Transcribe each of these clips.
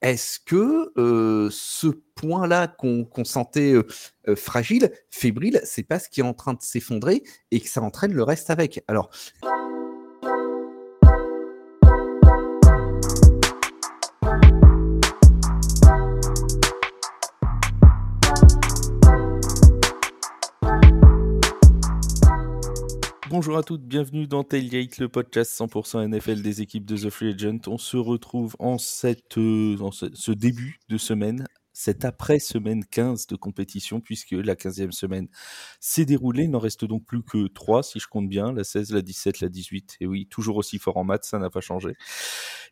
est-ce que ce point-là qu'on sentait fragile, fébrile, c'est pas ce qui est en train de s'effondrer et que ça entraîne le reste avec? Alors. Bonjour à toutes, bienvenue dans Tailgate, le podcast 100% NFL des équipes de The Free Agent. On se retrouve en, cette, euh, en ce, début de semaine cette après-semaine 15 de compétition, puisque la 15e semaine s'est déroulée. Il n'en reste donc plus que 3, si je compte bien, la 16, la 17, la 18. Et oui, toujours aussi fort en maths, ça n'a pas changé.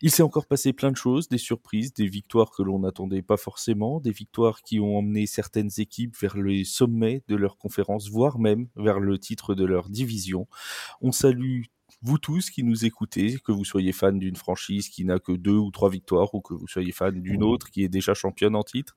Il s'est encore passé plein de choses, des surprises, des victoires que l'on n'attendait pas forcément, des victoires qui ont emmené certaines équipes vers les sommets de leur conférence, voire même vers le titre de leur division. On salue vous tous qui nous écoutez, que vous soyez fan d'une franchise qui n'a que deux ou trois victoires ou que vous soyez fan d'une autre qui est déjà championne en titre,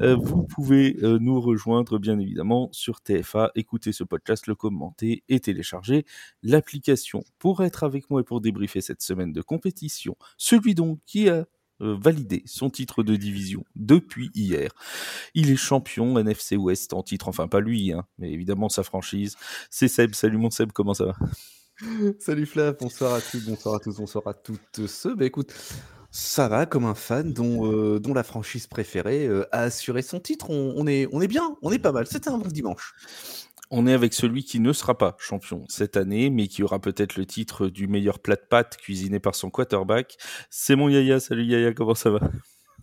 euh, vous pouvez euh, nous rejoindre bien évidemment sur TFA, écouter ce podcast, le commenter et télécharger l'application. Pour être avec moi et pour débriefer cette semaine de compétition, celui donc qui a euh, validé son titre de division depuis hier. Il est champion NFC West en titre, enfin pas lui, hein, mais évidemment sa franchise. C'est Seb, salut mon Seb, comment ça va? Salut Flav, bonsoir à tous, bonsoir à tous, bonsoir à toutes ceux. Bah écoute, ça va comme un fan dont, euh, dont la franchise préférée euh, a assuré son titre. On, est, on est bien, on est pas mal. C'était un bon dimanche. On est avec celui qui ne sera pas champion cette année, mais qui aura peut-être le titre du meilleur plat de pâtes cuisiné par son quarterback. C'est mon Yaya. Salut Yaya, comment ça va?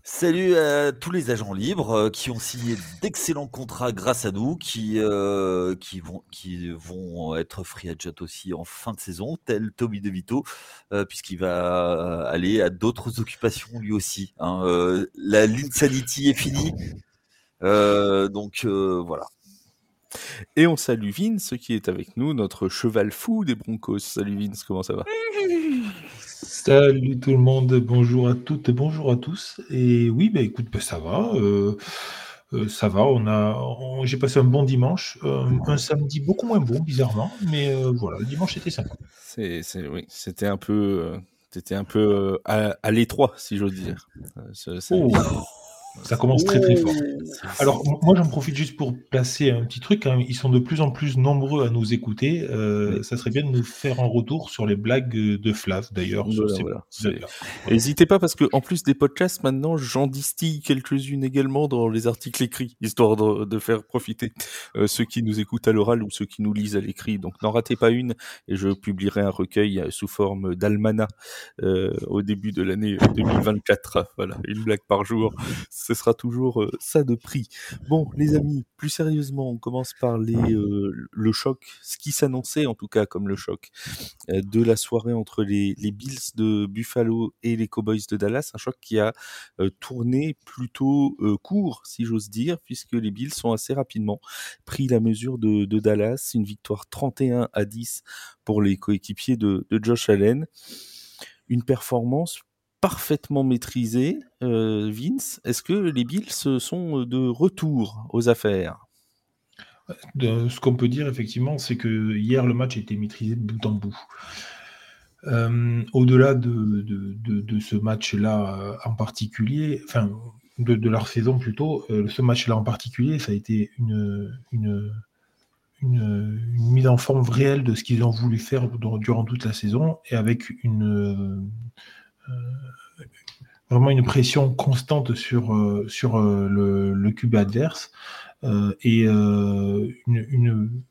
Salut à tous les agents libres euh, qui ont signé d'excellents contrats grâce à nous, qui, euh, qui, vont, qui vont être free agent aussi en fin de saison, tel Tommy DeVito, euh, puisqu'il va aller à d'autres occupations lui aussi. Hein. la Linsanity est finie. donc voilà. Et on salue Vince qui est avec nous, notre cheval fou des Broncos. Salut Vince, comment ça va? Salut tout le monde, bonjour à toutes et bonjour à tous. Et oui, bah écoute, bah, ça va. Euh, euh, ça va, on a, j'ai passé un bon dimanche, euh, un samedi beaucoup moins bon, bizarrement, mais voilà, le dimanche était sympa. C'est, oui, c'était un peu, c'était un peu à, l'étroit, si j'ose dire. Oh. Ça commence très très fort. Alors moi j'en profite juste pour placer un petit truc. Hein. Ils sont de plus en plus nombreux à nous écouter. Euh, ça serait bien de nous faire un retour sur les blagues de Flav d'ailleurs. N'hésitez pas parce que en plus des podcasts maintenant j'en distille quelques-unes également dans les articles écrits, histoire de, faire profiter euh, ceux qui nous écoutent à l'oral ou ceux qui nous lisent à l'écrit. Donc n'en ratez pas une et je publierai un recueil sous forme d'almanach euh, au début de l'année 2024. Voilà, une blague par jour ce sera toujours euh, ça de prix. Bon, les amis, plus sérieusement, on commence par euh, le choc, ce qui s'annonçait en tout cas comme le choc euh, de la soirée entre les, Bills de Buffalo et les Cowboys de Dallas, un choc qui a tourné plutôt court, si j'ose dire, puisque les Bills ont assez rapidement pris la mesure de, Dallas, une victoire 31 à 10 pour les coéquipiers de Josh Allen. Une performance parfaitement maîtrisé, euh, Vince. Est-ce que les Bills sont de retour aux affaires? Ce qu'on peut dire effectivement, c'est que hier le match a été maîtrisé de bout en bout. Euh, au-delà de, ce match-là euh, en particulier, enfin de, leur saison plutôt, ce match-là en particulier, ça a été une, mise en forme réelle de ce qu'ils ont voulu faire durant toute la saison et avec une, euh, vraiment une pression constante sur, euh, sur euh, le, le, cube adverse et une, une,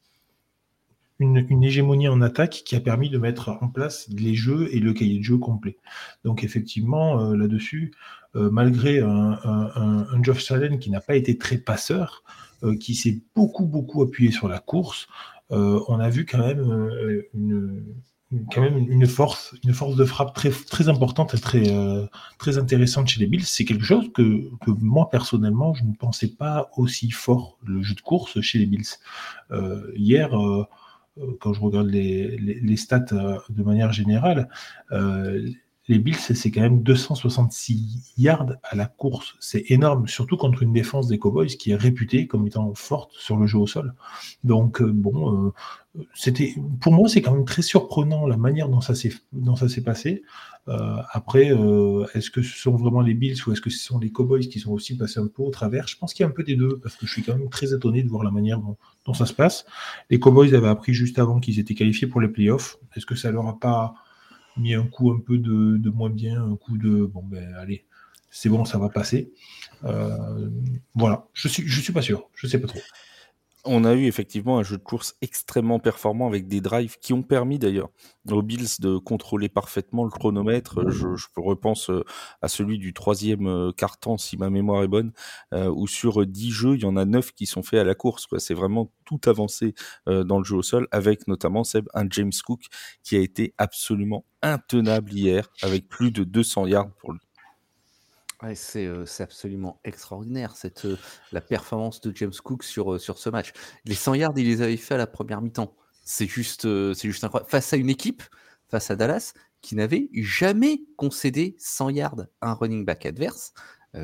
une, hégémonie en attaque qui a permis de mettre en place les jeux et le cahier de jeu complet. Donc effectivement, là-dessus, malgré un, un, un, Geoff Salen qui n'a pas été très passeur, qui s'est beaucoup, beaucoup appuyé sur la course, on a vu quand même une, quand même une force, une force de frappe très, très importante et très, euh, très intéressante chez les Bills. C'est quelque chose que, que, moi, personnellement, je ne pensais pas aussi fort, le jeu de course chez les Bills. Euh, hier, euh, quand je regarde les, les, les stats de manière générale, les Bills, c'est quand même 266 yards à la course. C'est énorme, surtout contre une défense des Cowboys qui est réputée comme étant forte sur le jeu au sol. Donc, euh, bon, euh, c'était, pour moi, c'est quand même très surprenant la manière dont ça s'est, passé. Euh, après, est-ce que ce sont vraiment les Bills ou est-ce que ce sont les Cowboys qui sont aussi passés un peu au travers? Je pense qu'il y a un peu des deux, parce que je suis quand même très étonné de voir la manière dont ça se passe. Les Cowboys avaient appris juste avant qu'ils étaient qualifiés pour les playoffs. Est-ce que ça leur a pas mis un coup un peu de, moins bien, un coup de bon ben allez, c'est bon, ça va passer. Euh, voilà, je suis, je suis pas sûr, je sais pas trop on a eu effectivement un jeu de course extrêmement performant avec des drives qui ont permis d'ailleurs aux Bills de contrôler parfaitement le chronomètre. Je, repense euh, à celui du troisième euh, quart-temps, si ma mémoire est bonne, euh, où sur dix jeux, il y en a neuf qui sont faits à la course. C'est vraiment tout avancé dans le jeu au sol, avec notamment Seb, un James Cook qui a été absolument intenable hier, avec plus de 200 yards pour lui. C'est absolument extraordinaire, cette, la performance de James Cook sur, ce match. Les 100 yards, il les avait fait à la première mi-temps. C'est juste, c'est juste incroyable. Face à une équipe, face à Dallas, qui n'avait jamais concédé 100 yards à un running back adverse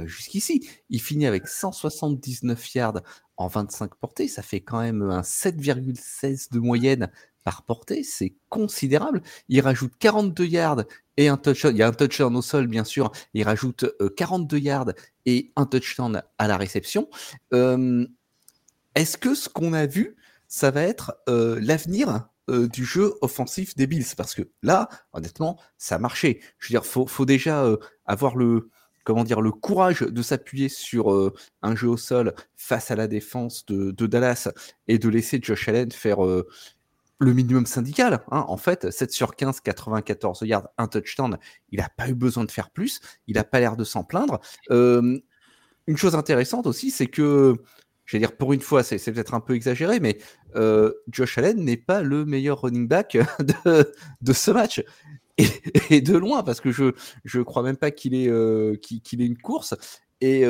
jusqu'ici. Il finit avec 179 yards en 25 portées. Ça fait quand même un 7,16 de moyenne par portée. C'est considérable. Il rajoute 42 yards et un touchdown. Il y a un touchdown au sol, bien sûr. Il rajoute 42 yards et un touchdown à la réception. Est-ce que ce qu'on a vu, ça va être l'avenir du jeu offensif des Bills? Parce que là, honnêtement, ça a marché. Je veux dire, faut, déjà avoir le, comment dire, le courage de s'appuyer sur euh, un jeu au sol face à la défense de, Dallas et de laisser Josh Allen faire euh, le minimum syndical. Hein. En fait, 7 sur 15, 94 yards, un touchdown, il n'a pas eu besoin de faire plus, il n'a pas l'air de s'en plaindre. une chose intéressante aussi, c'est que, je vais dire pour une fois, c'est peut-être un peu exagéré, mais Josh Allen n'est pas le meilleur running back de, ce match et, de loin, parce que je je crois même pas qu'il ait, une course. Et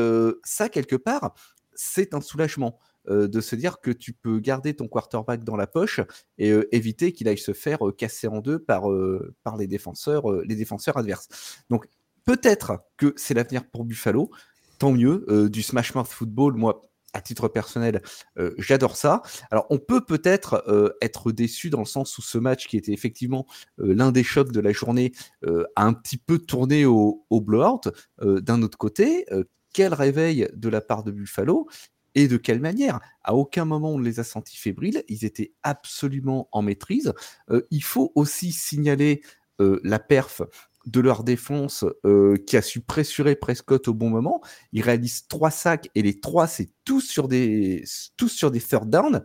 ça, quelque part, c'est un soulagement. Euh, de se dire que tu peux garder ton quarterback dans la poche et éviter qu'il aille se faire casser en deux par, par les, défenseurs, les défenseurs adverses. Donc peut-être que c'est l'avenir pour Buffalo, tant mieux. du Smash Mouth Football, moi à titre personnel, euh, j'adore ça. Alors, on peut peut-être euh, être déçu dans le sens où ce match, qui était effectivement euh, l'un des chocs de la journée, a un petit peu tourné au blowout. D'un autre côté, quel réveil de la part de Buffalo et de quelle manière? À aucun moment on ne les a sentis fébriles. Ils étaient absolument en maîtrise. il faut aussi signaler la perf de leur défense euh, qui a su pressurer Prescott au bon moment. Ils réalisent trois sacs et les trois, c'est tous sur des, tous sur des third down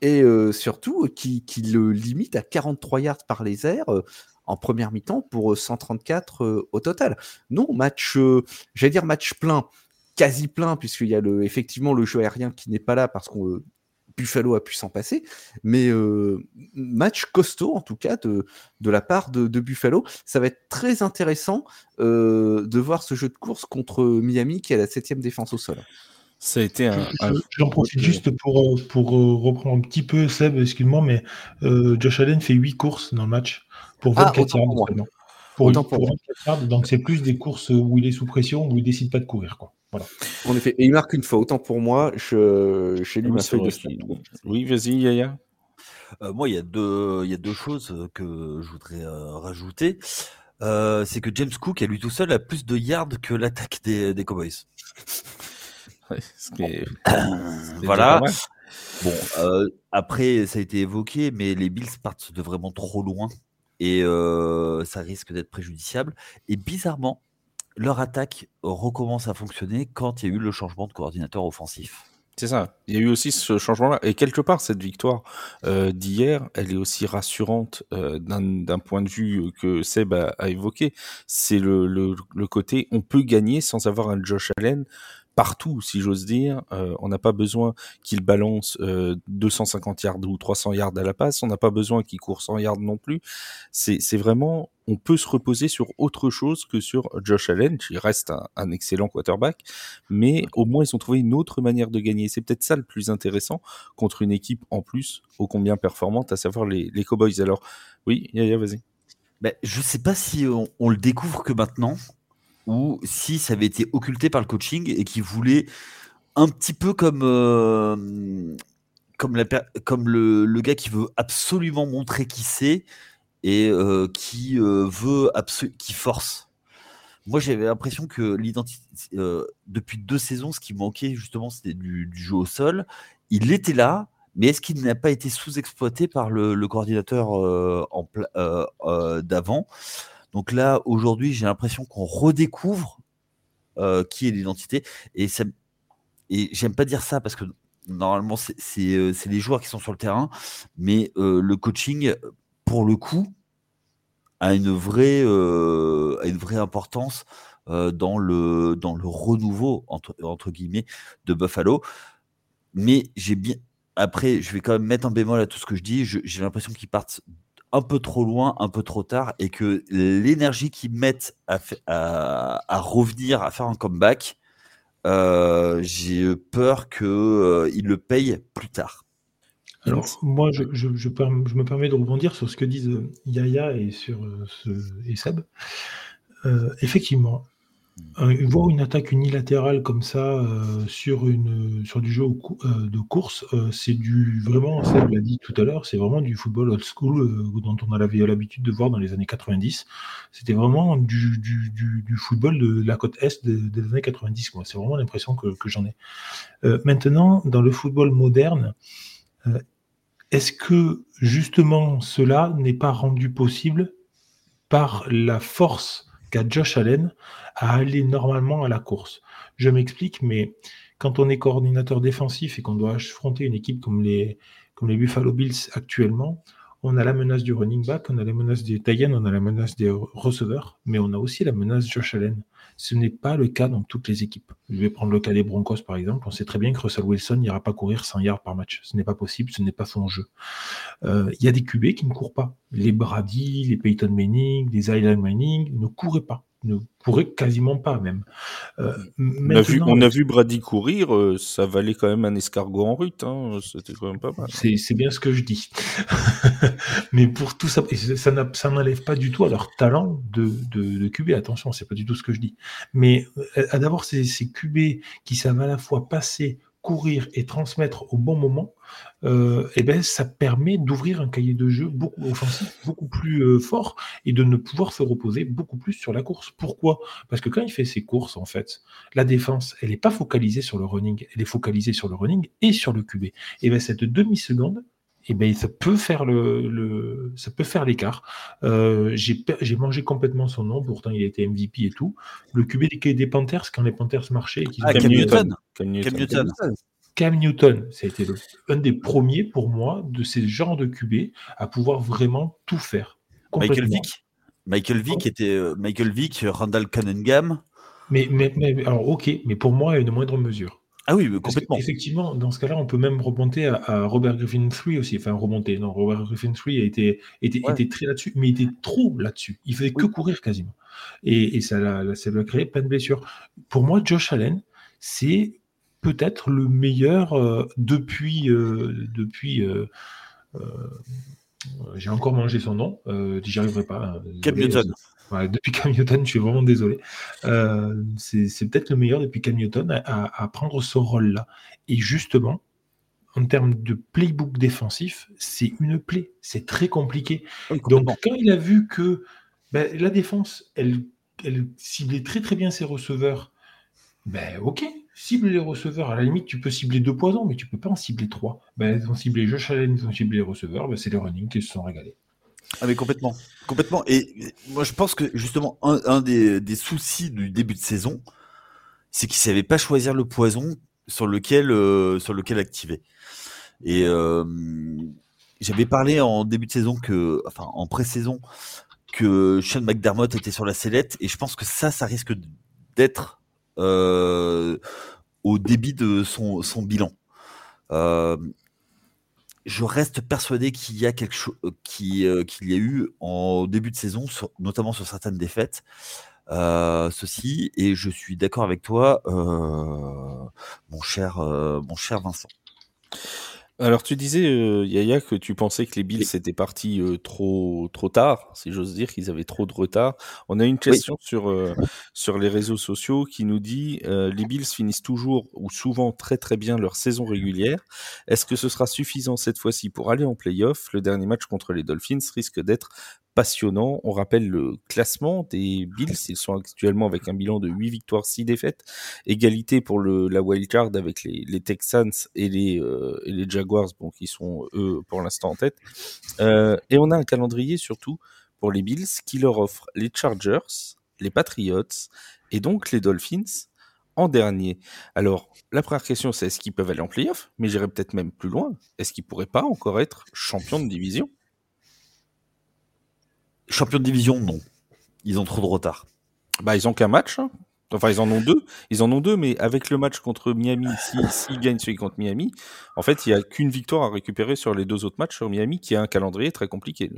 et euh, surtout qui, qui, le limite à 43 yards par les airs euh, en première mi-temps pour 134 au total. Non, match, j'allais dire match plein, quasi plein, puisqu'il y a le, effectivement le jeu aérien qui n'est pas là parce qu'on Buffalo a pu s'en passer, mais euh, match costaud en tout cas de, de la part de, Buffalo. Ça va être très intéressant euh, de voir ce jeu de course contre Miami qui a la septième défense au sol. Ça a été un. J'en profite juste pour, euh, pour reprendre un petit peu, Seb, excuse-moi, mais Josh Allen fait 8 courses dans le match pour 24 ah, yards. Pour, pour, yards, donc c'est plus des courses où il est sous pression, où il décide pas de courir. Quoi. Voilà. En effet, et il marque une fois. Autant pour moi, je, j'ai lu ma feuille de Oui, vas-y, Yaya. Euh, moi, il y, a deux, il y a deux choses que je voudrais euh, rajouter. Euh, c'est que James Cook, à lui tout seul, a plus de yards que l'attaque des, des Cowboys. voilà. Bon, après, ça a été évoqué, mais les Bills partent de vraiment trop loin et ça risque d'être préjudiciable. Et bizarrement, leur attaque recommence à fonctionner quand il y a eu le changement de coordinateur offensif. C'est ça. Il y a eu aussi ce changement-là. Et quelque part, cette victoire euh, d'hier, elle est aussi rassurante euh, d'un point de vue que Seb a, évoqué. C'est le, le, côté, on peut gagner sans avoir un Josh Allen partout, si j'ose dire. Euh, on n'a pas besoin qu'il balance 250 yards ou 300 yards à la passe. On n'a pas besoin qu'il court 100 yards non plus. C'est vraiment, on peut se reposer sur autre chose que sur Josh Allen, qui reste un, excellent quarterback. Mais au moins, ils ont trouvé une autre manière de gagner. C'est peut-être ça le plus intéressant contre une équipe en plus, ô combien performante, à savoir les, les Cowboys. Alors, oui, Yaya, vas-y. Ben, je sais pas si on, le découvre que maintenant ou si ça avait été occulté par le coaching et qu'il voulait un petit peu comme euh, le, gars qui veut absolument montrer qui c'est et euh, qui euh, veut qui force. Moi, j'avais l'impression que l'identité, depuis deux saisons, ce qui manquait justement, c'était du, jeu au sol. Il était là, mais est-ce qu'il n'a pas été sous-exploité par le, coordinateur d'avant? Donc là, aujourd'hui, j'ai l'impression qu'on redécouvre qui est l'identité. Et, et j'aime pas dire ça parce que normalement, c'est les joueurs qui sont sur le terrain, mais le coaching, pour le coup, a une vraie, a une vraie importance dans, le, dans le renouveau, entre, entre guillemets, de Buffalo. Mais j'ai bien, après, je vais quand même mettre un bémol à tout ce que je dis. J'ai l'impression qu'ils partent un peu trop loin, un peu trop tard, et que l'énergie qu'ils mettent à, revenir, à faire un comeback, euh, j'ai peur qu'ils euh, le payent plus tard. Alors, moi, je, me permets de rebondir sur ce que disent Yaya et, sur, ce, et Seb. Euh, effectivement, voir une attaque unilatérale comme ça euh, sur, une, sur du jeu euh, de course, euh, c'est du vraiment, ça l'a dit tout à l'heure, c'est vraiment du football old school dont on avait l'habitude de voir dans les années 90. C'était vraiment du, du, football de la côte est des années 90. C'est vraiment l'impression que j'en ai. maintenant, dans le football moderne, est-ce que justement cela n'est pas rendu possible par la force qu'a Josh Allen à aller normalement à la course. Je m'explique, mais quand on est coordinateur défensif et qu'on doit affronter une équipe comme les, comme les Buffalo Bills actuellement, on a la menace du running back, on a la menace des Tayens, on a la menace des receveurs, mais on a aussi la menace Josh Allen. Ce n'est pas le cas dans toutes les équipes. Je vais prendre le cas des Broncos par exemple. On sait très bien que Russell Wilson n'ira pas courir 100 yards par match. Ce n'est pas possible, ce n'est pas son jeu. Euh, il y a des QB qui ne courent pas. Les Brady, les Peyton Manning, les Island Manning ne couraient pas ne pourrait quasiment pas même. Euh, on, a vu, on, a vu, Brady courir, euh, ça valait quand même un escargot en rut, hein, c'était quand même pas mal. C'est bien ce que je dis. Mais pour tout ça, ça n'enlève pas du tout à leur talent de, de, de QB, attention, c'est pas du tout ce que je dis. Mais euh, d'avoir ces, ces QB qui savent à la fois passer courir et transmettre au bon moment, euh, eh ben, ça permet d'ouvrir un cahier de jeu beaucoup offensif, beaucoup plus euh, fort et de ne pouvoir se reposer beaucoup plus sur la course. Pourquoi? Parce que quand il fait ses courses, en fait, la défense, elle n'est pas focalisée sur le running, elle est focalisée sur le running et sur le QB. Et bien cette demi-seconde, et eh ben, ça peut faire le, ça peut faire l'écart. Euh, j'ai mangé complètement son nom, pourtant il était MVP et tout. Le QB des, des Panthers, quand les Panthers marchaient, ah, Cam, Newton. Cam, Newton. Cam Newton. ça a été un des premiers pour moi de ces genres de QB à pouvoir vraiment tout faire. Michael Vick. Michael Vick était euh, Michael Vick, Randall Cunningham. Mais, mais, mais, alors ok, mais pour moi à une moindre mesure. Ah oui, complètement. Effectivement, dans ce cas-là, on peut même remonter à, Robert Griffin III aussi. Enfin, remonter. Non, Robert Griffin III a été, était, très là-dessus, mais il était trop là-dessus. Il faisait que courir quasiment. Et, ça, ça lui a créé plein de blessures. Pour moi, Josh Allen, c'est peut-être le meilleur euh, depuis. Euh, depuis euh, j'ai encore mangé son nom, j'y arriverai pas. Hein, Cam Newton depuis Cam Newton, je suis vraiment désolé. Euh, c'est peut-être le meilleur depuis Cam Newton à, prendre ce rôle-là. Et justement, en termes de playbook défensif, c'est une plaie. C'est très compliqué. Donc, quand il a vu que ben, la défense, elle, elle ciblait très très bien ses receveurs, ben ok, cible les receveurs. À la limite, tu peux cibler deux poisons, mais tu peux pas en cibler trois. Ben, ils ont ciblé Josh Allen, ils ont ciblé les receveurs, ben, c'est les running qui se sont régalés. Ah mais complètement, complètement. Et moi je pense que justement un, des, soucis du début de saison, c'est qu'ils savaient pas choisir le poison sur lequel euh, activer. Et euh, j'avais parlé en début de saison que, enfin en pré-saison, que Sean McDermott était sur la sellette et je pense que ça, ça risque d'être euh, au débit de son bilan je reste persuadé qu'il y a quelque chose euh, euh, qu'il y a eu en début de saison, notamment sur certaines défaites, euh, ceci, et je suis d'accord avec toi, mon cher, mon cher Vincent. Alors tu disais, euh, Yaya, que tu pensais que les Bills étaient partis euh, trop trop tard, si j'ose dire, qu'ils avaient trop de retard. On a une question sur euh, sur les réseaux sociaux qui nous dit les Bills finissent toujours ou souvent très très bien leur saison régulière. Est-ce que ce sera suffisant cette fois-ci pour aller en playoff? Le dernier match contre les Dolphins risque d'être passionnant. On rappelle le classement des Bills. Ils sont actuellement avec un bilan de 8 victoires, 6 défaites. Égalité pour le, la wildcard avec les, Texans et les, euh, et les Jaguars, bon, qui sont eux pour l'instant en tête. Euh, et on a un calendrier surtout pour les Bills qui leur offre les Chargers, les Patriots et donc les Dolphins en dernier. Alors, la première question, c'est est-ce qu'ils peuvent aller en playoff? Mais j'irais peut-être même plus loin. Est-ce qu'ils pourraient pas encore être champions de division? Champion de division, non. Ils ont trop de retard. Bah, ils ont qu'un match. Hein. Enfin, ils en ont deux. Ils en ont deux, mais avec le match contre Miami, s'ils si, gagnent celui contre Miami, en fait, il n'y a qu'une victoire à récupérer sur les deux autres matchs sur Miami, qui a un calendrier très compliqué.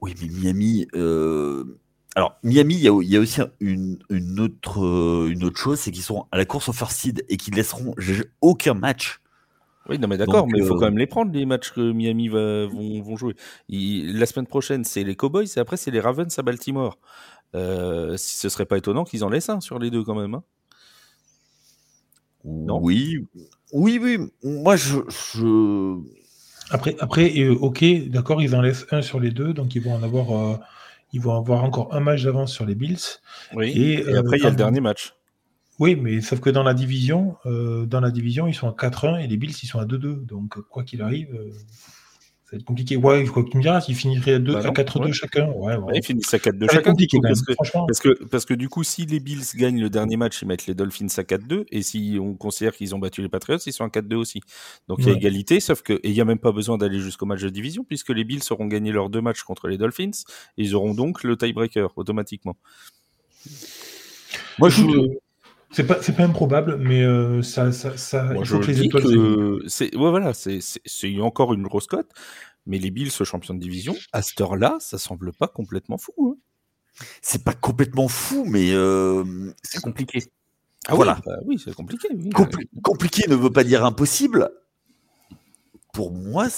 Oui, mais Miami. Euh, alors, Miami, il y, a, aussi une, autre, une autre chose, c'est qu'ils sont à la course au first seed et qu'ils laisseront aucun match oui, non, mais d'accord, mais il faut quand euh, même les prendre, les matchs que Miami va, vont, jouer. la semaine prochaine, c'est les Cowboys et après, c'est les Ravens à Baltimore. Euh, si ce serait pas étonnant qu'ils en laissent un sur les deux quand même. Hein. non oui, oui, oui. Moi, je. Après, après euh, ok, d'accord, ils en laissent un sur les deux, donc ils vont en avoir, ils vont avoir encore un match d'avance sur les Bills. Oui. Et, après, il y a le dernier match. Oui, mais sauf que dans la division, euh, dans la division, ils sont à 4-1 et les Bills, ils sont à 2-2. Donc, quoi qu'il arrive, euh, ça va être compliqué. Ouais, quoi que tu me diras, s'ils finiraient à, 2, bah à 4-2 chacun. Ouais, ouais. ils finissent à 4-2 chacun. Compliqué, parce, que, parce, que, parce que du coup, si les Bills gagnent le dernier match, ils mettent les Dolphins à 4-2. Et si on considère qu'ils ont battu les Patriots, ils sont à 4-2 aussi. Donc, il y a égalité, sauf que, et il n'y a même pas besoin d'aller jusqu'au match de division, puisque les Bills auront gagné leurs deux matchs contre les Dolphins. Et ils auront donc le tiebreaker automatiquement. Moi, je. C'est pas, c'est pas improbable, mais euh, ça, ça, ça il faut que les étoiles. c'est, ouais, voilà, c'est, c'est, encore une grosse cote, mais les Bills, ce champion de division, à cette heure-là, ça semble pas complètement fou. Hein. C'est pas complètement fou, mais euh, c'est compliqué. Ah voilà. Bah oui, c'est compliqué. compliqué ne veut pas dire impossible. Pour moi,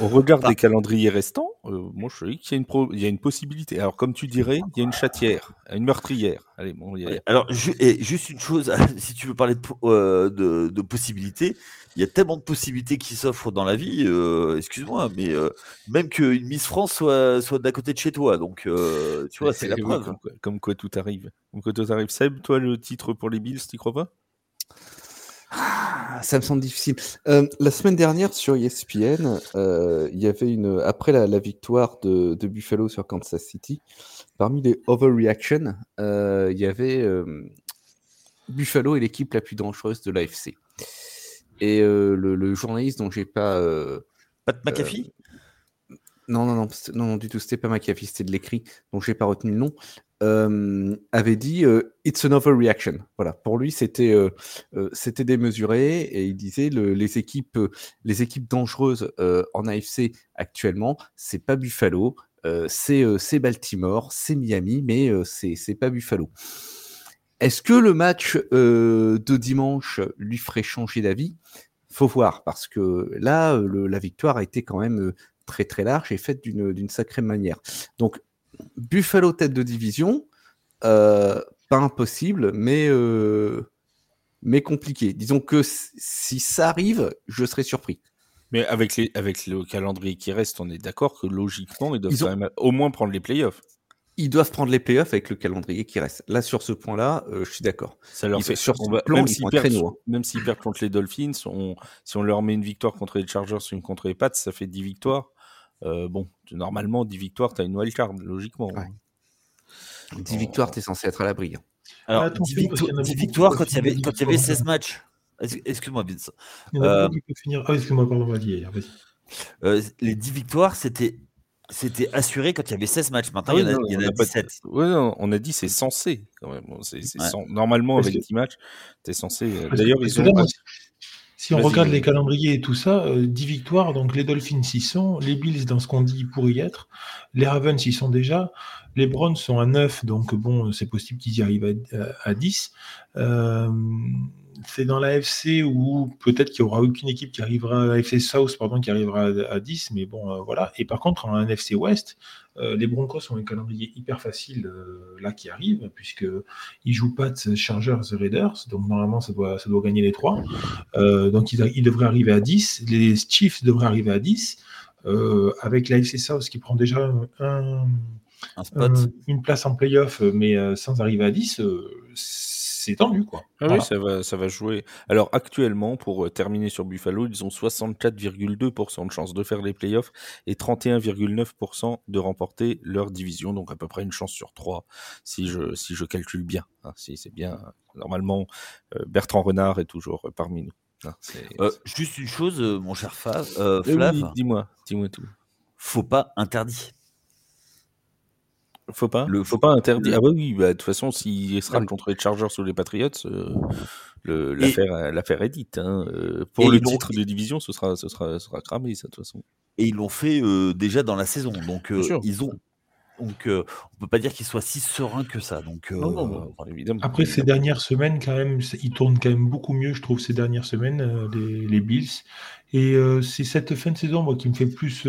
au regard des calendriers restants, euh, moi je dis qu'il y a, une il y a une possibilité. Alors, comme tu dirais, il y a une chatière, une meurtrière. Allez, bon, Alors, et juste une chose, si tu veux parler de, euh, de, possibilités, il y a tellement de possibilités qui s'offrent dans la vie, euh, excuse-moi, mais même qu'une Miss France soit, soit d'à côté de chez toi. Donc, tu vois, c'est la preuve. Comme, quoi tout arrive. Comme quoi tout arrive. Seb, toi, le titre pour les Bills, tu crois pas? Ah, ça me semble difficile. Euh, la semaine dernière sur ESPN, euh, il y avait une après la, victoire de, Buffalo sur Kansas City, parmi les overreactions, euh, il y avait Buffalo est l'équipe la plus dangereuse de l'AFC. Et le, journaliste dont j'ai pas Pat McAfee non, non, non, non, non, du tout, c'était pas McAfee, c'était de l'écrit, dont j'ai pas retenu le nom. Euh, avait dit euh, It's an overreaction. Voilà, pour lui, c'était euh, c'était démesuré et il disait le, les équipes les équipes dangereuses en AFC actuellement, c'est pas Buffalo, c'est Baltimore, c'est Miami, mais c'est c'est pas Buffalo. Est-ce que le match de dimanche lui ferait changer d'avis? Faut voir parce que là, la victoire a été quand même très très large et faite d'une sacrée manière. Donc Buffalo tête de division, euh, pas impossible, mais, euh, mais compliqué. Disons que si ça arrive, je serais surpris. Mais avec, les, avec le calendrier qui reste, on est d'accord que logiquement, ils doivent quand même au moins prendre les playoffs. Ils doivent prendre les playoffs avec le calendrier qui reste. Là, sur ce point-là, euh, je suis d'accord. Ça leur fait sur plan, même s'ils perdent, même s'ils perdent contre les Dolphins, si on leur met une victoire contre les Chargers, une contre les Pats, ça fait 10 victoires. Euh, bon, normalement, 10 victoires, tu as une wildcard, logiquement. 10 victoires, tu es censé être à l'abri. Hein. Alors, 10, victoires quand il y avait, quand il y avait 16 matchs. Excuse-moi, Vince. Euh, ah, excuse-moi, pardon, vas-y. Euh, les 10 victoires, c'était c'était assuré quand il y avait 16 matchs. Maintenant, ah il y en a, 17. on a dit c'est censé. Quand même. Normalement, avec 10 matchs, tu es censé. D'ailleurs, ils ont. Si on regarde les calendriers et tout ça, 10 victoires, donc les Dolphins y sont, les Bills dans ce qu'on dit pour y être, les Ravens y sont déjà, les Browns sont à 9, donc bon, c'est possible qu'ils y arrivent à, 10 c'est dans la FC où peut-être qu'il n'y aura aucune équipe qui arrivera, la FC South, pardon, qui arrivera à, 10, mais bon, euh, voilà. Et par contre, en NFC West, euh, les Broncos ont un calendrier hyper facile euh, là qui arrive, puisqu'ils jouent pas de Chargers et Raiders, donc normalement ça doit, ça doit gagner les trois. donc ils, devraient arriver à 10, les Chiefs devraient arriver à 10, avec la FC South qui prend déjà un, une place en playoff, mais sans arriver à 10 c'est tendu, quoi. Ah oui, ça va, ça va jouer. Alors, actuellement, pour euh, terminer sur Buffalo, ils ont 64,2% de chance de faire les playoffs et 31,9% de remporter leur division. Donc, à peu près une chance sur trois, si je, si je calcule bien. Hein. si c'est bien. Normalement, euh, Bertrand Renard est toujours euh, parmi nous. Hein, juste une chose, mon cher Flav. Flav dis-moi, dis-moi tout. Faut pas interdit. Faut pas le, Faut pas interdire. Ah oui, bah, de toute façon, s'il sera contre les Chargers ou les Patriots, euh, l'affaire est dite. Hein. Euh, pour le titre de division, ce sera, ce sera, ce sera cramé, ça, de toute façon. Et ils l'ont fait euh, déjà dans la saison. Donc, ils ont. Donc, on peut pas dire qu'ils soient si sereins que ça. Donc, évidemment. Après, ces dernières semaines, quand même, ils tournent quand même beaucoup mieux, je trouve, ces dernières semaines, les, les, Bills. Et c'est cette fin de saison, moi, qui me fait plus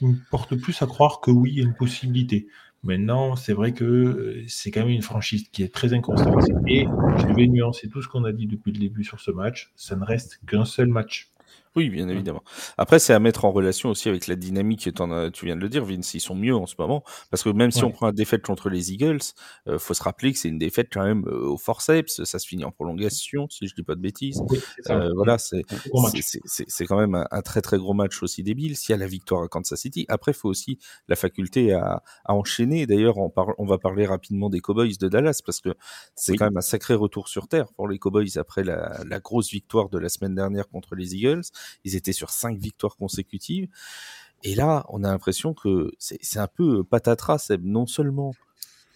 qui me porte plus à croire que oui, il y a une possibilité. Maintenant, c'est vrai que euh, c'est quand même une franchise qui est très inconstante. Et je vais nuancer tout ce qu'on a dit depuis le début sur ce match. Ça ne reste qu'un seul match. Oui, bien évidemment. Après, c'est à mettre en relation aussi avec la dynamique, tu viens de le dire, Vince, ils sont mieux en ce moment. Parce que même si on prend la défaite contre les Eagles, euh, faut se rappeler que c'est une défaite quand même euh, au forceps, ça se finit en prolongation, si je dis pas de bêtises. euh, voilà, c'est c'est quand même un, très très gros match aussi débile. S'il y a la victoire à Kansas City, après, il faut aussi la faculté à, à enchaîner. D'ailleurs, on, on va parler rapidement des Cowboys de Dallas, parce que c'est quand même un sacré retour sur terre pour les Cowboys après la, la grosse victoire de la semaine dernière contre les Eagles. Ils étaient sur cinq victoires consécutives. Et là, on a l'impression que c'est un peu patatras, non seulement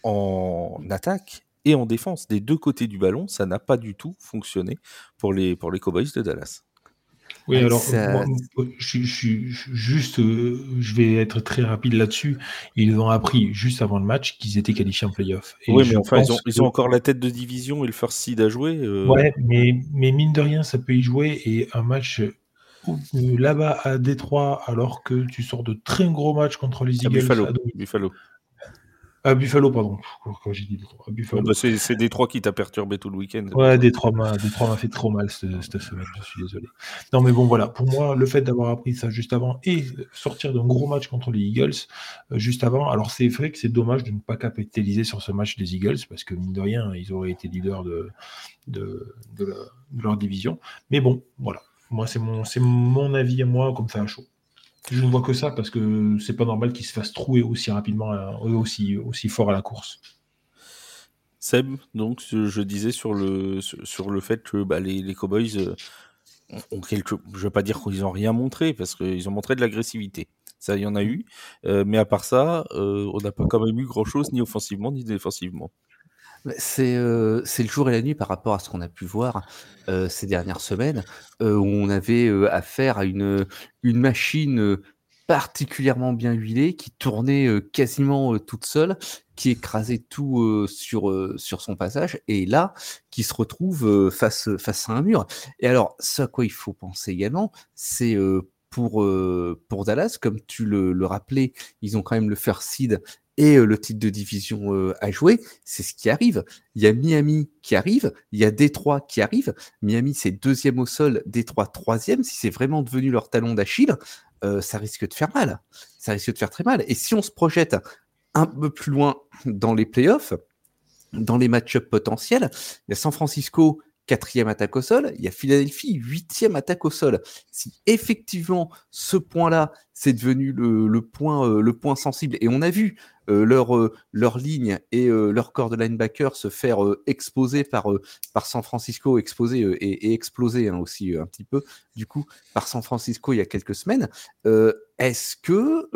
en attaque et en défense. Des deux côtés du ballon, ça n'a pas du tout fonctionné pour les, pour les Cowboys de Dallas. Oui, alors, je, juste, euh, je vais être très rapide là-dessus. Ils ont appris juste avant le match qu'ils étaient qualifiés en playoff. oui, mais enfin, ils ont, encore la tête de division et le first seed à jouer. Euh. Ouais, mais, mais mine de rien, ça peut y jouer. Et un match là-bas à Détroit, alors que tu sors de très gros matchs contre les Eagles. Buffalo. Buffalo. À Buffalo, pardon. Quand j'ai dit Détroit. Buffalo. Bah, c'est Détroit qui t'a perturbé tout le week-end. Ouais, Détroit m'a fait trop mal cette, cette, semaine, je suis désolé. Non, mais bon, voilà. Pour moi, le fait d'avoir appris ça juste avant et sortir d'un gros match contre les Eagles euh, juste avant, alors c'est vrai que c'est dommage de ne pas capitaliser sur ce match des Eagles parce que, mine de rien, ils auraient été leaders de, de, de leur division. Mais bon, voilà. Moi, c'est mon, c'est mon avis à moi, comme ça à chaud. Je ne vois que ça parce que c'est pas normal qu'il se fasse trouer aussi rapidement, euh, aussi, aussi fort à la course. Seb, donc je disais sur le, sur le fait que bah, les, les, Cowboys euh, ont quelque, je ne vais pas dire qu'ils n'ont rien montré parce qu'ils ont montré de l'agressivité. Ça, il y en a eu, euh, mais à part ça, on n'a pas quand même eu grand chose ni offensivement ni défensivement. C'est le jour et la nuit par rapport à ce qu'on a pu voir ces dernières semaines, où on avait affaire à une, machine particulièrement bien huilée, qui tournait quasiment toute seule, qui écrasait tout sur, son passage, et là, qui se retrouve face, face à un mur. Et alors, ce à quoi il faut penser également, c'est pour, pour Dallas, comme tu le, le rappelais, ils ont quand même le first seed et le titre de division à jouer, c'est ce qui arrive. Il y a Miami qui arrive, il y a Détroit qui arrive. Miami, c'est deuxième au sol, Détroit troisième. Si c'est vraiment devenu leur talon d'Achille, ça risque de faire mal. Ça risque de faire très mal. Et si on se projette un peu plus loin dans les playoffs, dans les match-ups potentiels, il y a San Francisco quatrième attaque au sol, il y a Philadelphie, huitième attaque au sol. Si effectivement ce point-là, c'est devenu le, point, le point sensible, et on a vu euh, leur, euh, leur ligne et euh, leur corps de linebacker se faire exposer par, par San Francisco, exposer et, exploser hein, aussi un petit peu, du coup, par San Francisco il y a quelques semaines. Est-ce que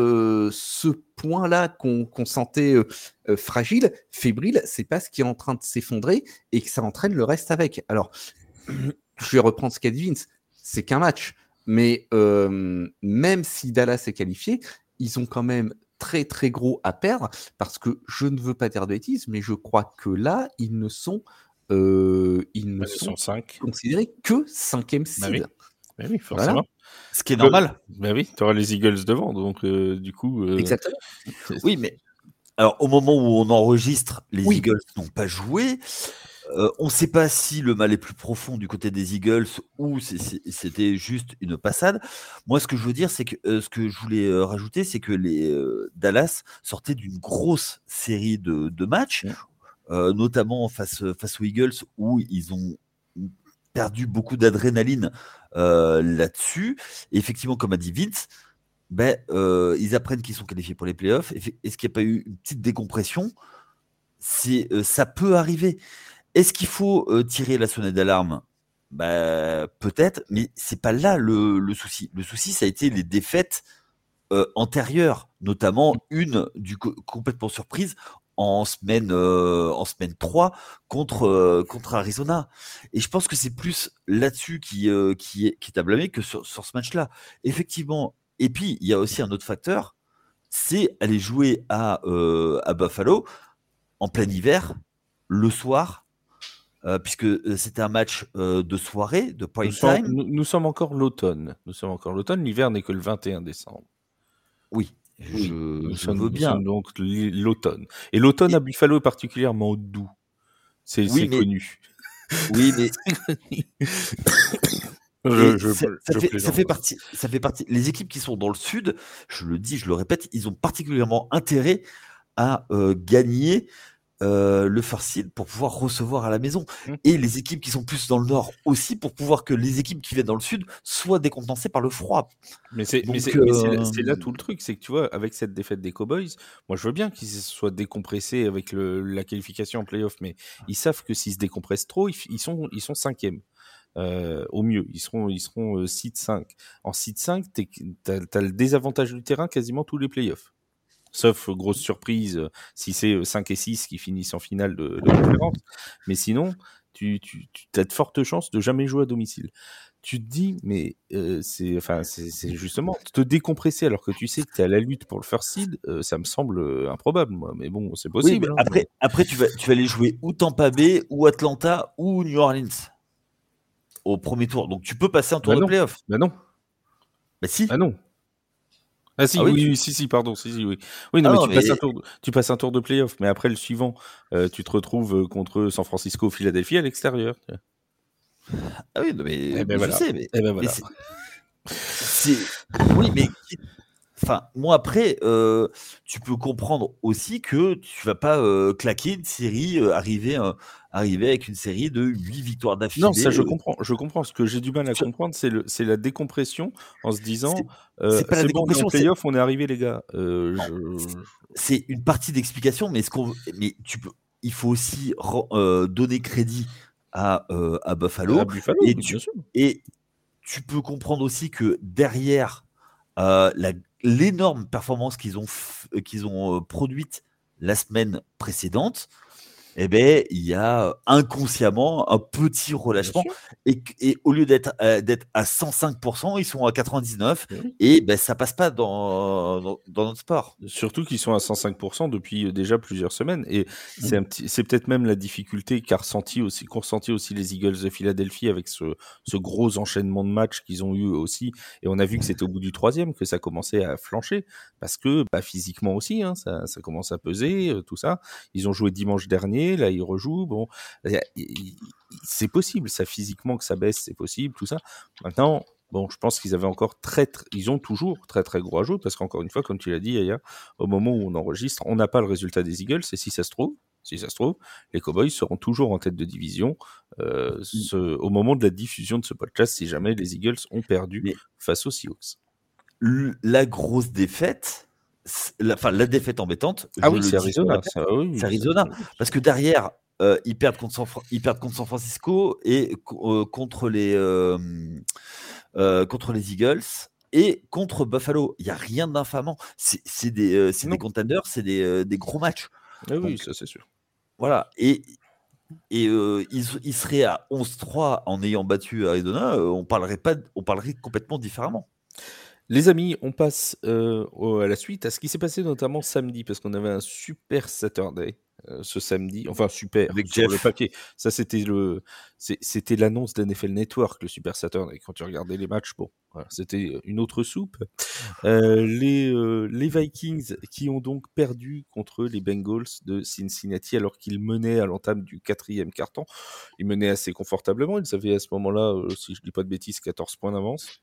ce point-là qu'on sentait fragile, fébrile, c'est pas ce qui est en train de s'effondrer et que ça entraîne le reste avec? Alors, je vais reprendre ce qu'a dit Vince, c'est qu'un match. Mais même si Dallas est qualifié, ils ont quand même très très gros à perdre parce que je ne veux pas dire de bêtises, mais je crois que là, ils ne sont, ils ne sont, considérés que cinquième bah seed. Bah oui. forcément. Ce qui est normal. Bah oui, tu auras les Eagles devant, donc du coup. Exactement. Oui, mais alors au moment où on enregistre, les Eagles n'ont pas joué. Euh, on ne sait pas si le mal est plus profond du côté des Eagles ou c'était juste une passade. Moi, ce que je veux dire, c'est que euh, ce que je voulais euh, rajouter, c'est que les Dallas sortaient d'une grosse série de, matchs, notamment face, face aux Eagles, où ils ont perdu beaucoup d'adrénaline là-dessus. Et effectivement, comme a dit Vince, ben, ils apprennent qu'ils sont qualifiés pour les playoffs. Est-ce qu'il n'y a pas eu une petite décompression? C'est, ça peut arriver. Est-ce qu'il faut tirer la sonnette d'alarme? Bah, Peut-être, mais c'est pas là le, souci. Le souci, ça a été les défaites antérieures, notamment une du complètement surprise en semaine, en semaine 3 contre, contre Arizona. Et je pense que c'est plus là-dessus qui, est, à blâmer que sur, ce match-là. Effectivement. Et puis, il y a aussi un autre facteur, c'est aller jouer à Buffalo en plein hiver, le soir, euh, puisque euh, c'était un match euh, de soirée, de prime nous time. Sommes, nous, sommes encore l'automne. Nous sommes encore l'automne. L'hiver n'est que le 21 décembre. Oui. Je, nous sommes, veux bien. donc l'automne. Et l'automne à Buffalo est particulièrement doux. C'est connu. Oui, mais. ça, fait, partie, ça fait partie. Les équipes qui sont dans le sud, je le dis, je le répète, ils ont particulièrement intérêt à gagner euh, le farcide pour pouvoir recevoir à la maison. Mmh. Et les équipes qui sont plus dans le nord aussi pour pouvoir que les équipes qui viennent dans le sud soient décompensées par le froid. Mais c'est euh, là, tout le truc, c'est que tu vois, avec cette défaite des Cowboys, moi je veux bien qu'ils soient décompressés avec la qualification en playoff, mais ils savent que s'ils se décompressent trop, ils, sont, ils sont cinquièmes. Euh, au mieux, ils seront, ils seront 5. En site 5, tu as, le désavantage du terrain quasiment tous les playoffs. Sauf grosse surprise euh, si c'est 5 euh, et 6 qui finissent en finale de, conférence. Mais sinon, tu, tu, as de fortes chances de jamais jouer à domicile. Tu te dis, mais euh, c'est enfin, c'est justement te décompresser alors que tu sais que tu es à la lutte pour le first seed, ça me semble improbable, moi. Mais bon, c'est possible. Hein. après, après tu, vas, tu vas aller jouer ou Tampa Bay, ou Atlanta, ou New Orleans au premier tour. Donc tu peux passer un tour bah de playoff. Bah non. Bah si. Bah non. Ah si, ah oui, oui, si, si, pardon, si, si, oui. Oui, non, ah mais, tu, Passes un tour de, tu passes un tour de playoff, mais après le suivant, euh, tu te retrouves euh, contre San Francisco, Philadelphie à l'extérieur. Ah oui, mais, eh ben je sais, mais, eh ben voilà. c'est, oui, mais Enfin, moi après, euh, tu peux comprendre aussi que tu vas pas euh, claquer une série, euh, arriver, arriver avec une série de 8 victoires d'affilée. Non, ça je comprends. Je comprends. Ce que j'ai du mal à comprendre, c'est le, c'est la décompression en se disant, c'est pas la décompression. Bon, playoff, on est arrivé les gars. C'est une partie d'explication, mais ce qu'on, mais tu peux, il faut aussi donner crédit à, à Buffalo. et, tu, et tu peux comprendre aussi que derrière la l'énorme performance qu'ils ont, qu'ils ont euh, produite la semaine précédente, eh ben, il y a inconsciemment un petit relâchement. Et, et, au lieu d'être euh, d'être à 105%, ils sont à 99%. Et ben, ça passe pas dans, dans, notre sport. Surtout qu'ils sont à 105% depuis euh, déjà plusieurs semaines. Et mmh. c'est peut-être même la difficulté qu'a ressenti aussi, qu'ont ressenti aussi les Eagles de Philadelphie avec ce, ce gros enchaînement de matchs qu'ils ont eu aussi. Et on a vu que c'était au bout du troisième que ça commençait à flancher. Parce que bah, physiquement aussi, hein, ça, ça commence à peser, euh, tout ça. Ils ont joué dimanche dernier là il rejoue. Bon, c'est possible, ça physiquement que ça baisse, c'est possible, tout ça. Maintenant, bon, je pense qu'ils avaient encore très, ils ont toujours très très gros à jouer parce qu'encore une fois, comme tu l'as dit hier, au moment où on enregistre, on n'a pas le résultat des Eagles et si ça se trouve, si ça se trouve, les Cowboys seront toujours en tête de division euh, mmh. au moment de la diffusion de ce podcast si jamais les Eagles ont perdu face aux Seahawks. La grosse défaite, la, enfin, la défaite embêtante. Ah oui, c'est Arizona. c'est Arizona. Parce que derrière, euh, ils, perdent contre San, ils perdent contre San Francisco et euh, contre, les, euh, contre les Eagles et contre Buffalo. Il n'y a rien d'infamant. C'est des, des contenders, c'est des, des, gros matchs. Ah oui, ça c'est sûr. Voilà. Et et ils, seraient à 11-3 en ayant battu Arizona, on parlerait pas, on parlerait complètement différemment. Les amis, on passe à la suite, à ce qui s'est passé notamment samedi, parce qu'on avait un super Saturday ce samedi. Enfin, super, avec sur le papier. Ça, c'était le, c'était l'annonce d'NFL Network, le Super Saturday. Quand tu regardais les matchs, bon, c'était une autre soupe. les, les Vikings qui ont donc perdu contre les Bengals de Cincinnati alors qu'ils menaient à l'entame du quatrième carton. Ils menaient assez confortablement. Ils avaient à ce moment-là, si je dis pas de bêtises, 14 points d'avance.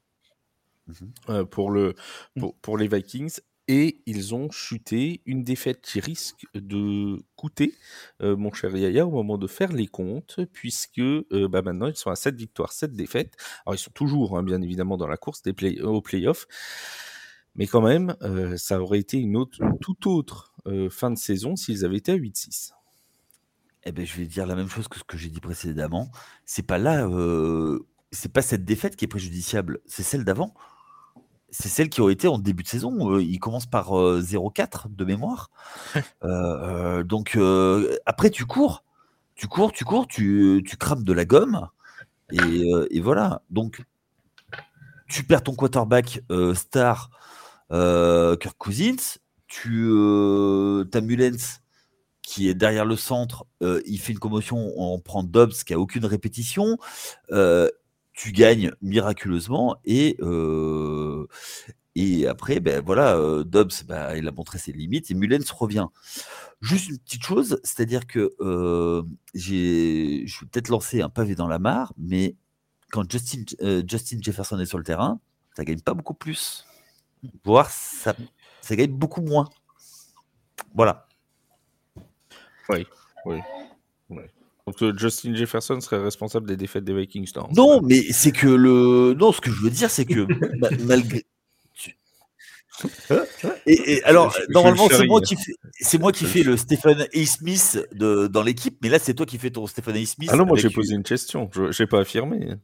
Mmh pour, le, mmh. pour, les Vikings et ils ont chuté une défaite qui risque de coûter, mon cher Yaya, au moment de faire les comptes, puisque bah, maintenant ils sont à 7 victoires, 7 défaites. Alors ils sont toujours, hein, bien évidemment, dans la course des play aux playoffs, mais quand même, ça aurait été une, autre, toute autre fin de saison s'ils avaient été à 8-6. Eh ben, je vais dire la même chose que ce que j'ai dit précédemment. C'est pas là, c'est pas cette défaite qui est préjudiciable, c'est celle d'avant c'est celle qui aurait été en début de saison. il commence par 0-4 de mémoire. donc après, tu cours, tu cours, tu cours, tu, tu crames de la gomme. Et, voilà. Donc, tu perds ton quarterback star, Kirk Cousins. Tu as Mullens qui est derrière le centre. il fait une commotion, on prend Dobbs qui a aucune répétition tu gagnes miraculeusement et après ben voilà Dobbs bah, il a montré ses limites et Mullens revient. Juste une petite chose, c'est-à-dire que j'ai je vais peut-être lancer un pavé dans la mare, mais quand Justin Justin Jefferson est sur le terrain, ça gagne pas beaucoup plus, voire ça ça gagne beaucoup moins. Voilà. Oui, oui. oui. Donc euh, Justin Jefferson serait responsable des défaites des Vikings, non Non, mais c'est que le. Non, ce que je veux dire, c'est que malgré. Et, alors, normalement, c'est moi qui fais, c'est moi qui fais le Stephen A. Smith de, dans l'équipe, mais là, c'est toi qui fais ton Stephen A. Smith. Ah non, moi j'ai posé une question, je n'ai pas affirmé.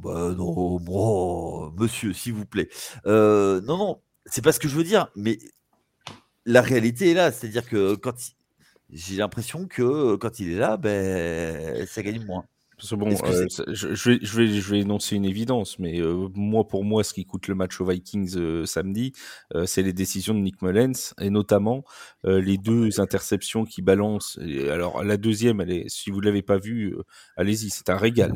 Bah non, bon, monsieur, s'il vous plaît. Euh, non, non, c'est pas ce que je veux dire, mais la réalité est là, c'est-à-dire que quand j'ai l'impression que quand il est là, ben, ça gagne moins. bon, euh, je, vais, je, vais, je vais énoncer une évidence, mais moi, pour moi, ce qui coûte le match aux Vikings samedi, c'est les décisions de Nick Mullens, et notamment les deux interceptions qui balancent. alors, la deuxième, elle est, si vous ne l'avez pas vue, allez-y, c'est un régal.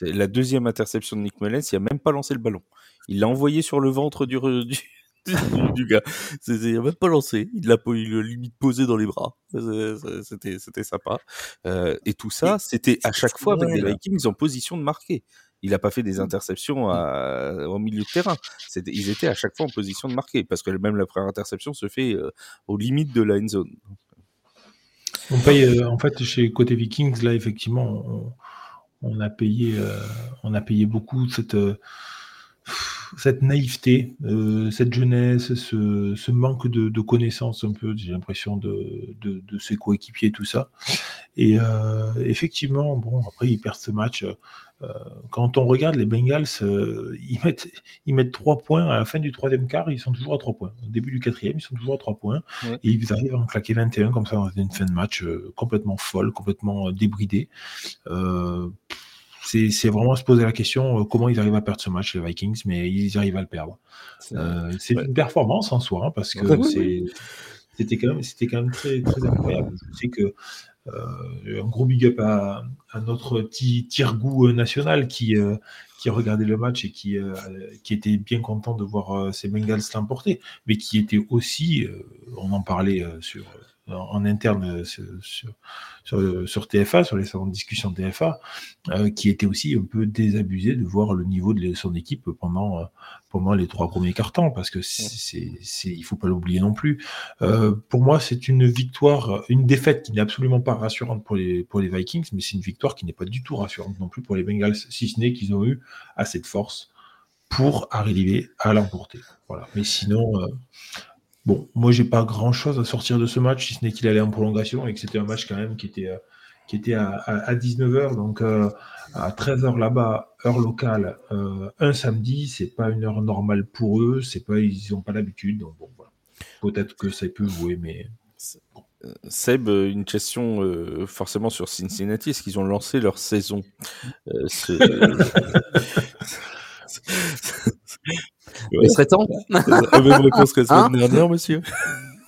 La deuxième interception de Nick Mullens, il n'a même pas lancé le ballon. Il l'a envoyé sur le ventre du, du, du gars. Il n'a même pas lancé. Il l'a limite posé dans les bras. C'était, sympa. Euh, et tout ça, c'était à chaque fois avec des Vikings en position de marquer. Il n'a pas fait des mmh. interceptions à, au milieu de terrain. ils étaient à chaque fois en position de marquer parce que même la première interception se fait euh, aux limites de la end zone. On paye, euh, en fait, chez côté Vikings, là, effectivement, on, on a payé, on a payé beaucoup cette cette naïveté, euh, cette jeunesse, ce, manque de, connaissances un peu, j'ai l'impression, de, de, ses coéquipiers, tout ça. Et euh, effectivement, bon, après, ils perdent ce match. Euh, quand on regarde les Bengals, ils, mettent, ils mettent 3 points à la fin du troisième quart, ils sont toujours à 3 points. Au début du quatrième, ils sont toujours à 3 points. Et ils arrivent à en claquer 21 comme ça dans une fin de match complètement folle, complètement débridée c'est vraiment se poser la question euh, comment ils arrivent à perdre ce match, les Vikings, mais ils arrivent à le perdre. c'est euh, une performance en soi, hein, parce que c'était quand, même, quand même très, très incroyable. Je sais que euh, un gros big up à, notre petit Tirgou national qui, qui a regardé le match et qui, qui était bien content de voir ses Bengals l'emporter, mais qui était aussi, on en parlait sur en interne euh, sur, sur, TFA, sur les salons de discussion TFA, euh, qui était aussi un peu désabusé de voir le niveau de son équipe pendant, euh, pendant les trois premiers cartons, parce que c'est, c'est, il faut pas l'oublier non plus. pour moi, c'est une victoire, une défaite qui n'est absolument pas rassurante pour les, pour les Vikings, mais c'est une victoire qui n'est pas du tout rassurante non plus pour les Bengals, si ce n'est qu'ils ont eu assez de force pour arriver à l'emporter. Voilà. Mais sinon, Bon, moi, j'ai pas grand chose à sortir de ce match, si ce n'est qu'il allait en prolongation et que c'était un match quand même qui était, euh, qui était à, 19h, donc euh, à 13h là-bas, heure locale, euh, un samedi, c'est pas une heure normale pour eux, c'est pas, ils n'ont pas l'habitude, donc bon, voilà. Peut-être que ça peut jouer, mais Seb, une question forcément sur Cincinnati. Est-ce qu'ils ont lancé leur saison Il serait temps. La même réponse que la semaine hein dernière, monsieur.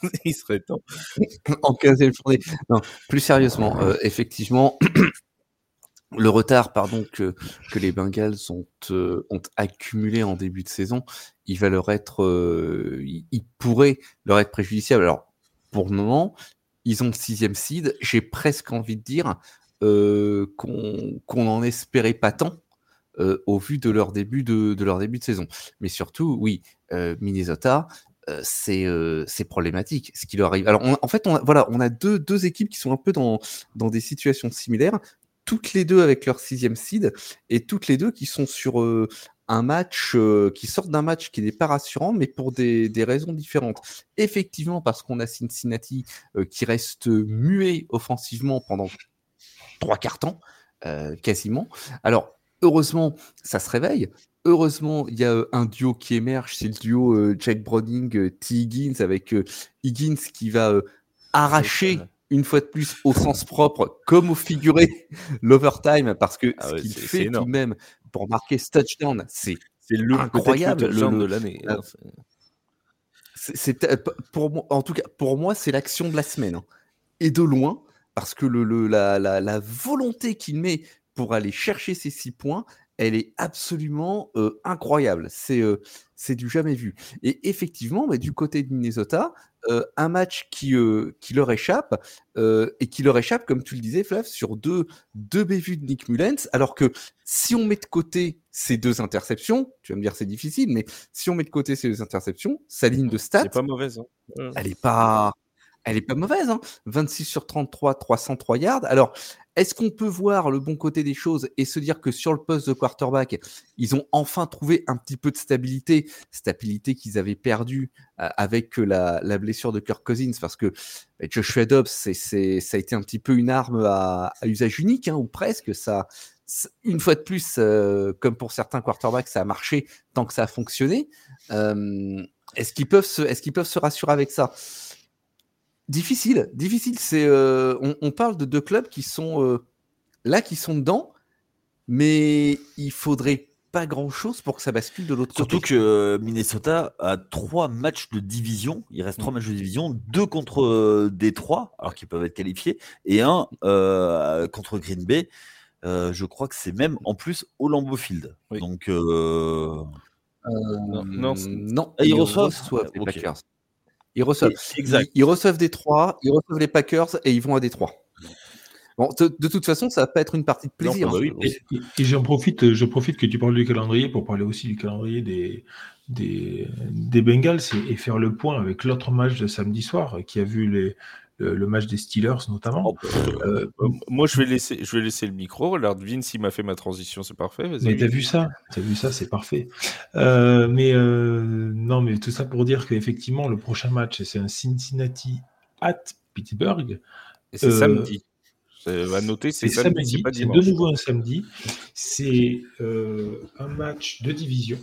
Il serait temps. en 15e journée. Non, plus sérieusement, euh, effectivement, le retard pardon, que, que les Bengals ont, euh, ont accumulé en début de saison, il va leur être, euh, il, pourrait leur être préjudiciable. Alors, pour le moment, ils ont le sixième seed. J'ai presque envie de dire qu'on n'en espérait pas tant. Au vu de leur début de, leur début de saison. Mais surtout, oui, Minnesota, c'est problématique ce qui leur arrive. Alors en fait, on a, voilà, on a deux, deux équipes qui sont un peu dans, dans des situations similaires, toutes les deux avec leur sixième seed et toutes les deux qui sont sur un match qui sortent d'un match qui n'est pas rassurant, mais pour des, des raisons différentes. Effectivement, parce qu'on a Cincinnati qui reste muet offensivement pendant trois quarts temps, quasiment. Alors heureusement, ça se réveille. Heureusement, il y a un duo qui émerge, c'est le duo Jack Browning, T. Higgins, avec Higgins qui va arracher une fois de plus au sens propre comme au figuré l'overtime parce que ah ce qu'il fait tout de même pour marquer ce touchdown, c'est incroyable. Le, de l'année. Hein, c'est pour moi, en tout cas pour moi, c'est l'action de la semaine hein. et de loin parce que le, la, la, la volonté qu'il met pour aller chercher ces six points, elle est absolument incroyable. C'est c'est du jamais vu. Et effectivement, mais du côté de Minnesota, un match qui, qui leur échappe, et qui leur échappe, comme tu le disais, Flav, sur deux, deux bévues de Nick Mullens, alors que si on met de côté ces deux interceptions, tu vas me dire c'est difficile, mais si on met de côté ces deux interceptions, sa ligne de stats, pas mauvaise. Hein. Elle est pas, elle est pas mauvaise. Hein 26 sur 33, 303 yards. Alors, est-ce qu'on peut voir le bon côté des choses et se dire que sur le poste de quarterback, ils ont enfin trouvé un petit peu de stabilité, stabilité qu'ils avaient perdue euh, avec la, blessure de Kirk Cousins, parce que bah, Joshua Dobbs, c'est, ça a été un petit peu une arme à, usage unique, hein, ou presque. Ça, une fois de plus, euh, comme pour certains quarterbacks, ça a marché tant que ça a fonctionné. Euh, est-ce qu'ils peuvent est-ce qu'ils peuvent se rassurer avec ça? Difficile, difficile. C'est, euh, on, parle de deux clubs qui sont euh, là, qui sont dedans, mais il faudrait pas grand chose pour que ça bascule de l'autre côté. Surtout que euh, Minnesota a trois matchs de division. Il reste trois mm. matchs de division, deux contre Détroit, alors qu'ils peuvent être qualifiés, et un contre Green Bay. je crois que c'est même en plus au Lambeau Field. Donc non, non, non, ils reçoivent les Packers. Ils reçoivent, Ils, reçoivent Détroit, ils reçoivent les Packers et ils vont à Détroit. Bon, de, toute façon, ça va pas être une partie de plaisir. Bah hein. et, j'en profite, je profite que tu parles du calendrier pour parler aussi du calendrier des, des, des Bengals et, faire le point avec l'autre match de samedi soir qui a vu les, le, match des Steelers notamment. Oh, euh, moi, je vais laisser, je vais laisser le micro. Alors, Vince, il m'a fait ma transition, c'est parfait. Mais t'as vu ça? T'as vu ça, c'est parfait. Euh, mais euh, non, mais tout ça pour dire qu'effectivement, le prochain match, c'est un Cincinnati at Pittsburgh. Et c'est samedi. À noter, c'est samedi. C'est de nouveau un samedi. C'est un match de division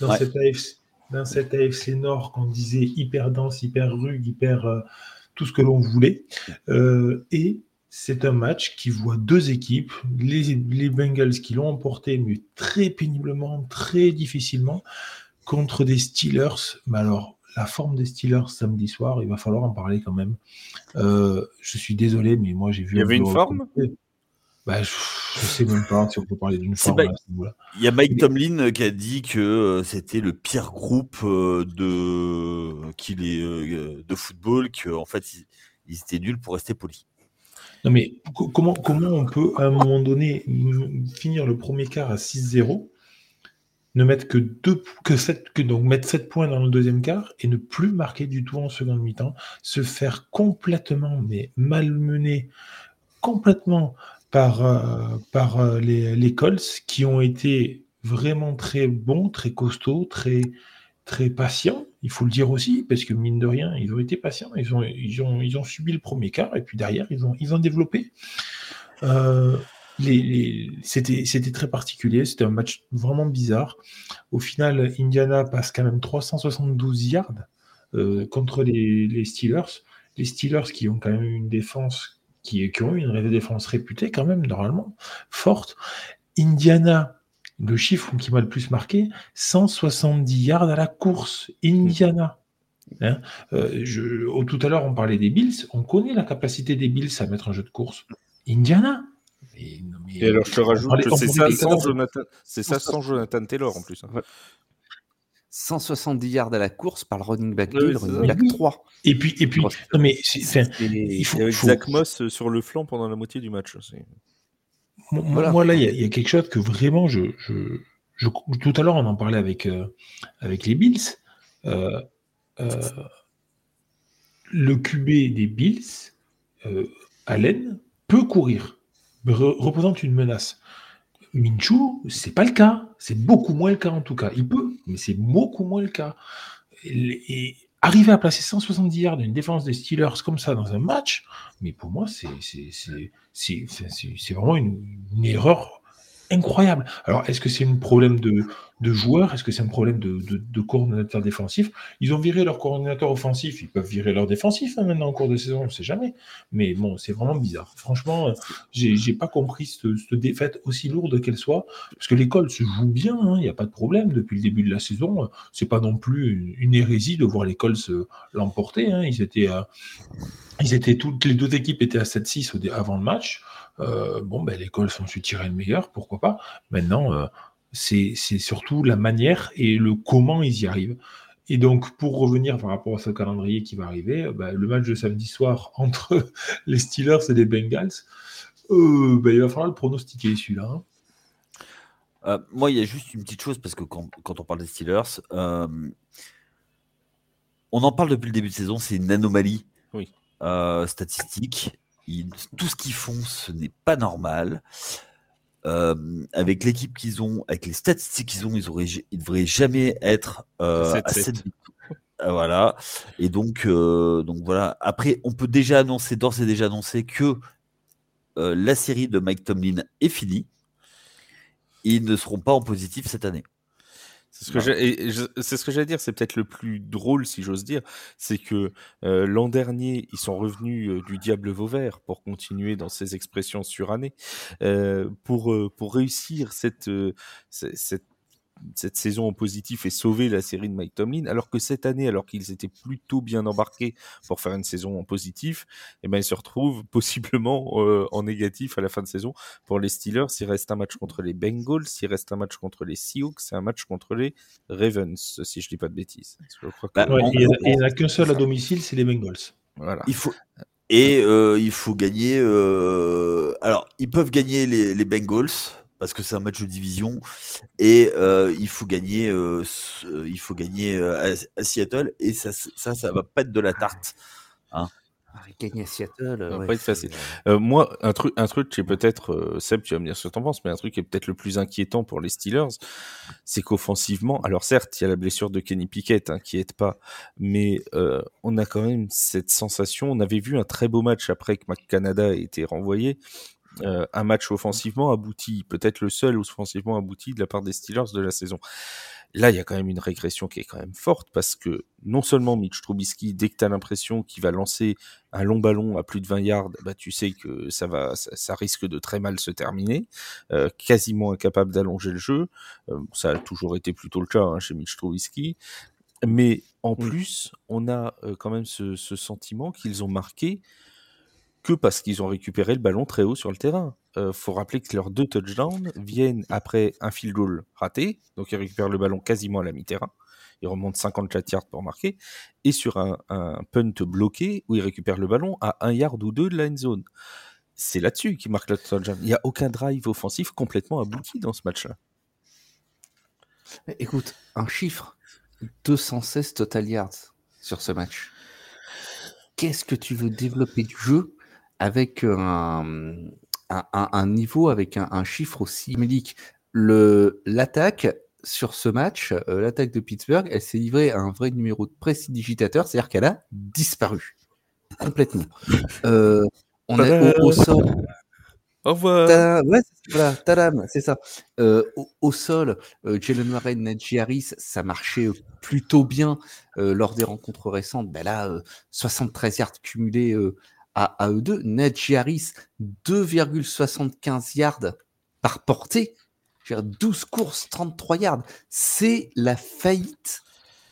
dans, cette AFC, dans cette AFC Nord qu'on disait hyper dense, hyper rude, hyper tout ce que l'on voulait. Euh, et c'est un match qui voit deux équipes, les, les Bengals qui l'ont emporté, mais très péniblement, très difficilement, contre des Steelers. Mais alors, la forme des Steelers samedi soir, il va falloir en parler quand même. Euh, je suis désolé, mais moi j'ai vu. Il y avait une forme? Bah, je ne sais même pas si on peut parler d'une forme. Il y a Mike Tomlin euh, qui a dit que c'était le pire groupe de, qu'il est, de football, qu'en fait, ils, étaient nuls pour rester polis. Non, mais comment, comment on peut, à un moment donné, finir le premier quart à 6-0, ne mettre que, deux, que, 7, que donc mettre 7 points dans le deuxième quart et ne plus marquer du tout en seconde mi-temps, se faire complètement mais malmener complètement par, euh, par euh, les, les, Colts qui ont été vraiment très bons, très costauds, très, très patients. Il faut le dire aussi, parce que mine de rien, ils ont été patients. Ils ont, ils ont, ils ont subi le premier quart et puis derrière, ils ont, ils ont développé. Euh, c'était très particulier. C'était un match vraiment bizarre. Au final, Indiana passe quand même 372 yards contre les, les Steelers les Steelers qui ont quand même une défense, qui, qui ont une défense réputée quand même, normalement, forte. Indiana, le chiffre qui m'a le plus marqué, 170 yards à la course. Indiana. Hein euh, je, tout à l'heure, on parlait des Bills. On connaît la capacité des Bills à mettre un jeu de course. Indiana. Et, alors, je te rajoute que c'est ça, sans Jonathan, ça sans Jonathan Taylor en plus. Hein. 170 yards à la course par le running back 2 le running back 3. Et puis, et puis non mais il faut, avec Zach Moss euh, sur le flanc pendant la moitié du match. Moi, là, il y, a quelque chose que vraiment, je, je, tout à l'heure, on en parlait avec, euh, avec les Bills. Euh, le QB des Bills, Allen, peut courir, représente une menace. Minchu, c'est pas le cas. C'est beaucoup moins le cas en tout cas. Il peut, mais c'est beaucoup moins le cas. Et, arriver à placer 170 yards d'une défense des Steelers comme ça dans un match, mais pour moi, c'est vraiment une, une, erreur incroyable. Alors, est-ce que c'est un problème de, de joueurs? Est-ce que c'est un problème de, de, coordinateur défensif Ils ont viré leur coordinateur offensif, ils peuvent virer leur défensif hein, maintenant en cours de saison, on ne sait jamais. Mais bon, c'est vraiment bizarre. Franchement, j'ai pas compris cette, défaite aussi lourde qu'elle soit, parce que l'école se joue bien, hein, il n'y a pas de problème depuis le début de la saison. C'est pas non plus une, hérésie de voir l'école se l'emporter. Hein. Ils étaient, ils étaient les deux équipes étaient à 7-6 avant le match. Euh, bon, ben, l'école s'en su tirer le meilleur, pourquoi pas. Maintenant, euh, c'est surtout la manière et le comment ils y arrivent. Et donc, pour revenir par rapport à ce calendrier qui va arriver, ben, le match de samedi soir entre les Steelers et les Bengals, euh, ben, il va falloir le pronostiquer celui-là. Hein. moi, il y a juste une petite chose, parce que quand, quand on parle des Steelers, on en parle depuis le début de saison, c'est une anomalie oui. statistique tout ce qu'ils font, ce n'est pas normal. Euh, avec l'équipe qu'ils ont, avec les statistiques qu'ils ont, ils auraient, ils devraient jamais être euh, à 7 euh, Voilà. Et donc, donc voilà. Après, on peut déjà annoncer, d'ores et déjà annoncer que la série de Mike Tomlin est finie. Ils ne seront pas en positif cette année. C'est ce que j'allais dire. C'est peut-être le plus drôle, si j'ose dire, c'est que euh, l'an dernier, ils sont revenus euh, du diable Vauvert pour continuer dans ces expressions surannées, euh, pour pour réussir cette cette cette saison en positif et sauver la série de Mike Tomlin, alors que cette année, alors qu'ils étaient plutôt bien embarqués pour faire une saison en positif, eh ben, ils se retrouvent possiblement euh, en négatif à la fin de saison. Pour les Steelers, il reste un match contre les Bengals, il reste un match contre les Seahawks, c'est un match contre les Ravens, si je dis pas de bêtises. Bah, il n'y en a, qu'un seul à domicile, c'est les Bengals. Voilà. Il faut... Et euh, il faut gagner. Euh... Alors, ils peuvent gagner les, les Bengals parce que c'est un match de division et euh, il faut gagner, euh, il faut gagner euh, à, Seattle et ça, ça, ça va pas être de la tarte. Hein. Ah, gagner à Seattle, ça va pas être facile. moi, un truc, un truc qui est peut-être, Seb, tu vas me dire ce que tu en penses, mais un truc qui est peut-être le plus inquiétant pour les Steelers, c'est qu'offensivement, alors certes, il y a la blessure de Kenny Pickett hein, qui aide pas, mais on a quand même cette sensation. On avait vu un très beau match après que Canada ait été renvoyé euh, un match offensivement abouti, peut-être le seul offensivement abouti de la part des Steelers de la saison. Là, il y a quand même une régression qui est quand même forte parce que non seulement Mitch Trubisky, dès que tu as l'impression qu'il va lancer un long ballon à plus de 20 yards, bah, tu sais que ça va, ça, risque de très mal se terminer, euh, quasiment incapable d'allonger le jeu. Euh, ça a toujours été plutôt le cas hein, chez Mitch Trubisky. Mais en plus, on a quand même ce, ce sentiment qu'ils ont marqué que parce qu'ils ont récupéré le ballon très haut sur le terrain. Il euh, faut rappeler que leurs deux touchdowns viennent après un field goal raté, donc ils récupèrent le ballon quasiment à la mi-terrain. Ils remontent 54 yards pour marquer, et sur un, punt bloqué où ils récupèrent le ballon à un yard ou deux de la end zone. C'est là-dessus qu'ils marquent le touchdown. Il n'y a aucun drive offensif complètement abouti dans ce match-là. Écoute, un chiffre 216 total yards sur ce match. Qu'est-ce que tu veux développer du jeu avec un, un, niveau, avec un, chiffre aussi médique. L'attaque sur ce match, euh, l'attaque de Pittsburgh, elle s'est livrée à un vrai numéro de précidigitateur, c'est-à-dire qu'elle a disparu complètement. Euh, on a au, sort. Au revoir. Ouais, voilà, tadam, c'est ça. Euh, au, au sol, euh, Jalen Murray, Najee Harris, ça marchait euh, plutôt bien euh, lors des rencontres récentes. Ben là, euh, 73 yards cumulés euh, à, à eux deux. Najee Harris, 2,75 yards par portée. Je veux dire, 12 courses, 33 yards. C'est la faillite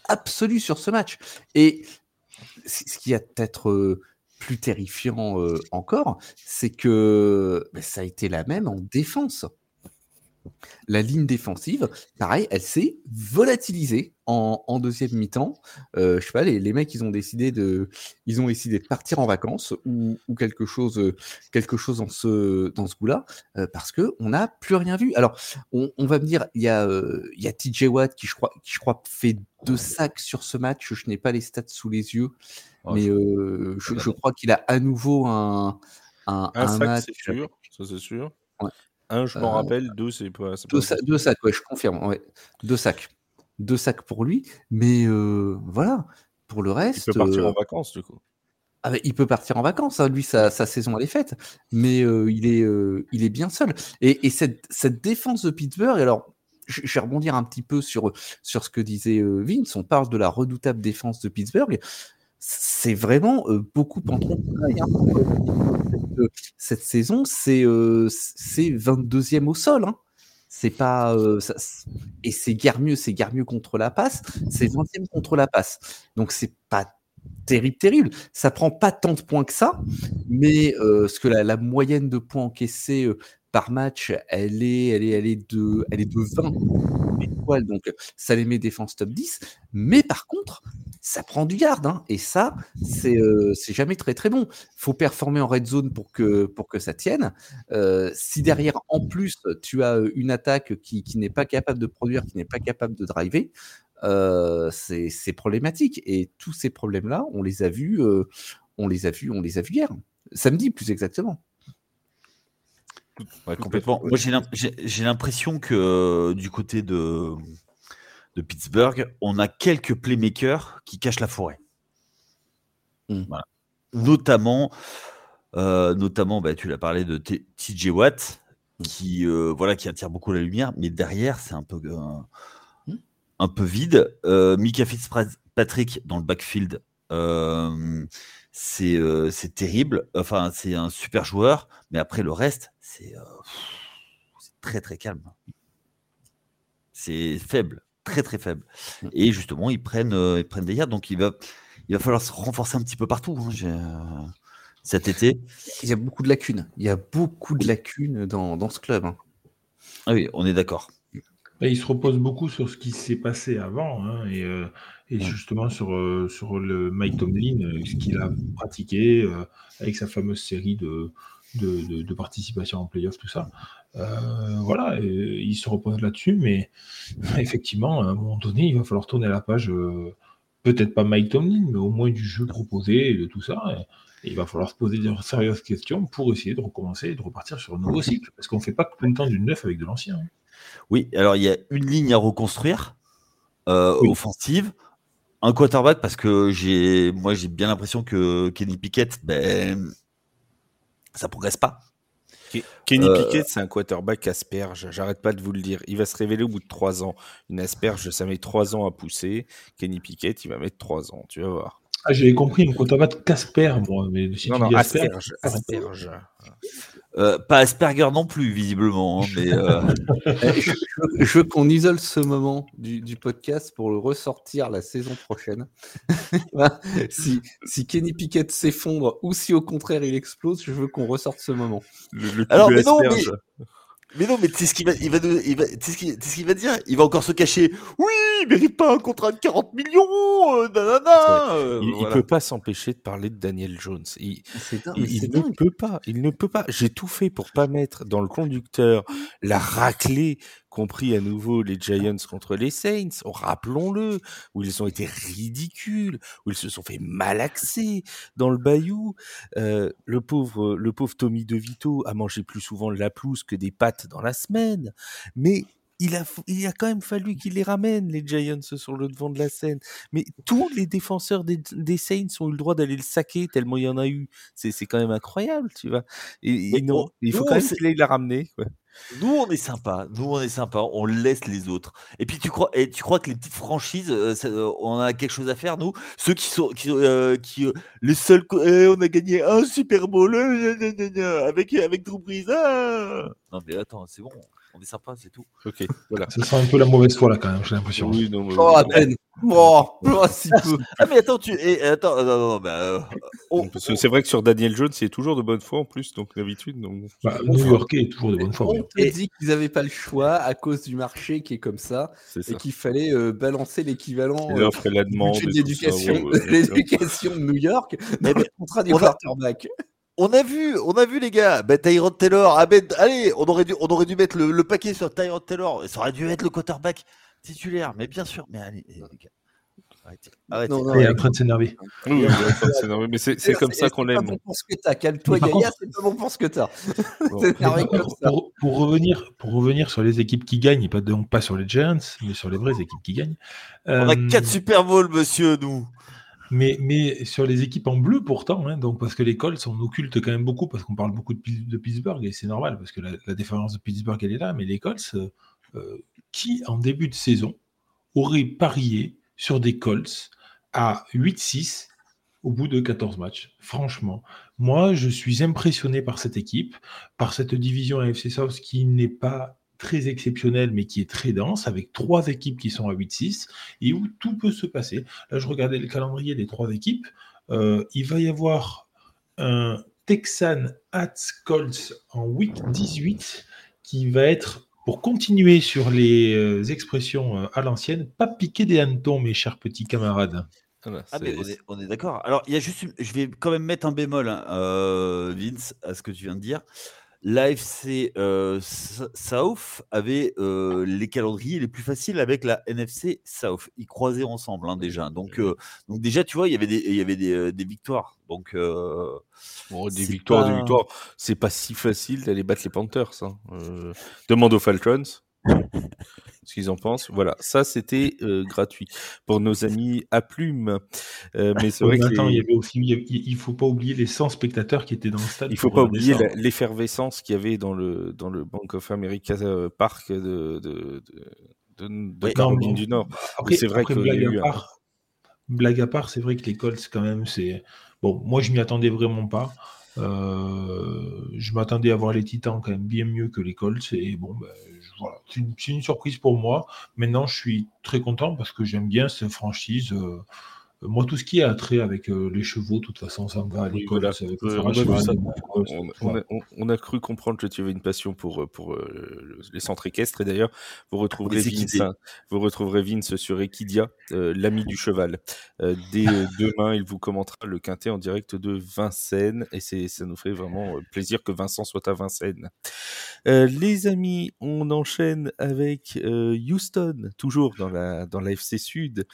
absolue sur ce match. Et ce qui a peut-être euh, plus terrifiant euh, encore, c'est que ben, ça a été la même en défense. La ligne défensive, pareil, elle s'est volatilisée en, en deuxième mi-temps. Euh, je sais pas, les, les mecs, ils ont décidé de, ils ont décidé de partir en vacances ou, ou quelque chose, quelque chose dans ce, dans ce goût-là, euh, parce que on n'a plus rien vu. Alors, on, on va me dire, il y a, euh, il y a TJ Watt qui, je crois, qui je crois fait deux sacs sur ce match. Je n'ai pas les stats sous les yeux, Oh, mais je- euh, je, je crois qu'il a à nouveau un, un, Un, un sac, match. c'est sûr. Ça, c'est sûr. Ouais. Un, je m'en Euh, rappelle. Deux, c'est pas. Deux, sa- deux sacs, ouais, je confirme. Ouais. Deux sacs. Deux sacs pour lui. Mais euh, voilà, pour le Il reste. peut partir euh, en vacances, du coup. ah il peut partir en vacances, hein, lui, sa, sa saison elle est faite, mais euh, il, est, euh, il est bien seul. Et, et cette, cette défense de Pittsburgh, alors je, je vais rebondir un petit peu sur, sur ce que disait euh, Vince, on parle de la redoutable défense de Pittsburgh, c'est vraiment euh, beaucoup en travail, hein. cette, euh, cette saison, c'est euh, c'est 22e au sol. Hein. C'est pas euh, et c'est guère mieux, c'est guère mieux contre la passe, c'est 20e contre la passe. Donc c'est pas terrible, terrible. Ça prend pas tant de points que ça, mais euh, ce que la, la moyenne de points encaissés euh, par match, elle est, elle est, elle est de, elle est de 20 donc ça les met défense top 10. Mais par contre, ça prend du garde, hein, et ça, c'est euh, c'est jamais très très bon. Faut performer en red zone pour que pour que ça tienne. Euh, si derrière, en plus, tu as euh, une attaque qui, qui n'est pas capable de produire, qui n'est pas capable de driver, euh, c'est problématique. Et tous ces problèmes-là, on les a vus, euh, on les a vus, on les a vus hier, samedi plus exactement. Ouais, complètement. Moi, j'ai l'im- j'ai j'ai l'impression que euh, du côté de, de Pittsburgh, on a quelques playmakers qui cachent la forêt. Mm. Voilà. Notamment, euh, notamment bah, tu l'as parlé de TJ Watt, qui, euh, voilà, qui attire beaucoup la lumière, mais derrière, c'est un peu, euh, Mm. un peu vide. Mika Fitzpatrick dans le backfield, c'est euh, c'est terrible. Enfin, c'est un super joueur, mais après le reste, c'est euh, c'est très très calme. C'est faible, très très faible. Mm. Et justement, ils prennent, euh, ils prennent des yards, donc il va, il va falloir se renforcer un petit peu partout hein, cet été. Il y a beaucoup de lacunes. Il y a beaucoup de lacunes dans, dans ce club. hein. Ah oui, on est d'accord. Ben, il se repose beaucoup sur ce qui s'est passé avant hein, et, euh, et justement sur, euh, sur le Mike Tomlin, euh, ce qu'il a pratiqué euh, avec sa fameuse série de, de, de, de participation en playoff, tout ça. Euh, voilà, et il se repose là-dessus, mais effectivement, à un moment donné, il va falloir tourner la page, euh, peut-être pas Mike Tomlin, mais au moins du jeu proposé et de tout ça. Et, et il va falloir se poser de sérieuses questions pour essayer de recommencer et de repartir sur un nouveau cycle, parce qu'on ne fait pas tout le temps du neuf avec de l'ancien. hein. Oui, alors il y a une ligne à reconstruire, euh, Oui. offensive, un quarterback, parce que j'ai, moi j'ai bien l'impression que Kenny Pickett, ben, ça progresse pas. Ke- Kenny Euh, Pickett, c'est un quarterback asperge. J'arrête pas de vous le dire. Il va se révéler au bout de trois ans. Une asperge, ça met trois ans à pousser. Kenny Pickett, il va mettre trois ans. Tu vas voir. Ah, j'avais compris, une quarterback Casper, moi, mais si non, tu non, dis Asperge, Asperge. Euh, pas Asperger non plus, visiblement, hein, mais euh, je, je veux- je veux qu'on isole ce moment du, du podcast pour le ressortir la saison prochaine. Si, si Kenny Pickett s'effondre ou si au contraire il explose, je veux qu'on ressorte ce moment. Le, le Alors, poulet mais non, asperge. Mais non, mais tu sais ce qu'il va, il va, nous- il va, tu sais ce qu'il tu sais ce qu'il va dire? Il va encore se cacher. Oui, il mérite pas un contrat de 40 millions. Euh, nanana, euh, Il, voilà. peut pas s'empêcher de parler de Daniel Jones. Il, dingue. il- ne peut pas. Il ne peut pas. J'ai tout fait pour pas mettre dans le conducteur la raclée qu'ont pris à nouveau les Giants contre les Saints. Oh, Rappelons-le, où ils ont été ridicules, où ils se sont fait malaxer dans le bayou. Euh, le pauvre, le pauvre Tommy DeVito a mangé plus souvent de la pelouse que des pâtes dans la semaine. Mais il a, il a quand même fallu qu'il les ramène, les Giants, sur le devant de la scène. Mais tous les défenseurs des, des Saints ont eu le droit d'aller le saquer tellement il y en a eu. C'est quand même incroyable, tu vois. Et, non, il faut quand même qu'il aille la ramener. Quoi. Nous, on est sympa. Nous, on est sympa. On laisse les autres. Et puis, tu crois, et tu crois que les petites franchises, euh, euh, on a quelque chose à faire, nous? Ceux qui sont. Qui, euh, les seuls. Eh, on a gagné un Super Bowl avec, avec Drew. Ah non, mais attends, c'est bon on est sympa, c'est tout. Ok, voilà. Ça sent un peu la mauvaise foi là quand même, j'ai l'impression. Oui, non, oh, à peine. Oh, si peu. Ah, mais attends, tu. Et, attends, non, non, bah, euh, oh, c'est vrai que sur Daniel Jones, il est toujours de bonne foi en plus, donc d'habitude. Donc... Bah, New Yorkais est toujours de bonne foi. On t'a dit qu'ils n'avaient pas le choix à cause du marché qui est comme ça, et qu'il fallait euh, balancer l'équivalent euh, la demande l'éducation de New York dans le contrat du quarterback on a vu, on a vu les gars. Ben, Tyrod Taylor, ah, ben, allez, on aurait dû, on aurait dû mettre le, paquet sur Tyrod Taylor. Ça aurait dû être le quarterback titulaire, mais bien sûr. Mais allez, les gars. Arrêtez. Arrêtez. Non, non, il est en train de s'énerver. Oui, il est en train de s'énerver, mais c'est comme ça qu'on l'aime. C'est pas bon pour ce que t'as. Calme-toi, Gaïa, c'est pas bon pour ce que t'as. pour, pour, revenir, pour revenir sur les équipes qui gagnent, et pas, donc pas sur les Giants, mais sur les vraies équipes qui gagnent. On a 4 euh, Super Bowl, monsieur, nous. Mais, sur les équipes en bleu, pourtant, hein, donc parce que les Colts, on occulte quand même beaucoup, parce qu'on parle beaucoup de, de, Pittsburgh, et c'est normal, parce que la, la, différence de Pittsburgh, elle est là, mais les Colts, euh, euh, qui, en début de saison, aurait parié sur des Colts à 8-6 au bout de 14 matchs? Franchement, moi, je suis impressionné par cette équipe, par cette division AFC South qui n'est pas très exceptionnel, mais qui est très dense, avec trois équipes qui sont à 8-6, et où tout peut se passer. Là, je regardais le calendrier des trois équipes. Euh, il va y avoir un Texan at Colts en week 18 qui va être, pour continuer sur les euh, expressions euh, à l'ancienne, pas piquer des hannetons, mes chers petits camarades. Ah, bah, ah on est, d'accord. Alors, il y a juste, je vais quand même mettre un bémol, hein, Vince, à ce que tu viens de dire l'AFC euh, South avait euh, les calendriers les plus faciles avec la NFC South. Ils croisaient ensemble hein, déjà. Donc, euh, donc déjà, tu vois, il y avait des, il y avait des, des victoires. Donc, bon, des victoires, des victoires. C'est pas si facile d'aller battre les Panthers. Hein. demande aux Falcons ce qu'ils en pensent. Voilà, ça c'était euh, gratuit pour nos amis à plume. Euh, mais c'est vrai qu'il y avait aussi, il faut pas oublier les 100 spectateurs qui étaient dans le stade. Il faut pas oublier l'effervescence qu'il y avait dans le dans le Bank of America euh, Park de de, de, Caroline du Nord. c'est vrai que blague, à part, blague à part, c'est vrai que les Colts quand même, c'est bon. Moi, je m'y attendais vraiment pas. je m'attendais à voir les Titans quand même bien mieux que les Colts et bon, ben, c'est une, surprise pour moi. Maintenant, je suis très content parce que j'aime bien cette franchise. Euh, moi, tout ce qui est attrait avec euh, les chevaux, de toute façon, ça me va à l'école. on, a cru comprendre que tu avais une passion pour, euh, pour euh, les centres équestres. Et d'ailleurs, vous retrouverez, Vince, hein, vous retrouverez Vince sur Equidia, l'ami du cheval. dès demain, il vous commentera le quintet en direct de Vincennes. Et ça nous fait vraiment plaisir que Vincent soit à Vincennes. les amis, on enchaîne avec Houston, toujours dans la, dans la FC Sud,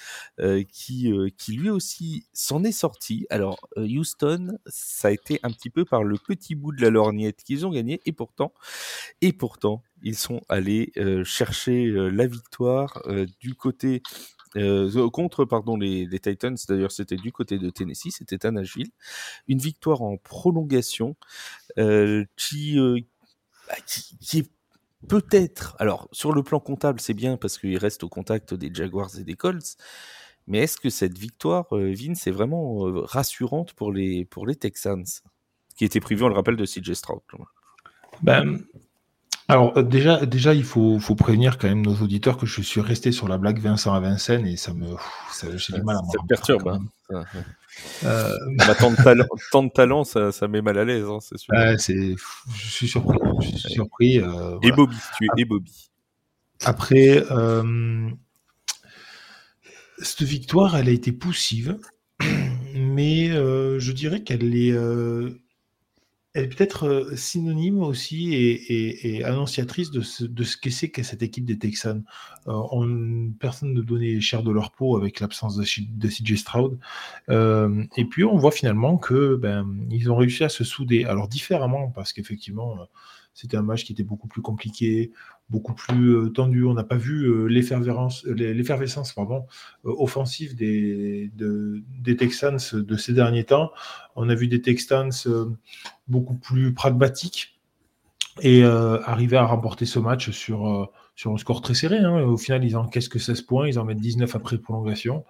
qui, qui lui aussi s'en est sorti. Alors, euh, Houston, ça a été un petit peu par le petit bout de la lorgnette qu'ils ont gagné, et pourtant, et pourtant, ils sont allés euh, chercher euh, la victoire du côté contre pardon les, Titans. D'ailleurs, c'était du côté de Tennessee, c'était à Nashville. Une victoire en prolongation qui, bah, qui, qui est peut-être, alors sur le plan comptable, c'est bien parce qu'il reste au contact des Jaguars et des Colts, mais est-ce que cette victoire, euh, Vince, est vraiment euh, rassurante pour les, pour les Texans Qui était prévu, on le rappelle, de CJ Stroud. Ben, alors euh, déjà, déjà il faut, faut, prévenir quand même nos auditeurs que je suis resté sur la blague Vincent à Vincennes et ça me, j'ai du mal à Ça me perturbe. Hein. tant, de talent, tant de talent, ça, ça met mal à l'aise, hein, c'est sûr. je suis surpris. Je suis surpris Et Bobby, tu es et Bobby. Après, cette victoire, elle a été poussive, mais euh, je dirais qu'elle est, euh, peut-être euh, synonyme aussi et, annonciatrice de ce, de ce qu'est que cette équipe des Texans. personne ne donnait cher de leur peau avec l'absence de, de, CJ Stroud. et puis on voit finalement que ben, ont réussi à se souder. Alors différemment, parce qu'effectivement C'était un match qui était beaucoup plus compliqué, beaucoup plus euh, tendu. On n'a pas vu euh, l'effervescence pardon, offensive des, des Texans de ces derniers temps. On a vu des Texans beaucoup plus pragmatiques et arriver à remporter ce match sur, sur un score très serré. Hein. Au final, ils encaissent que 16 points, ils en mettent 19 après prolongation.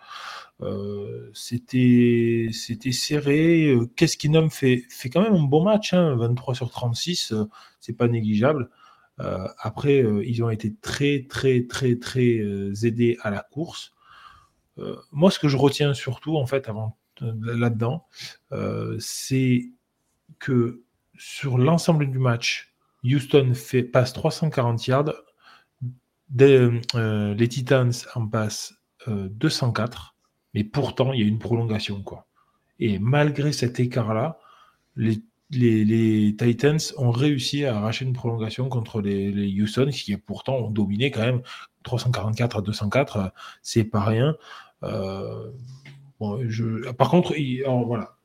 Euh, c'était serré. Euh, qu'est-ce qui nomme fait, fait quand même un bon match, 23 hein, sur 36, euh, c'est pas négligeable. après, ils ont été très, très, très, très aidés à la course. moi, ce que je retiens surtout, en fait, avant là-dedans, c'est que sur l'ensemble du match, Houston fait, passe 340 yards, les Titans en passent 204 mais pourtant, il y a une prolongation. Quoi. Et malgré cet écart-là, les, Titans ont réussi à arracher une prolongation contre les, Houston, qui pourtant ont dominé quand même 344 à 204, c'est pas rien. Euh, par contre, voilà,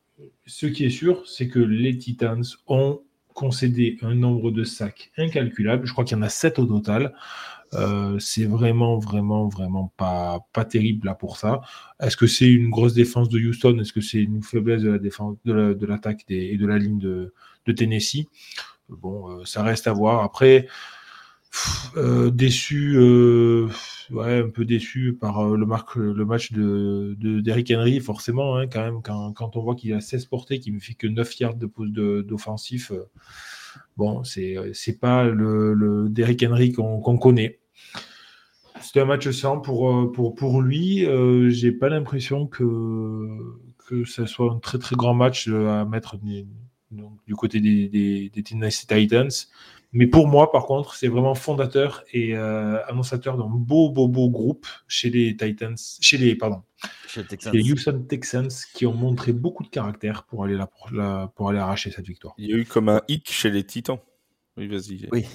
ce qui est sûr, c'est que les Titans ont concédé un nombre de sacs incalculable. Je crois qu'il y en a 7 au total. Euh, c'est vraiment, vraiment, vraiment pas, pas terrible là pour ça. Est-ce que c'est une grosse défense de Houston? Est-ce que c'est une faiblesse de la défense de l'attaque et de la ligne de, Tennessee? Bon, euh, ça reste à voir. Après, euh, déçu, ouais, un peu déçu par le, le match de, d'Eric Henry, forcément, hein, quand même, quand, quand, on voit qu'il a 16 portées, qu'il ne fait que 9 yards de d'offensif. Bon, c'est c'est pas le, le Derrick Henry qu'on connaît. C'était un match sans pour, euh, pour, pour lui. Euh, J'ai pas l'impression que, que ce soit un très très grand match à mettre du côté des, des Tennessee Titans. Mais pour moi, par contre, c'est vraiment fondateur et euh, annonçateur d'un beau, beau, beau groupe chez les Titans, chez les, pardon, chez les, Houston Texans qui ont montré beaucoup de caractère pour aller, là, pour, aller arracher cette victoire. Il y a eu comme un hic chez les Titans. Oui, vas-y. Oui.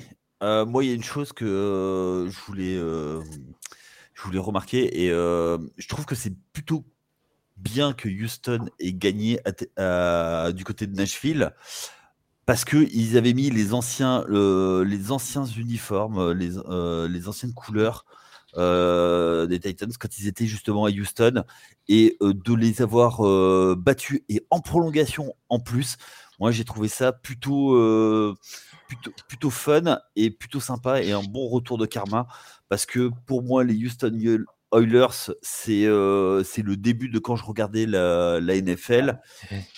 Euh, moi, il y a une chose que euh, je voulais, je voulais remarquer et je trouve que c'est plutôt bien que Houston ait gagné du côté de Nashville parce qu'ils avaient mis les anciens, les anciens uniformes, euh, les, euh, les anciennes couleurs euh, des Titans quand ils étaient justement à Houston et de les avoir battus et en prolongation en plus. Moi, j'ai trouvé ça plutôt, plutôt, plutôt fun et plutôt sympa et un bon retour de karma parce que pour moi, les Houston Oilers, c'est euh, c'est le début de quand je regardais la, la NFL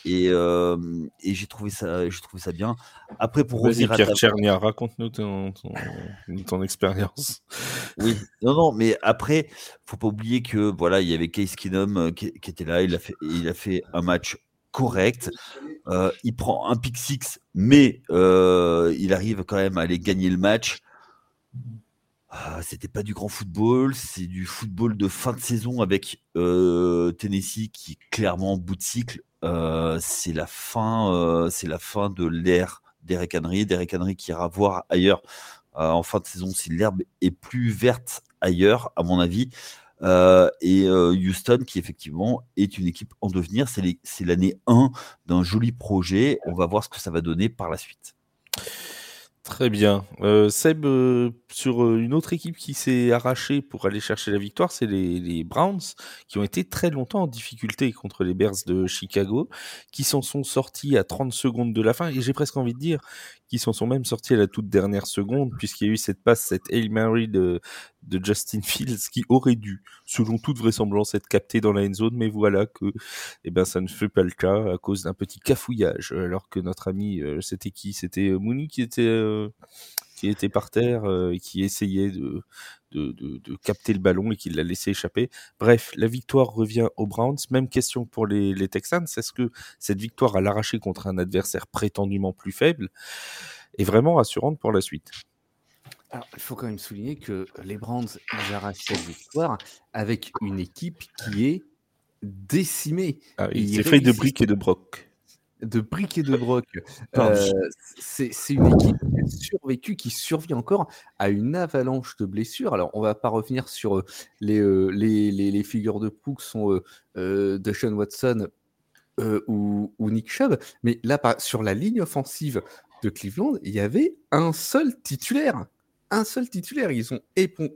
et, euh, et j'ai trouvé ça j'ai trouvé ça bien. Après pour revenir Pierre à Tchernia, raconte-nous ton, ton, expérience. Oui, non non, mais après faut pas oublier que voilà il y avait Case Keenum euh, qui, qui, était là, il a fait il a fait un match correct. il prend un pick six, mais il arrive quand même à aller gagner le match. Ah, c'était pas du grand football, c'est du football de fin de saison avec euh, Tennessee qui est clairement en bout de cycle. Euh, c'est la fin, euh, c'est la fin de l'ère d'Eric Henry. Derek Henry qui ira voir ailleurs en fin de saison si l'herbe est plus verte ailleurs, à mon avis. et Houston qui effectivement est une équipe en devenir. C'est l'année 1 d'un joli projet. On va voir ce que ça va donner par la suite. Très bien. Euh, Seb, euh, sur euh, une autre équipe qui s'est arrachée pour aller chercher la victoire, c'est les, les, Browns, qui ont été très longtemps en difficulté contre les Bears de Chicago, qui s'en sont sortis à 30 secondes de la fin, et j'ai presque envie de dire qui s'en sont même sortis à la toute dernière seconde, puisqu'il y a eu cette passe, cette Hail Mary de, de Justin Fields, qui aurait dû, selon toute vraisemblance, être capté dans la end zone, mais voilà que eh ben, ça ne fait pas le cas à cause d'un petit cafouillage, alors que notre ami, euh, c'était qui? C'était euh, Mooney qui était, euh, qui était par terre et qui essayait de, de, de, capter le ballon et qui l'a laissé échapper. Bref, la victoire revient aux Browns. Même question pour les, Texans. Est-ce que cette victoire à l'arraché contre un adversaire prétendument plus faible est vraiment rassurante pour la suite? Alors, il faut quand même souligner que les Browns, ils arrachent cette victoire avec une équipe qui est décimée. Ah, il fait de briques et de broc. De briques et de broc. Euh, c'est une équipe qui a survécu, qui survit encore à une avalanche de blessures. Alors, on va pas revenir sur euh, euh, les, les, les, figures de proue que sont euh, Deshaun Watson ou, ou, Nick Chubb, mais là, sur la ligne offensive, de Cleveland, il y avait un seul titulaire un seul titulaire. Ils ont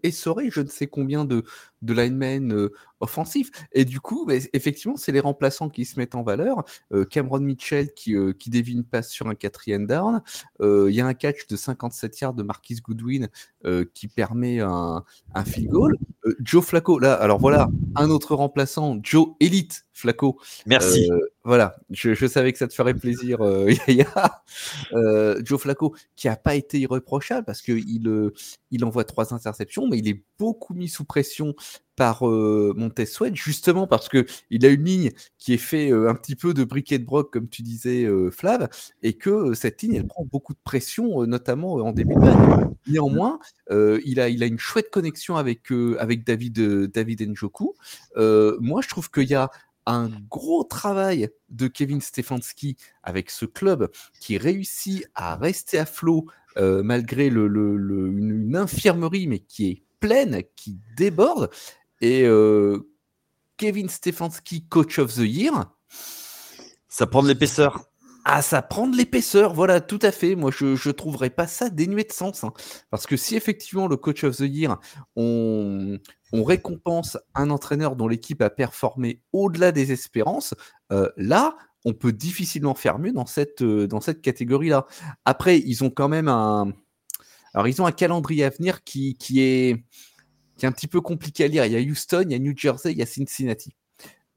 essoré je ne sais combien de, de linemen euh, offensifs. Et du coup, bah, effectivement, c'est les remplaçants qui se mettent en valeur. Euh, Cameron Mitchell qui, euh, qui dévie une passe sur un quatrième down. Il y a un catch de 57 yards de Marquis Goodwin qui permet un, un field goal. Joe Flacco, là, alors voilà, un autre remplaçant, Joe Elite Flacco. Merci. voilà, je, je, savais que ça te ferait plaisir, Yaya. Joe Flacco, qui n'a pas été irréprochable parce qu'il il envoie trois interceptions, mais il est beaucoup mis sous pression par euh, justement parce que il a une ligne qui est fait un petit peu de briquet de broc, comme tu disais, Flav, et que cette ligne, elle prend beaucoup de pression, notamment en début de match. Néanmoins, il, a, il a une chouette connexion avec, avec David, David Njoku. moi, je trouve qu'il y a un gros travail de Kevin Stefanski avec ce club qui réussit à rester à flot malgré le, une, infirmerie, mais qui est pleine, qui déborde. Et Kevin Stefanski, coach of the year. Ça prend de l'épaisseur. Ah, ça prend de l'épaisseur, voilà, tout à fait. Moi, je ne trouverais pas ça dénué de sens. Hein. Parce que si effectivement le coach of the year, on, on récompense un entraîneur dont l'équipe a performé au-delà des espérances, là, on peut difficilement faire mieux dans cette, dans cette catégorie-là. Après, ils ont quand même un. Alors, ils ont un calendrier à venir qui, qui, est, qui est un petit peu compliqué à lire. Il y a Houston, il y a New Jersey, il y a Cincinnati.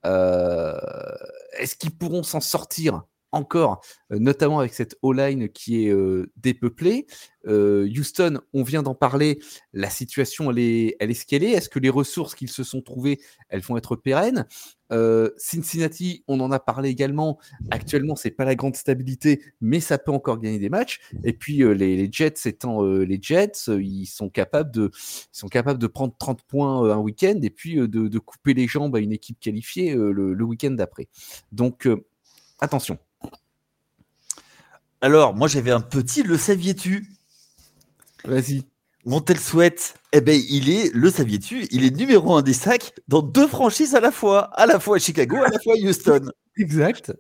Est-ce qu'ils pourront s'en sortir? Encore, notamment avec cette O-line qui est dépeuplée. Houston, on vient d'en parler, la situation elle est, elle est ce qu'elle est. Est-ce que les ressources qu'ils se sont trouvées, elles vont être pérennes? Cincinnati, on en a parlé également. Actuellement, c'est pas la grande stabilité, mais ça peut encore gagner des matchs. Et puis les, Jets étant les Jets, ils sont capables de, ils sont capables de prendre 30 points un week-end et puis de, couper les jambes à une équipe qualifiée le week-end d'après. Donc attention. Alors, moi j'avais un petit, le saviez-tu? Vas-y. Montel souhaite, eh ben, il est, le saviez-tu, il est numéro un des sacs dans deux franchises à la fois, à la fois Chicago, à la fois Houston. exact.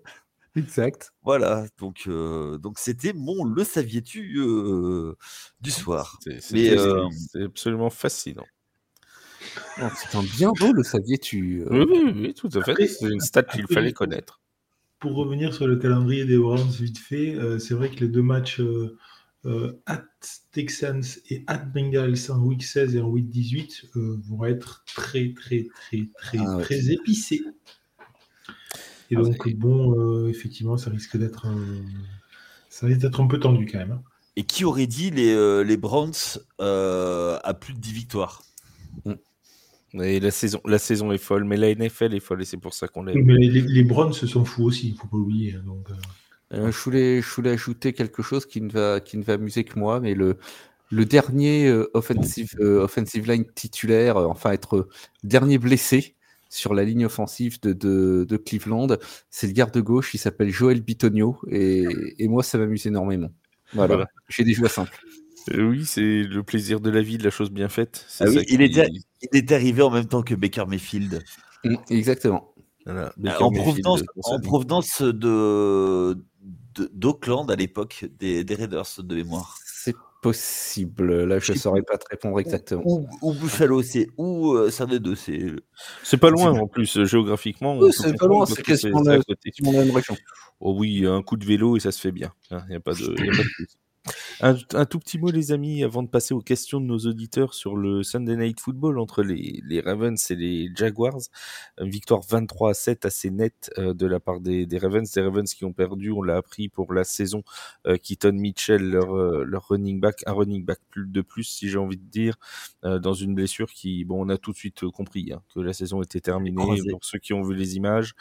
Exact. Voilà, donc euh, donc c'était mon le saviez-tu euh, du soir. C'est euh, absolument fascinant. C'est un bien beau le saviez-tu. Oui, oui, oui, tout à fait. C'est une stat qu'il fallait connaître pour revenir sur le calendrier des Browns vite fait, euh, c'est vrai que les deux matchs euh, euh, at Texans et at Bengals en week 16 et en week 18 vont être très très très très ah très épicés. Et ah donc bon, effectivement, ça risque d'être ça risque d'être un peu tendu quand même. Hein. Et qui aurait dit les, les Browns à plus de 10 victoires? Mm. Et la saison, la saison est folle, mais la NFL est folle et c'est pour ça qu'on l'a. Mais les, les Browns se sont fous aussi, il ne faut pas oublier. Hein, donc, euh. Euh, je, voulais, je voulais ajouter quelque chose qui ne va, qui ne va amuser que moi, mais le, le dernier euh, offensive, offensive line titulaire, enfin être dernier blessé sur la ligne offensive de, de, de Cleveland, c'est le garde gauche, il s'appelle Joël Bitonio, et, et moi ça m'amuse énormément. Voilà, voilà. j'ai des joueurs simples. Euh, oui, c'est le plaisir de la vie, de la chose bien faite. Ah oui, il, est il, arrivé en même temps que Baker Mayfield. Mm, exactement. Euh, en, provenance, en, provenance, de d'Auckland à l'époque des, des, Raiders de mémoire. C'est possible. Là, je ne saurais pas te répondre exactement. Ou, Buffalo, c'est ou euh, des deux. C'est pas loin en plus géographiquement. c'est pas loin, c'est quasiment la même région. Oh oui, un coup de vélo et ça se fait bien. Il n'y a pas de, y a pas de un, tout petit mot, les amis, avant de passer aux questions de nos auditeurs sur le Sunday Night Football entre les, les Ravens et les Jaguars. Une victoire 23 à 7 assez nette euh, de la part des, des, Ravens. Des Ravens qui ont perdu, on l'a appris pour la saison, euh, Keaton Mitchell, leur, euh, leur running back, un running back plus de plus, si j'ai envie de dire, euh, dans une blessure qui, bon, on a tout de suite compris hein, que la saison était terminée. Pour ceux qui ont vu les images,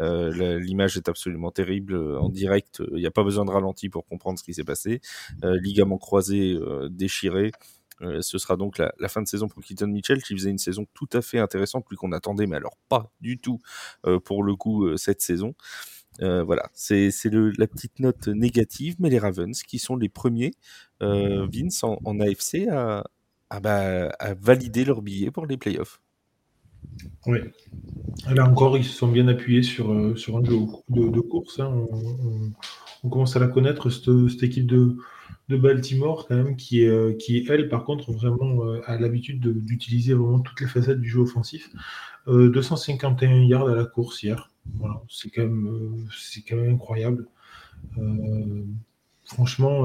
l'image est absolument terrible. En direct, il n'y a pas besoin de ralenti pour comprendre ce qui s'est passé. Euh, ligament croisé euh, déchiré. Euh, ce sera donc la, fin de saison pour Keaton Mitchell qui faisait une saison tout à fait intéressante, plus qu'on attendait, mais alors pas du tout pour le coup cette saison. voilà, c'est la petite note négative, mais les Ravens qui sont les premiers, Vince, en, AFC à, bah, à, valider leur billet pour les playoffs. Oui. Là encore, ils se sont bien appuyés sur, sur un jeu de, course. Hein. On, commence à la connaître, cette, équipe de, de, Baltimore, quand même, qui est, qui est elle, par contre, vraiment a l'habitude d'utiliser vraiment toutes les facettes du jeu offensif. 251 yards à la course hier. Voilà, c'est quand, même, quand même incroyable. franchement,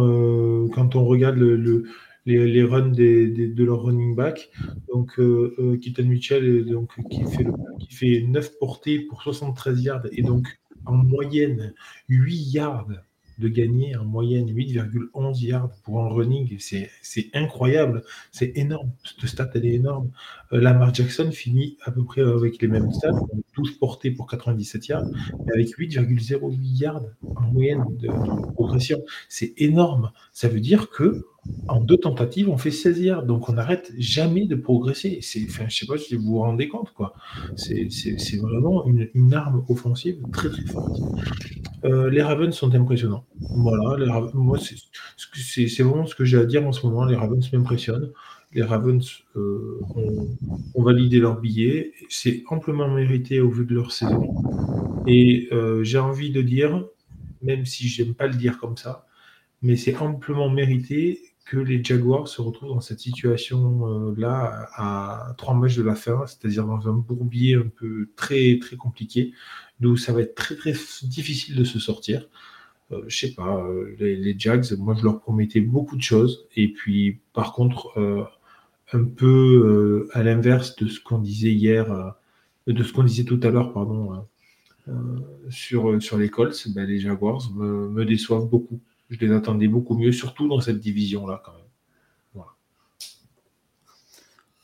quand on regarde le les, runs de leur running back. Donc, euh, euh Mitchell, donc, qui, fait qui fait 9 portées pour 73 yards et donc en moyenne 8 yards de gagner en moyenne 8,11 yards pour un running. C'est incroyable, c'est énorme. Cette stat, elle est énorme. Euh, Lamar Jackson finit à peu près avec les mêmes stats, 12 portées pour 97 yards, mais avec 8,08 yards en moyenne de, progression. C'est énorme. Ça veut dire que en deux tentatives, on fait 16 yards. Donc, on n'arrête jamais de progresser. Enfin, je sais pas si vous vous rendez compte. C'est vraiment une, arme offensive très, très forte. Euh, les Ravens sont impressionnants. Voilà, moi, c'est vraiment ce que j'ai à dire en ce moment. Les Ravens m'impressionnent. Les Ravens euh, ont, validé leur billet. C'est amplement mérité au vu de leur saison. Et euh, j'ai envie de dire, même si j'aime pas le dire comme ça, mais c'est amplement mérité que les Jaguars se retrouvent dans cette situation-là à trois matchs de la fin, c'est-à-dire dans un bourbier un peu très très compliqué, d'où ça va être très très difficile de se sortir. Euh, je sais pas, euh, les, Jags, moi je leur promettais beaucoup de choses, et puis par contre, euh, un peu à l'inverse de ce qu'on disait hier, de ce qu'on disait tout à l'heure, pardon, sur, sur les Colts, ben, les Jaguars me déçoivent beaucoup je les attendais beaucoup mieux, surtout dans cette division-là quand même.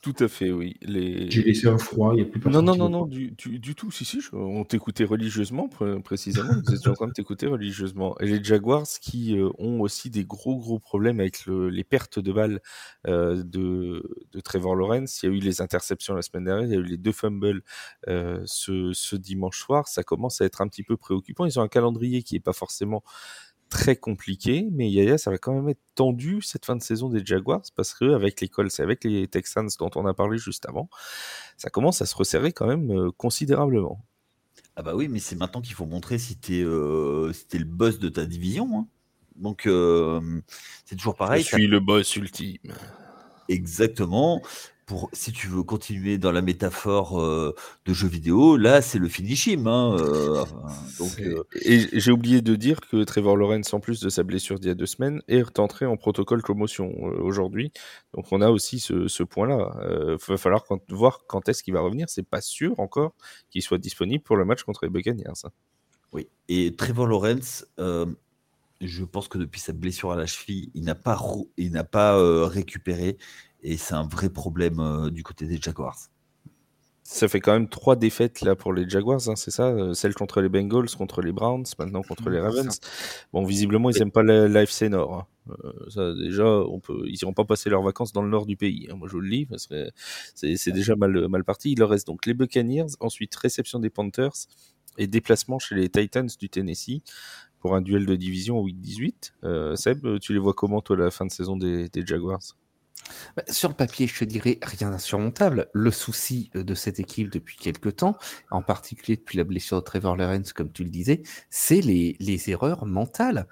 Tout à fait, oui. Les... J'ai laissé un froid, il n'y a plus personne. Non, non, non, non, du, tout. Si, si, on t'écoutait religieusement, précisément. Vous étiez en train de t'écouter religieusement. Et les Jaguars qui euh, ont aussi des gros, gros problèmes avec les pertes de balles euh, de, Trevor Lawrence. Il y a eu les interceptions la semaine dernière, il y a eu les deux fumbles euh, ce, ce dimanche soir. Ça commence à être un petit peu préoccupant. Ils ont un calendrier qui n'est pas forcément très compliqué, mais Yaya, ça va quand même être tendu cette fin de saison des Jaguars parce que avec les Colts et avec les Texans dont on a parlé juste avant, ça commence à se resserrer quand même euh, considérablement. Ah bah oui, mais c'est maintenant qu'il faut montrer si tu es, euh, le boss de ta division. Hein. Donc euh, c'est toujours pareil. Je suis le boss ultime. Exactement si tu veux continuer dans la métaphore euh, de jeu vidéo, là, c'est le finishim. Hein, euh, euh, Et j'ai oublié de dire que Trevor Lawrence, en plus de sa blessure d'il y a deux semaines, est entré en protocole commotion aujourd'hui. Donc on a aussi ce, point-là. Il va falloir voir quand est-ce qu'il va revenir. C'est pas sûr encore qu'il soit disponible pour le match contre les Buccaneers. Hein. Oui. Et Trevor Lawrence, je pense que depuis sa blessure à la cheville, il n'a pas, il n'a pas récupéré. Et c'est un vrai problème euh, du côté des Jaguars. Ça fait quand même trois défaites là pour les Jaguars, hein, c'est ça euh, Celle contre les Bengals, contre les Browns, maintenant contre les Ravens. Bon, visiblement, ils n'aiment pas l'AFC Nord. Hein. Euh, ça, déjà, on peut, ils n'iront pas passer leurs vacances dans le nord du pays. Hein. Moi, je le lis, c'est déjà mal, mal parti. Il leur reste donc les Buccaneers, ensuite réception des Panthers et déplacement chez les Titans du Tennessee pour un duel de division au week 18. Seb, tu les vois comment, toi, la fin de saison des Jaguars? Sur le papier, je te dirais rien d'insurmontable. Le souci euh, de cette équipe depuis quelques temps, en particulier depuis la blessure de Trevor Lawrence, comme tu le disais, c'est les, erreurs mentales.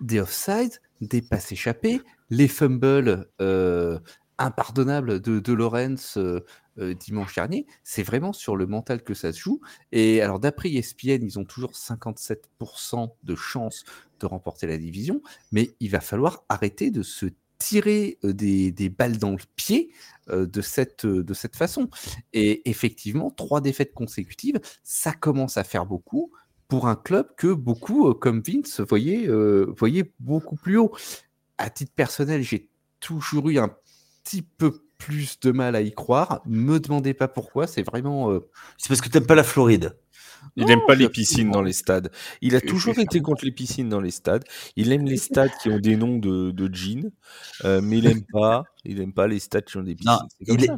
des offsides, des passes échappées, les fumbles euh, impardonnables de, de Lawrence euh, dimanche dernier. C'est vraiment sur le mental que ça se joue. Et alors, d'après ESPN, ils ont toujours 57% de chances de remporter la division, mais il va falloir arrêter de se tirer des, balles dans le pied de, cette, de cette façon. Et effectivement, trois défaites consécutives, ça commence à faire beaucoup pour un club que beaucoup, comme Vince, voyaient, voyaient beaucoup plus haut. À titre personnel, j'ai toujours eu un petit peu plus de mal à y croire. Me demandez pas pourquoi, c'est vraiment. C'est parce que tu n'aimes pas la Floride. Il n'aime pas les piscines dans les stades. Il a toujours été contre les piscines dans les stades. Il aime les stades qui ont des noms de, de jeans, euh, mais il aime pas. Il aime pas les stades qui ont des piscines.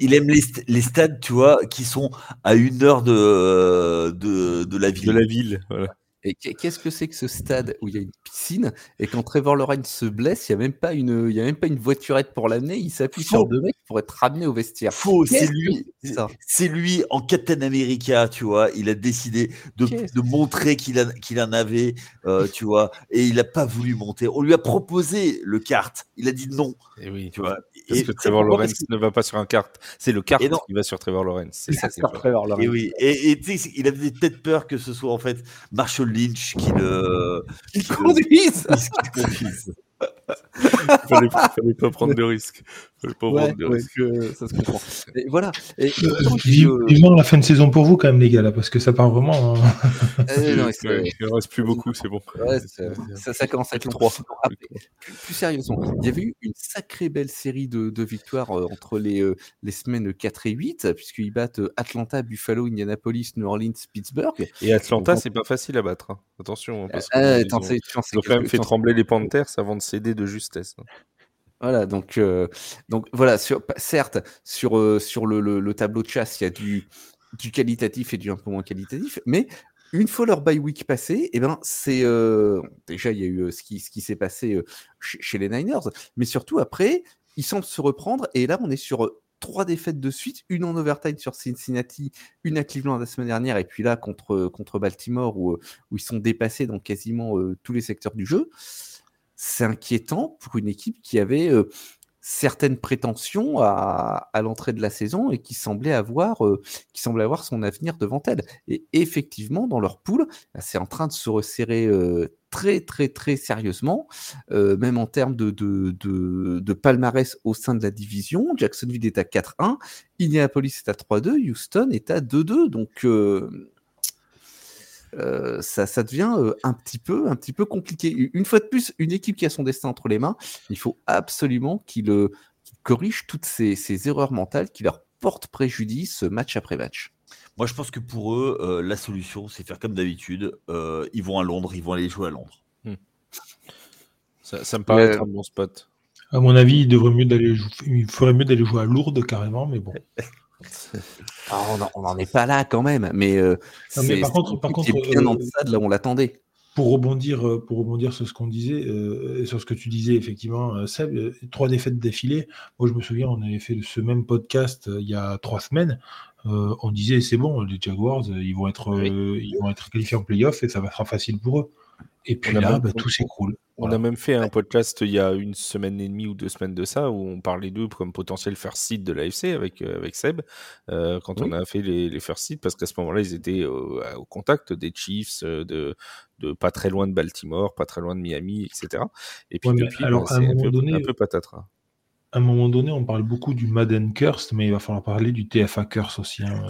il, aime les, stades, tu vois, qui sont à une heure de, de, la ville. De la ville, voilà. Et qu'est-ce que c'est que ce stade où il y a une piscine et quand Trevor Lawrence se blesse, il n'y a même pas une, il y a même pas une voiturette pour l'amener. Il s'appuie sur deux mecs pour être ramené au vestiaire. Faux, c'est lui. C'est lui en Captain America, tu vois. Il a décidé de, de montrer qu'il qu'il en avait, euh, tu vois, et il n'a pas voulu monter. On lui a proposé le kart. Il a dit non. Et oui, tu vois. Parce et que Trevor Lawrence ne va pas sur un kart. C'est le kart qui va sur Trevor Lawrence. C'est ça. Trevor Lawrence. Et oui. Et, il avait peut-être peur que ce soit en fait Marshall Lynch qui le, qui conduise. fallait, fallait pas prendre de risques. Pas prendre de risques. Euh, ça se comprend. Et voilà. Et, Vivement la fin de saison pour vous quand même les gars là, parce que ça part vraiment. Hein. Non, il ne reste plus beaucoup, c'est bon. Ouais, ça, ça, commence à être trois. Plus, plus, sérieusement, il y avait eu une sacrée belle série de, de victoires euh, entre les, euh, les semaines 4 et 8, puisqu'ils battent Atlanta, Buffalo, Indianapolis, New Orleans, Pittsburgh. Et Atlanta, c'est pas facile à battre. Hein. Attention. Parce euh, ils ont quand même fait trembler les Panthers avant de céder de justesse. Voilà, donc, euh, donc voilà, certes, sur, euh, sur le, le, tableau de chasse, il y a du, du qualitatif et du un peu moins qualitatif, mais une fois leur bye week passé, eh ben, c'est déjà il y a eu ce qui, ce qui s'est passé chez, les Niners, mais surtout après, ils semblent se reprendre et là on est sur trois défaites de suite, une en overtime sur Cincinnati, une à Cleveland la semaine dernière, et puis là contre, contre Baltimore où ils sont dépassés dans quasiment tous les secteurs du jeu. C'est inquiétant pour une équipe qui avait certaines prétentions à, l'entrée de la saison et qui semblait avoir, qui semblait avoir son avenir devant elle. Et effectivement, dans leur poule, bah, c'est en train de se resserrer très très très sérieusement, euh, même en termes de, de, de, palmarès au sein de la division. Jacksonville est à 4-1, Indianapolis est à 3-2, Houston est à 2-2. Donc euh, euh, ça, ça, devient un petit peu un petit peu compliqué. Une fois de plus, une équipe qui a son destin entre les mains, il faut absolument qu'il corrige toutes ces, ces erreurs mentales qui leur portent préjudice match après match. Moi, je pense que pour eux, euh, la solution, c'est faire comme d'habitude. Euh, ils vont à Londres, ils vont aller jouer à Londres. Hmm. Ça, me paraît être un bon spot. À mon avis, il, devrait mieux d'aller, il ferait mieux d'aller jouer à Lourdes carrément, mais bon. Ah, on n'en est pas là quand même, mais, euh, mais par contre, par contre, bien en deçà de là où on l'attendait. Pour rebondir, pour rebondir sur ce qu'on disait, euh, sur ce que tu disais effectivement, Seb, trois défaites d'affilée. Moi, je me souviens, on avait fait ce même podcast il y a trois semaines euh, on disait c'est bon, les Jaguars, euh, ils vont être, euh, ils vont être qualifiés en playoff et ça va être facile pour eux. Et puis là, bah, tout s'écroule. On a même fait un podcast il y a une semaine et demie ou deux semaines de ça où on parlait d'eux comme potentiel first seed de l'AFC avec, avec Seb quand on a fait les, les first seed parce qu'à ce moment-là ils étaient au contact des Chiefs, de, de pas très loin de Baltimore, pas très loin de Miami, etc. Et puis depuis, alors, bah, c'est un, un, peu patatras à un moment donné, on parle beaucoup du Madden Curse, mais il va falloir parler du TFA Curse aussi. Hein.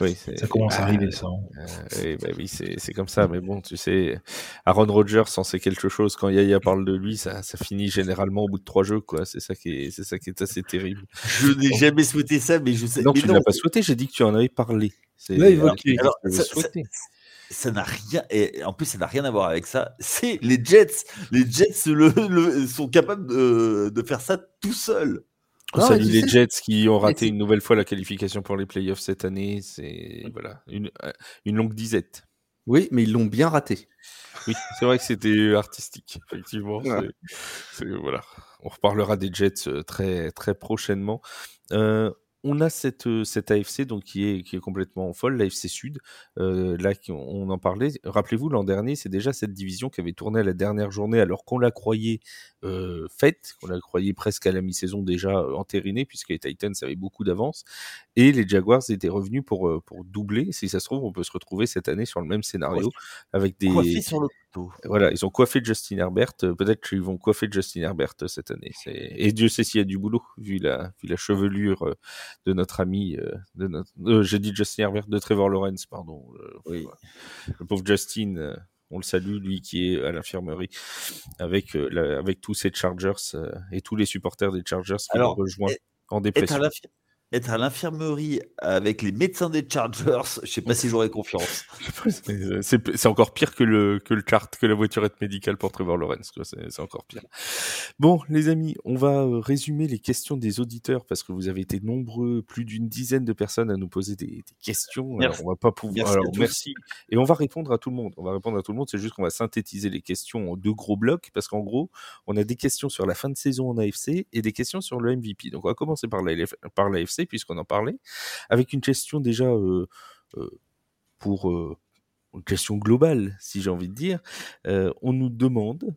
Oui, ça commence à arriver, ça. Hein. Euh, bah oui, c'est comme ça. Mais bon, tu sais, Aaron Rodgers, en sait quelque chose. Quand Yaya parle de lui, ça, ça finit généralement au bout de trois jeux. quoi. C'est ça, qui est, ça qui est assez terrible. Je n'ai jamais souhaité ça, mais je sais. Non, tu ne l'as pas souhaité. J'ai dit que tu en avais parlé. Là, évoqué. Alors, ça, ça n'a rien et en plus ça n'a rien à voir avec ça. C'est les Jets. Les Jets le, sont capables de, faire ça tout seuls. On salue les Jets qui ont raté une nouvelle fois la qualification pour les playoffs cette année. C'est voilà une, euh, une, longue disette. Oui, mais ils l'ont bien raté. Oui, c'est vrai que c'était artistique, effectivement. voilà. On reparlera des Jets euh, très très prochainement. Euh, on a cette, cette AFC donc qui est, qui est complètement folle, l'AFC Sud. là, on en parlait. Rappelez-vous, l'an dernier, c'est déjà cette division qui avait tourné à la dernière journée alors qu'on la croyait faite, qu'on la croyait presque à la mi-saison déjà entérinée, puisque les Titans avaient beaucoup d'avance. Et les Jaguars étaient revenus pour, pour doubler. Si ça se trouve, on peut se retrouver cette année sur le même scénario avec des. sur le voilà, ils ont coiffé Justin Herbert. Peut-être qu'ils vont coiffer Justin Herbert cette année. Et Dieu sait s'il y a du boulot, vu la, vu la chevelure de notre ami. de notre... J'ai dit Justin Herbert de Trevor Lawrence, pardon. oui. Le pauvre Justin on le salue, lui qui est à l'infirmerie, avec, euh, avec tous ces Chargers euh, et tous les supporters des Chargers qui l'ont rejoint en dépression. Être à l'infirmerie avec les médecins des Chargers, je sais pas si j'aurais confiance. Euh, c'est encore pire que le, que le chart, que la voiturette médicale pour Trevor Lawrence. C'est encore pire. Bon, les amis, on va euh, résumer les questions des auditeurs parce que vous avez été nombreux, plus d'une dizaine de personnes à nous poser des, questions. Merci. on va pas pouvoir. Merci alors, merci. Et on va répondre à tout le monde. On va répondre à tout le monde. C'est juste qu'on va synthétiser les questions en deux gros blocs parce qu'en gros, on a des questions sur la fin de saison en AFC et des questions sur le MVP. Donc, on va commencer par l'AF par l'AFC puisqu'on en parlait, avec une question déjà euh, euh, pour euh, une question globale, si j'ai envie de dire. On nous demande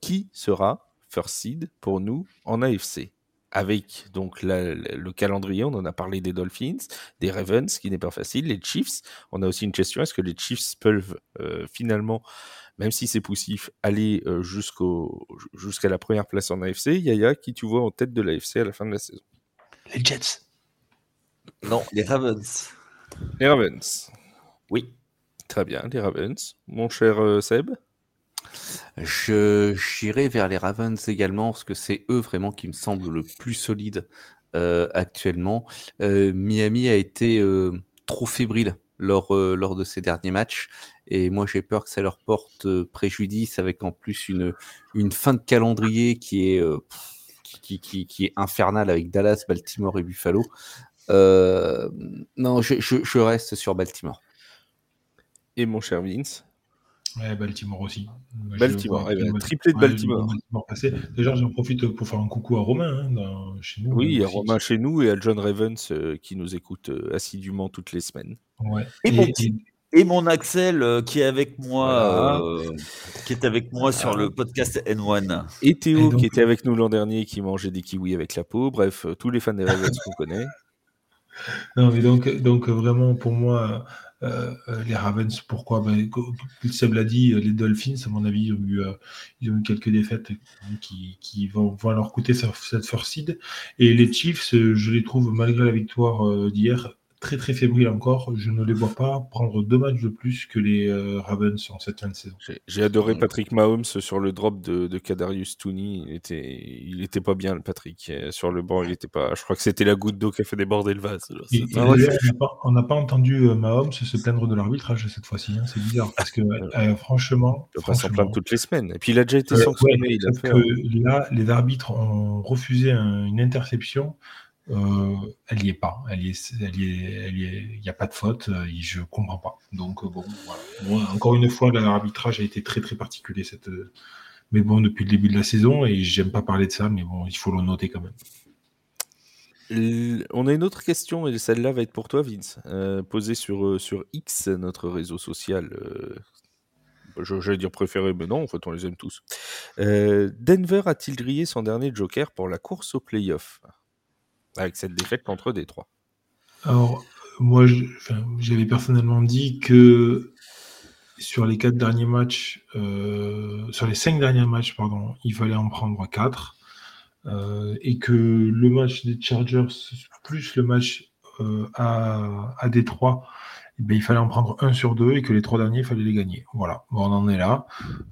qui sera first seed pour nous en AFC. Avec donc la- le calendrier, on en a parlé des Dolphins, des Ravens, qui n'est pas facile, les Chiefs. On a aussi une question est-ce que les Chiefs peuvent finalement, même si c'est poussif, aller jusqu'au jusqu'à la première place en AFC Yaya, qui tu vois en tête de l'AFC à la fin de la saison? Les Jets. Non, les Ravens. Les Ravens. Oui. Très bien, les Ravens. Mon cher euh, Seb Je j'irai vers les Ravens également parce que c'est eux vraiment qui me semblent le plus solides euh, actuellement. Euh, Miami a été euh, trop fébrile lors euh, lors de ces derniers matchs et moi j'ai peur que ça leur porte euh, préjudice avec en plus une une fin de calendrier qui est euh, qui, qui, qui, qui est infernale avec Dallas, Baltimore et Buffalo. Euh, non, je, je, je reste sur Baltimore. et mon cher Vince. Ouais, Baltimore aussi. Moi, je Baltimore, vois- eh ben, vois- triplé de Baltimore. Baltimore. Déjà, j'en profite pour faire un coucou à Romain hein, dans- chez nous. Oui, aussi. Romain chez nous et à John Ravens euh, qui nous écoute euh, assidûment toutes les semaines. Ouais. Et Et- mon et- petit- Et mon Axel euh, qui est avec moi, Voilà. euh, qui est avec moi sur le podcast N1. Et Théo Et donc- qui était avec nous l'an dernier qui mangeait des kiwis avec la peau. Bref, euh, tous les fans des Ravens qu'on connaît. Non, mais donc, donc vraiment, pour moi, euh, les Ravens, pourquoi? Ben, Seb l'a dit, les Dolphins, à mon avis, ils ont eu, euh, ils ont eu quelques défaites qui, qui vont, vont leur coûter cette first seed. Et les Chiefs, je les trouve, malgré la victoire d'hier, très très fébriles encore. Je ne les vois pas prendre deux matchs de plus que les euh, Ravens en cette fin de saison. J'ai- adoré. Patrick Mahomes sur le drop de, de Kadarius Tooney. Il était, il était pas bien, le Patrick. Sur le banc, il était pas. Je crois que c'était la goutte d'eau qui a fait déborder le vase. Et- on n'a pas- on n'a pas entendu euh, Mahomes se plaindre de l'arbitrage cette fois-ci. hein. C'est bizarre parce que, euh, franchement, Il pas s'en franchement, plaindre toutes les semaines. Et puis il a déjà été Euh, sanctionné. ouais, il a sauf fait, que hein. là, les arbitres ont refusé un- une interception. Euh, elle n'y est pas. Elle y est, elle y est, elle y il n'y a pas de faute. euh, Je comprends pas. Donc euh, bon, encore une fois, l'arbitrage a été très très particulier cette. Mais bon, depuis le début de la saison, et j'aime pas parler de ça, mais bon, il faut le noter quand même. On a une autre question, et celle-là va être pour toi, Vince, posée sur, sur X, notre réseau social. euh, je- J'allais dire préféré, mais non, en fait, on les aime tous. Denver a-t-il grillé son dernier joker pour la course au playoff? Avec cette défaite contre Détroit. Alors, moi, j'avais personnellement dit que sur les quatre derniers matchs, euh, sur les cinq derniers matchs, pardon, il fallait en prendre quatre. euh, et que le match des Chargers plus le match euh, à, à Détroit, ben, il fallait en prendre un sur deux et que les trois derniers, il fallait les gagner. Voilà, on en est là.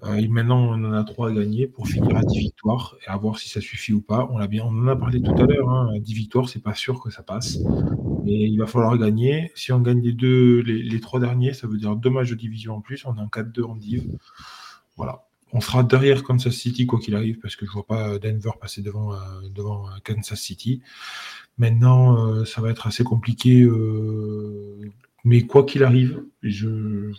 Euh, maintenant, on en a trois à gagner pour finir à 10 victoires et à voir si ça suffit ou pas. On, bien, on en a parlé tout à l'heure, hein, 10 victoires, c'est pas sûr que ça passe. Mais il va falloir gagner. Si on gagne les deux, les, trois derniers, ça veut dire deux matchs de division en plus. On est en 4-2 en div. Voilà. On sera derrière Kansas City quoi qu'il arrive parce que je vois pas Denver passer devant, euh, devant euh, Kansas City. Maintenant, euh, ça va être assez compliqué. Mais quoi qu'il arrive, je,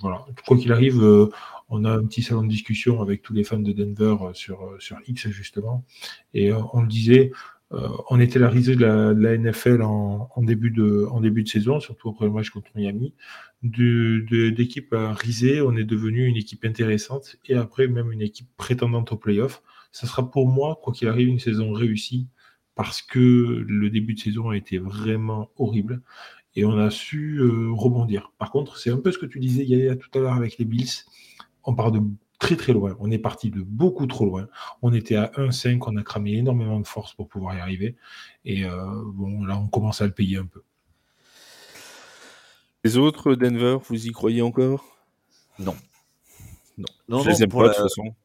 voilà, quoi qu'il arrive, euh, on a un petit salon de discussion avec tous les fans de Denver euh, sur, euh, sur X justement. Et euh, on le disait, euh, on était la risée de la, de la NFL en, en début de, en début de saison, surtout après le match contre Miami. D'équipe à riser, on est devenu une équipe intéressante et après même une équipe prétendante au playoff. Ça sera pour moi, quoi qu'il arrive, une saison réussie parce que le début de saison a été vraiment horrible et on a su euh, rebondir. Par contre, c'est un peu ce que tu disais Yaya tout à l'heure avec les Bills. On part de très très loin. On est parti de beaucoup trop loin. On était à 1-5, on a cramé énormément de force pour pouvoir y arriver. Et euh, bon, là, on commence à le payer un peu. Les autres, Denver, vous y croyez encore? Non. Non. Non, je les non, aime pas, la- de toute façon.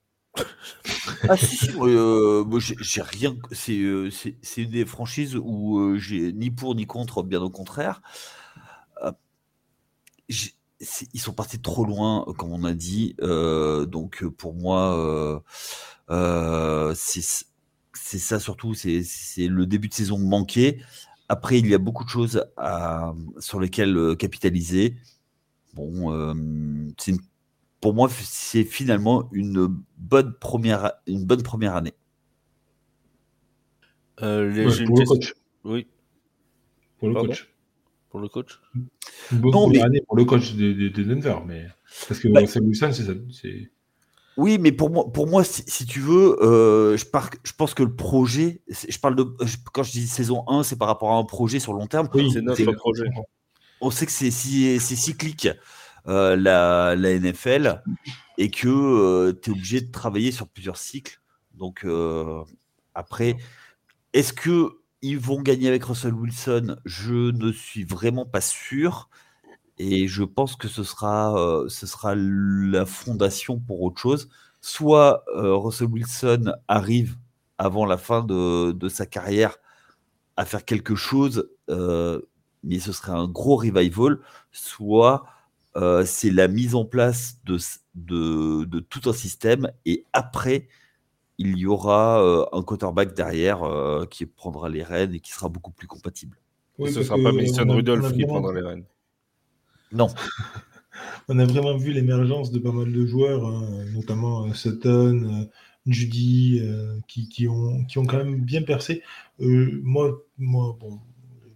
Ah si, si, moi, euh, j'ai rien. C'est euh, c'est une des franchises où euh, j'ai ni pour ni contre, bien au contraire. Euh, ils sont partis trop loin, comme on a dit. donc pour moi, c'est ça surtout. C'est le début de saison manqué. Après, il y a beaucoup de choses sur lesquelles capitaliser. Bon, c'est une pour moi, c'est finalement une bonne première, une bonne première année. Euh, les- Ouais, pour le coach. Oui, Pour le Pardon coach. pour le coach? Une bonne Non, première mais- année pour le coach de, de- de Denver, mais parce que Bah- Wilson, c'est ça. c'est- Oui, mais pour moi, pour moi, si, si tu veux, euh, je, pars- je pense que le projet, je parle de, je- quand je dis saison 1, c'est par rapport à un projet sur long terme. Oui, C'est notre projet. On sait que c'est si- c'est cyclique euh, la, NFL et que tu es obligé de travailler sur plusieurs cycles. Donc euh, après, est-ce que ils vont gagner avec Russell Wilson? Je ne suis vraiment pas sûr. Et je pense que ce sera, euh, ce sera la fondation pour autre chose. Soit euh, Russell Wilson arrive avant la fin de, de sa carrière à faire quelque chose, euh, mais ce serait un gros revival, soit euh, c'est la mise en place de, s- de, de tout un système et après, il y aura euh, un quarterback derrière euh, qui prendra les rênes et qui sera beaucoup plus compatible. Oui, ce parce sera pas Mason Rudolph qui prendra les rênes. Non, On a vraiment vu l'émergence de pas mal de joueurs, hein, notamment euh, Sutton, euh, Judy, euh, qui, qui ont, qui ont quand même bien percé. Euh, moi, moi, bon,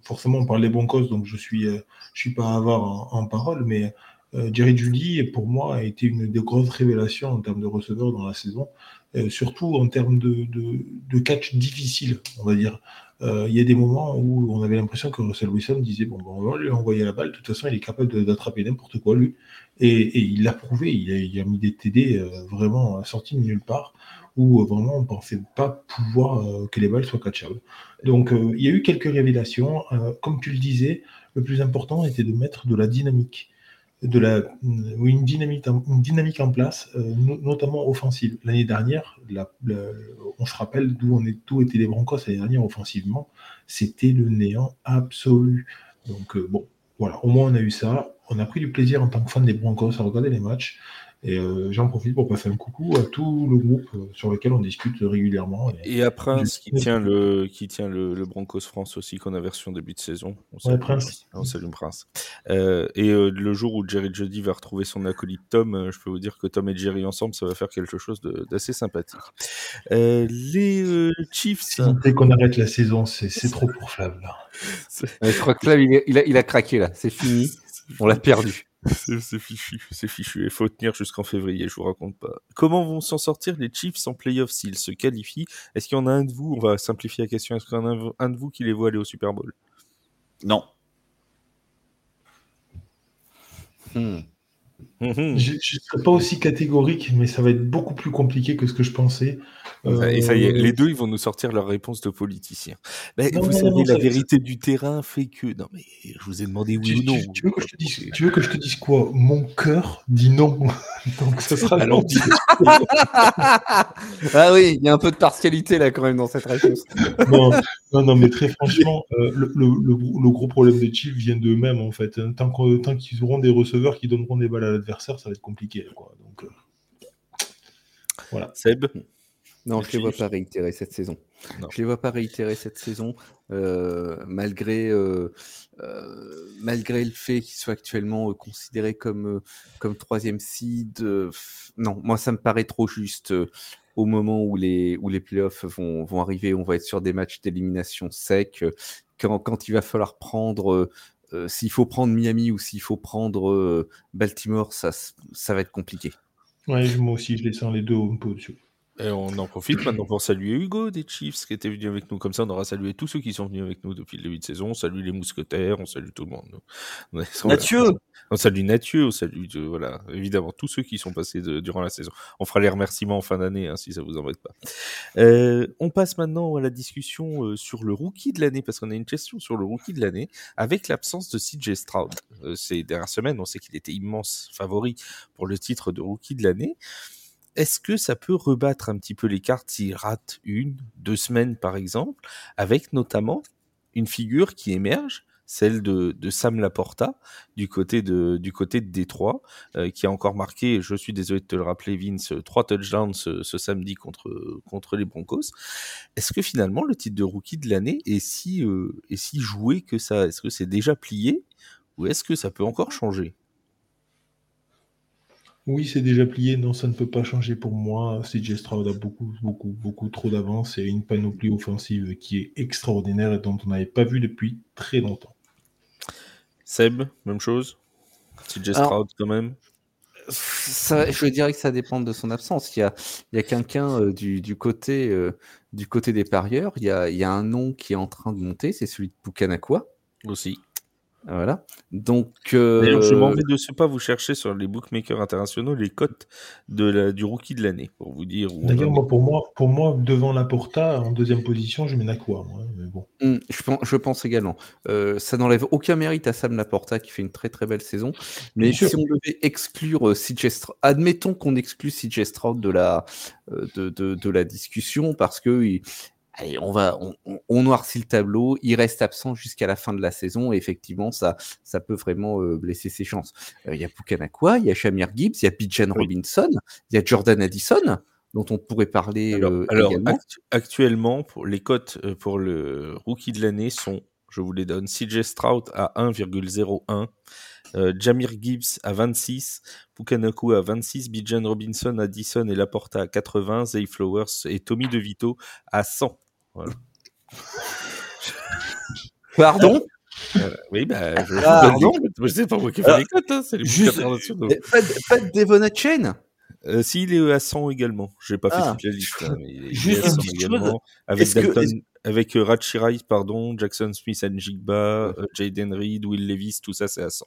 forcément, on parle des Broncos, donc je suis, euh, je suis pas avare en, en parole, mais euh, Jerry Judy, pour moi, a été une des grosses révélations en termes de receveurs dans la saison, euh, surtout en termes de, catch difficile, on va dire. Il y a des moments où on avait l'impression que Russell Wilson disait bon, bon, on va lui envoyer la balle, de toute façon, il est capable d'attraper n'importe quoi, lui. Et, il l'a prouvé, il a, mis des TD vraiment sortis de nulle part, où vraiment on ne pensait pas pouvoir que les balles soient catchables. Donc euh, il y a eu quelques révélations. Euh, comme tu le disais, le plus important était de mettre de la dynamique, de la, oui, une, dynamique, en- place, euh, no- notamment offensive. L'année dernière, on se rappelle d'où étaient les Broncos l'année dernière offensivement, c'était le néant absolu. Donc euh, bon, voilà, au moins on a eu ça. On a pris du plaisir en tant que fan des Broncos à regarder les matchs. Et euh, j'en profite pour passer un coucou à tout le groupe euh, sur lequel on discute régulièrement. Et- Et à Prince qui tient le qui tient le, le Broncos France aussi qu'on a en début de saison. On salue, Prince. On salue Prince. Euh, et euh, le jour où Jerry Jody va retrouver son acolyte Tom, euh, je peux vous dire que Tom et Jerry ensemble, ça va faire quelque chose d'assez sympathique. Euh, les euh, Chiefs. Plaît qu'on arrête la saison, c'est trop pour Flav là. Ouais, je crois que Flav, il, est- il a, il a craqué là. C'est fini. On l'a perdu. C'est fichu, c'est fichu. Il faut tenir jusqu'en février, je vous raconte pas. Comment vont s'en sortir les Chiefs en playoff s'ils se qualifient? Est-ce qu'il y en a un de vous, on va simplifier la question, est-ce qu'il y en a un- un de vous qui les voit aller au Super Bowl? Non. Hmm. Mhm. Je ne serai pas aussi catégorique, mais ça va être beaucoup plus compliqué que ce que je pensais. Et ça y est, Euh, les deux, ils vont nous sortir leur réponse de Non, vous non, savez, non, la ça- vérité du terrain fait que... Non, mais je vous ai demandé oui tu, ou non. tu- tu veux que je te dise, tu veux que je te dise quoi? Mon cœur dit non. Donc ce sera Alors, Ah oui, il y a un peu de partialité là quand même dans cette réponse. non, non, non, mais très franchement, euh, le, le- le- le gros problème des Chiefs vient d'eux-mêmes en fait. hein. Tant qu'ils auront des receveurs qui donneront des balles à l'adversaire, ça va être compliqué. Quoi. Donc, euh, voilà. Seb Non, Les je les vois pas réitérer cette saison. Non. Je les vois pas réitérer cette saison, euh, malgré, euh, euh, malgré le fait qu'ils soient actuellement euh, considérés comme, euh, comme troisième seed. euh, non, moi ça me paraît trop juste. euh, au moment où les, où les playoffs vont, vont arriver, on va être sur des matchs d'élimination sec. Quand, quand il va falloir prendre, euh, s'il faut prendre Miami ou s'il faut prendre euh, Baltimore, ça, va être compliqué. Ouais, moi aussi, je les sens les deux au-dessus. Et on en profite maintenant pour saluer Hugo des Chiefs qui était venu avec nous. Comme ça, on aura salué tous ceux qui sont venus avec nous depuis le début de saison. On salue les mousquetaires, on salue tout le monde. On On salue Mathieu, on salue, euh, voilà, évidemment, tous ceux qui sont passés de- durant la saison. On fera les remerciements en fin d'année, hein, si ça vous embête pas. Euh, on passe maintenant à la discussion euh, sur le rookie de l'année, parce qu'on a une question sur le rookie de l'année, avec l'absence de CJ Stroud. Euh, ces dernières semaines, on sait qu'il était immense favori pour le titre de rookie de l'année. Est-ce que ça peut rebattre un petit peu les cartes s'il rate une, deux semaines par exemple, avec notamment une figure qui émerge celle de, Sam Laporta du côté de du côté de Détroit, euh, qui a encore marqué, je suis désolé de te le rappeler, Vince, trois touchdowns ce, ce samedi contre contre les Broncos. Est-ce que finalement le titre de rookie de l'année est si euh, est si joué que ça? Est-ce que c'est déjà plié ou est-ce que ça peut encore changer? Oui, c'est déjà plié. Non, ça ne peut pas changer pour moi. CJ Stroud a beaucoup, beaucoup, beaucoup trop d'avance et une panoplie offensive qui est extraordinaire et dont on n'avait pas vu depuis très longtemps. Seb, même chose? CJ Stroud quand même? Ça, je dirais que ça dépend de son absence. Il y a, il y a quelqu'un euh, du, du, côté, euh, du côté des parieurs. Il y, a, il y a un nom qui est en train de monter, c'est celui de Pukanakwa. Aussi. Voilà. Donc, euh... je m'en vais de ce pas vous chercher sur les bookmakers internationaux les cotes de la, du rookie de l'année pour vous dire. D'ailleurs, moi, pour moi, pour moi, devant la Porta, en deuxième position, je mets Nakua. Moi, mais bon. Mmh, je, pense, je pense également. Euh, ça n'enlève aucun mérite à Sam Laporta qui fait une très très belle saison. Mais si on devait exclure euh, CJ admettons qu'on exclue CJ Stroud de la, euh, de, de, de, la discussion parce que il, allez, on va, on, on, noircit le tableau. Il reste absent jusqu'à la fin de la saison et effectivement, ça, ça peut vraiment euh, blesser ses chances. Il euh, y a Pukanakwa, il y a Shamir Gibbs, il y a Bijan oui. Robinson, il y a Jordan Addison dont on pourrait parler alors, euh, alors actu actuellement pour les cotes pour le rookie de l'année sont je vous les donne CJ Stroud à 1,01 euh, Jamir Gibbs à 26 Pukanaku à 26 Bijan Robinson Addison et Laporta à 80 Zay Flowers et Tommy DeVito à 100 voilà. Pardon? Euh, oui, bah, je, ah, non, je sais pas moi qui fais les cotes, hein, c'est les Juste, Pas, pas de Devon Chain? Euh, S'il est à 100 également, je n'ai pas fait ah. toute la liste. Hein, mais il Juste à 100 également, avec Dalton, que... avec euh, Rachi Rice, pardon, Jackson Smith and Jigba, ouais. euh, Jaden Reed, Will Levis, tout ça c'est à 100.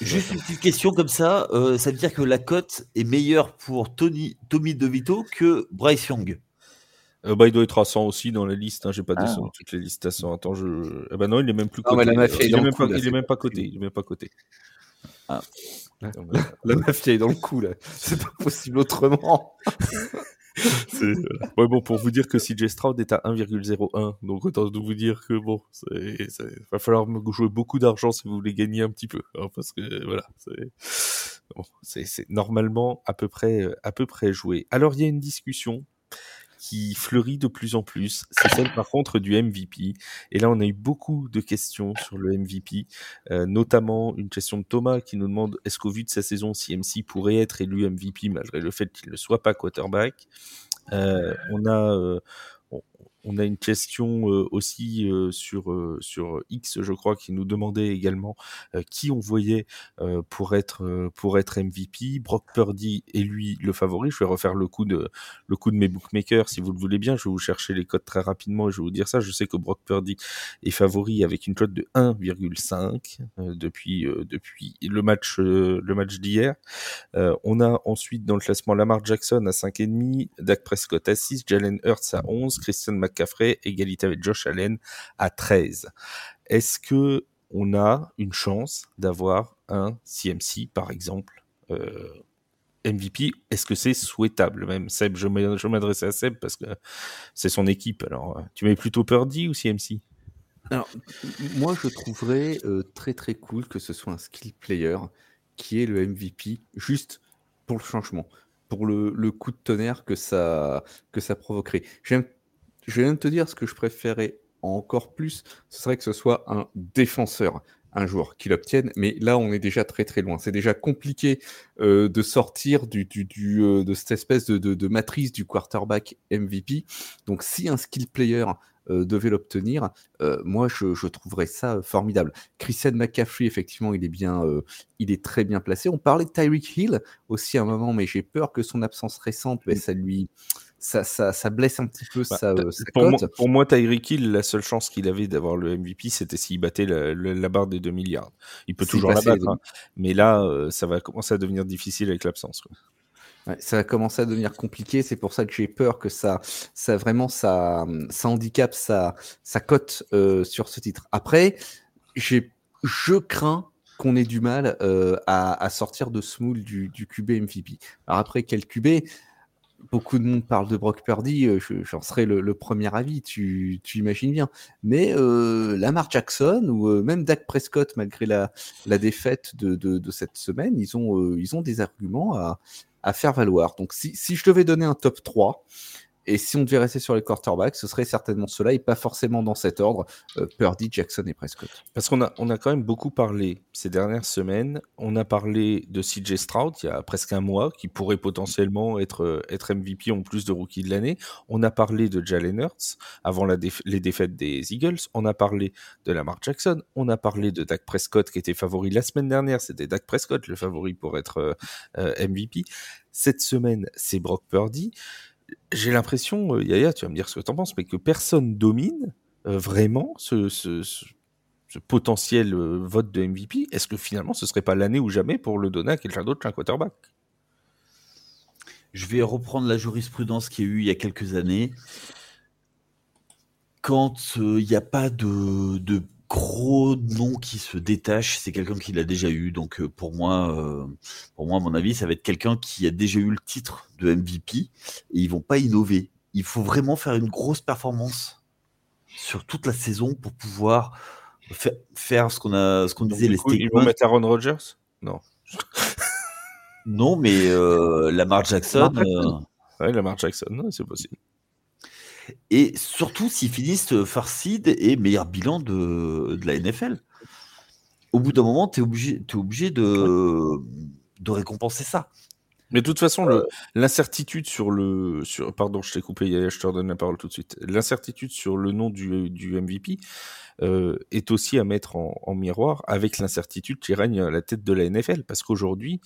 Juste une petite question comme ça, euh, ça veut dire que la cote est meilleure pour Tony, Tommy DeVito que Bryce Young? Euh, bah, il doit être à 100 aussi dans la liste. Hein. J'ai pas ah. descendu toutes les listes à 100. Attends, je. Ah bah non, il est même plus coté. Ah, la il, est même coup, pas, là, il est même pas coté. Il est même pas coté. Ah. La, la mafia est dans le coup là. C'est pas possible autrement. ouais, bon, pour vous dire que CJ Stroud est à 1,01, donc autant vous dire que bon, il va falloir jouer beaucoup d'argent si vous voulez gagner un petit peu, hein, parce que voilà, c'est bon, normalement à peu près à peu près joué. Alors il y a une discussion qui fleurit de plus en plus. C'est celle par contre du MVP. Et là, on a eu beaucoup de questions sur le MVP, euh, notamment une question de Thomas qui nous demande est-ce qu'au vu de sa saison, CMC pourrait être élu MVP malgré le fait qu'il ne soit pas quarterback? Euh, on a euh, on a une question euh, aussi euh, sur euh, sur X, je crois, qui nous demandait également qui on voyait pour être pour être MVP. Brock Purdy est lui le favori. Je vais refaire le coup de le coup de mes bookmakers si vous le voulez bien. Je vais vous chercher les codes très rapidement et je vais vous dire ça. Je sais que Brock Purdy est favori avec une cote de 1,5 depuis depuis le match le match d'hier. on a ensuite dans le classement Lamar Jackson à 5,5, Dak Prescott à 6, Jalen Hurts à 11, Christian McCaffrey, égalité avec Josh Allen à 13. Est-ce que on a une chance d'avoir un CMC, par exemple, euh, MVP Est-ce que c'est souhaitable? Même Seb, je m'adresse à Seb parce que c'est son équipe. Alors, tu mets plutôt Purdy ou CMC alors, moi, je trouverais euh, très très cool que ce soit un skill player qui est le MVP, juste pour le changement, pour le, le coup de tonnerre que ça, que ça provoquerait. J'aime je vais même te dire ce que je préférais encore plus, ce serait que ce soit un défenseur un jour qui l'obtienne, mais là on est déjà très très loin. C'est déjà compliqué euh, de sortir du, du, du euh, de cette espèce de, de, de, matrice du quarterback MVP. Donc si un skill player euh, devait l'obtenir, moi je, je, trouverais ça formidable. Christian McCaffrey, effectivement, il est bien, il est très bien placé. On parlait de Tyreek Hill aussi à un moment, mais j'ai peur que son absence récente, ben, ça lui ça, ça, ça, blesse un petit peu bah, sa pour, cote. moi, pour moi, Tyreek Hill, la seule chance qu'il avait d'avoir le MVP, c'était s'il battait la, la, la, barre des 2 milliards. Il peut toujours la battre, hein. mais là, euh, ça va commencer à devenir difficile avec l'absence. Ouais, ça va commencer à devenir compliqué. C'est pour ça que j'ai peur que ça, ça vraiment, ça, ça handicape sa, sa cote euh, sur ce titre. Après, j'ai, je crains qu'on ait du mal euh, à, à, sortir de ce moule du, du QB MVP. Alors après, quel QB beaucoup de monde parle de Brock Purdy, euh, j'en serais le, premier avis, tu, imagines bien. Mais euh, Lamar Jackson ou euh, même Dak Prescott, malgré la, défaite de, cette semaine, ils ont, ils ont des arguments à, faire valoir. Donc si, si, je devais donner un top 3, et si on devait rester sur les quarterbacks, ce serait certainement cela et pas forcément dans cet ordre, euh, Purdy, Jackson et Prescott. Parce qu'on a, on a quand même beaucoup parlé ces dernières semaines. On a parlé de CJ Stroud il y a presque un mois, qui pourrait potentiellement être, euh, MVP en plus de rookie de l'année. On a parlé de Jalen Hurts avant les défaites des Eagles. On a parlé de Lamar Jackson. On a parlé de Dak Prescott qui était favori la semaine dernière. C'était Dak Prescott le favori pour être euh, MVP. Cette semaine, c'est Brock Purdy j'ai l'impression, euh, Yaya, tu vas me dire ce que tu en penses, mais que personne domine euh, vraiment ce, potentiel euh, vote de MVP. Est-ce que finalement ce serait pas l'année ou jamais pour le donner à quelqu'un d'autre qu'un quarterback? Je vais reprendre la jurisprudence qu'il y a eu il y a quelques années. Quand il n'y a pas de, de gros nom qui se détache, c'est quelqu'un qui l'a déjà eu. Donc euh, pour moi, euh, pour moi, à mon avis, ça va être quelqu'un qui a déjà eu le titre de MVP et ils vont pas innover. Il faut vraiment faire une grosse performance sur toute la saison pour pouvoir faire ce qu'on a, ce qu'on disait les Ils vont mettre Aaron Rodgers? Non. non, mais euh, Lamar Jackson. Oui, Lamar Jackson, c'est possible et surtout s'ils finissent euh, farcid et meilleur bilan de, de la NFL. Au bout d'un moment, tu es obligé, es obligé de, de récompenser ça. Mais de toute façon, euh. l'incertitude sur le. Sur, pardon, je t'ai coupé, je te redonne la parole tout de suite. L'incertitude sur le nom du, du MVP euh, est aussi à mettre en, en miroir avec l'incertitude qui règne à la tête de la NFL. Parce qu'aujourd'hui,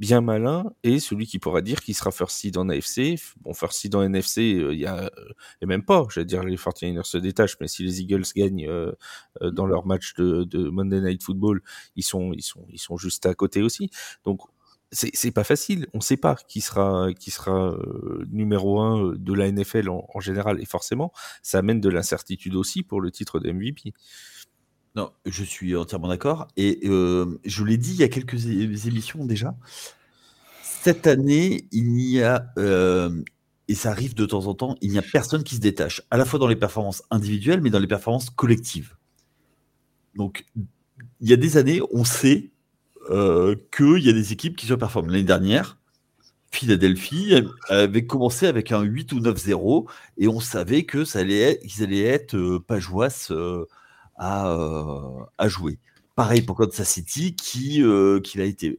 bien malin et celui qui pourra dire qu'il sera first seed en AFC. Bon, first seed en NFC, euh, il y a euh, et même pas. J'allais dire les 49ers se détachent, mais si les Eagles gagnent euh, dans leur match de, Monday Night Football, ils sont ils sont ils sont juste à côté aussi. Donc c'est pas facile. On sait pas qui sera qui sera numéro un de la NFL en, en, général et forcément ça amène de l'incertitude aussi pour le titre de MVP. Non, je suis entièrement d'accord. Et euh, je l'ai dit il y a quelques émissions déjà. Cette année, il n'y a, euh, et ça arrive de temps en temps, il n'y a personne qui se détache, à la fois dans les performances individuelles, mais dans les performances collectives. Donc, il y a des années, on sait euh, qu'il y a des équipes qui surperforment. L'année dernière, Philadelphie avait commencé avec un 8 ou 9-0 et on savait qu'ils allaient être pas euh, à, jouer. Pareil pour Kansas City qui, euh, qui l'a été.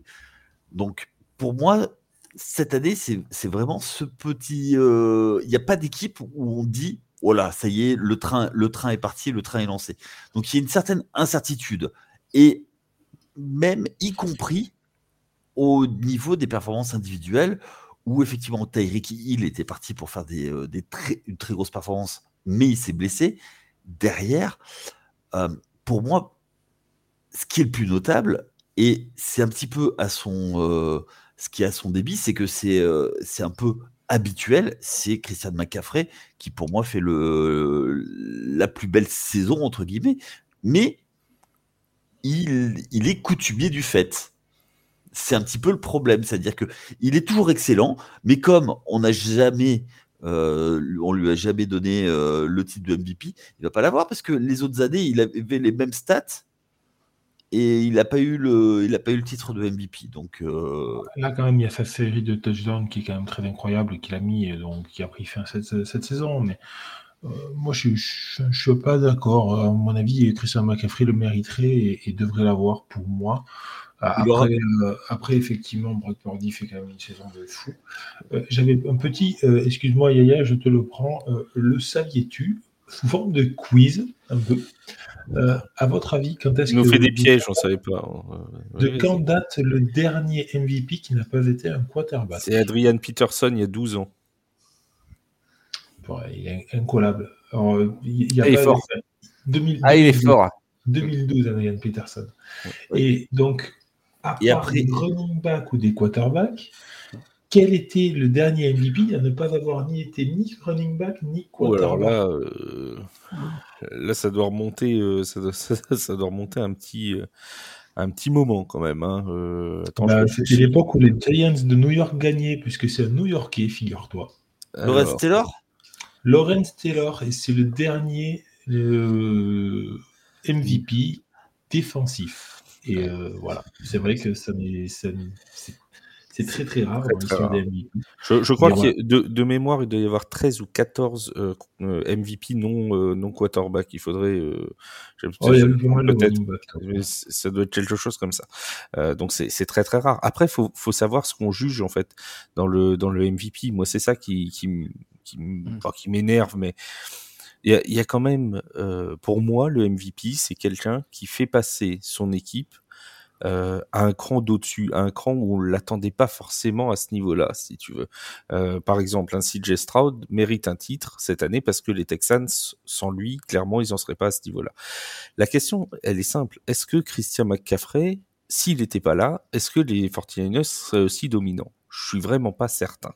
Donc pour moi, cette année, c'est vraiment ce petit. Euh, il n'y a pas d'équipe où on dit voilà, ça y est, le train, le train est parti, le train est lancé. Donc il y a une certaine incertitude. Et même y compris au niveau des performances individuelles, où effectivement Tyreek Hill était parti pour faire des, des très, une très grosse performance, mais il s'est blessé. Derrière, euh, pour moi, ce qui est le plus notable, et c'est un petit peu à son, euh, ce qui est son débit, c'est que c'est euh, un peu habituel, c'est Christian McCaffrey qui pour moi fait le, la plus belle saison entre guillemets, mais il, il est coutumier du fait. C'est un petit peu le problème, c'est-à-dire que il est toujours excellent, mais comme on n'a jamais euh, on lui a jamais donné euh, le titre de MVP, il va pas l'avoir parce que les autres années, il avait les mêmes stats et il n'a pas eu le, il a pas eu le titre de MVP. Donc euh, là, quand même, il y a sa série de touchdowns qui est quand même très incroyable qu'il a mis, donc qui a pris fin cette, cette saison. Mais moi, je, ne suis pas d'accord. À mon avis, Christian McCaffrey le mériterait et, et devrait l'avoir pour moi. Euh, après, effectivement, Brock Purdy fait quand même une saison de fou. Euh, j'avais un petit, euh, excuse-moi Yaya, je te le prends, le saviez-tu? Sous forme de quiz, un peu. à votre avis, quand est-ce que. nous fait des pièges, on ne savait pas. De quand date le dernier MVP qui n'a pas été un quarterback? C'est Adrian Peterson il y a 12 ans. Il est incollable. il, est fort. ah, il est fort. 2012, Adrian Peterson. Et donc, et après, des running back ou des quarterbacks, quel était le dernier MVP à ne pas avoir ni été ni running back ni quarterback alors là, euh, là, ça doit remonter, euh, ça, doit, ça, doit remonter un petit, euh, un petit moment quand même. Hein. Euh, bah, c'était l'époque où les Giants de New York gagnaient, puisque c'est un New Yorkais, figure-toi. Lawrence Taylor? Lawrence Taylor, et c'est le dernier euh, MVP défensif. Et euh, voilà, c'est vrai que ça, c'est très très rare Je, crois que de, mémoire, il doit y avoir 13 ou 14 euh, MVP non, non quarterback. Il faudrait. Oh, ça doit être quelque chose comme ça. donc c'est très très rare. Après, il faut, faut, savoir ce qu'on juge en fait dans le, dans le MVP. Moi, c'est ça qui, qui, qui, mmh. qui m'énerve, mais il y, a, quand même, euh, pour moi, le MVP, c'est quelqu'un qui fait passer son équipe euh, à un cran d'au-dessus, à un cran où on l'attendait pas forcément à ce niveau-là, si tu veux. Euh, par exemple, un CJ Stroud mérite un titre cette année parce que les Texans, sans lui, clairement, ils en seraient pas à ce niveau-là. La question, elle est simple. Est-ce que Christian McCaffrey, s'il n'était pas là, est-ce que les 49ers seraient aussi dominants? Je suis vraiment pas certain.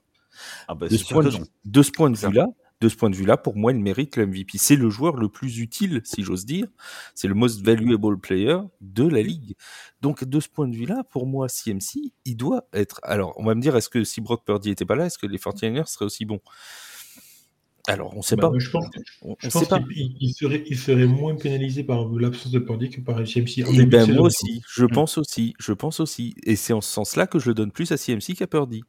Ah bah, de, ce point de, de, ce point de vue-là, de ce point de vue-là, pour moi, il mérite le MVP. C'est le joueur le plus utile, si j'ose dire. C'est le most valuable player de la ligue. Donc, de ce point de vue-là, pour moi, CMC, il doit être. Alors, on va me dire, est-ce que si Brock Purdy était pas là, est-ce que les 49ers seraient aussi bons? Alors, on ne sait bah, pas. Je pense, qu'il serait, il serait, moins pénalisé par l'absence de Purdy que par CMC. Eh ben, moi aussi, je pense aussi, je pense aussi. Et c'est en ce sens-là que je le donne plus à CMC qu'à Purdy.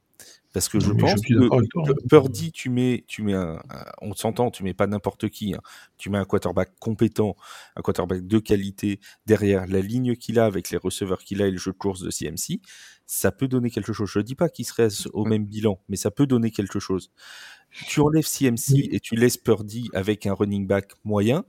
Parce que je pense que hein. Purdy, tu mets, tu mets un, on s'entend, tu mets pas n'importe qui. Hein. Tu mets un quarterback compétent, un quarterback de qualité derrière la ligne qu'il a avec les receveurs qu'il a et le jeu de course de CMC. Ça peut donner quelque chose. Je dis pas qu'il serait au même bilan, mais ça peut donner quelque chose. Tu enlèves CMC et tu laisses Purdy avec un running back moyen.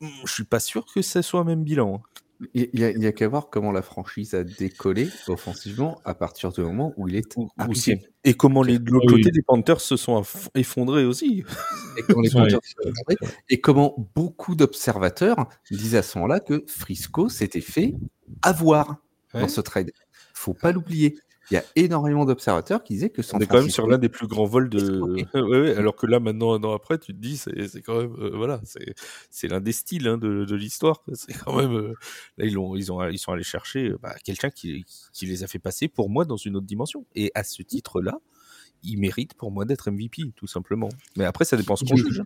Hmm, je suis pas sûr que ça soit un même bilan. Hein. Il n'y a, qu'à voir comment la franchise a décollé offensivement à partir du moment où il est appliqué. Et comment les, de l'autre côté des Panthers se sont effondrés aussi. Et comment, beaucoup d'observateurs disaient à ce moment-là que Frisco s'était fait avoir dans ce trade. Faut pas l'oublier il y a énormément d'observateurs qui disaient que San On est quand même sur l'un des plus grands vols de. ouais, alors que là, maintenant, un an après, tu te dis, c'est quand même. Euh, voilà, c'est l'un des styles hein, de, de l'histoire. C'est quand même. Euh, là, ils, ont, ils, ont, ils sont allés chercher euh, bah, quelqu'un qui, qui les a fait passer pour moi dans une autre dimension. Et à ce titre-là, il mérite pour moi d'être MVP, tout simplement. Mais après, ça dépend ce qu'on juge.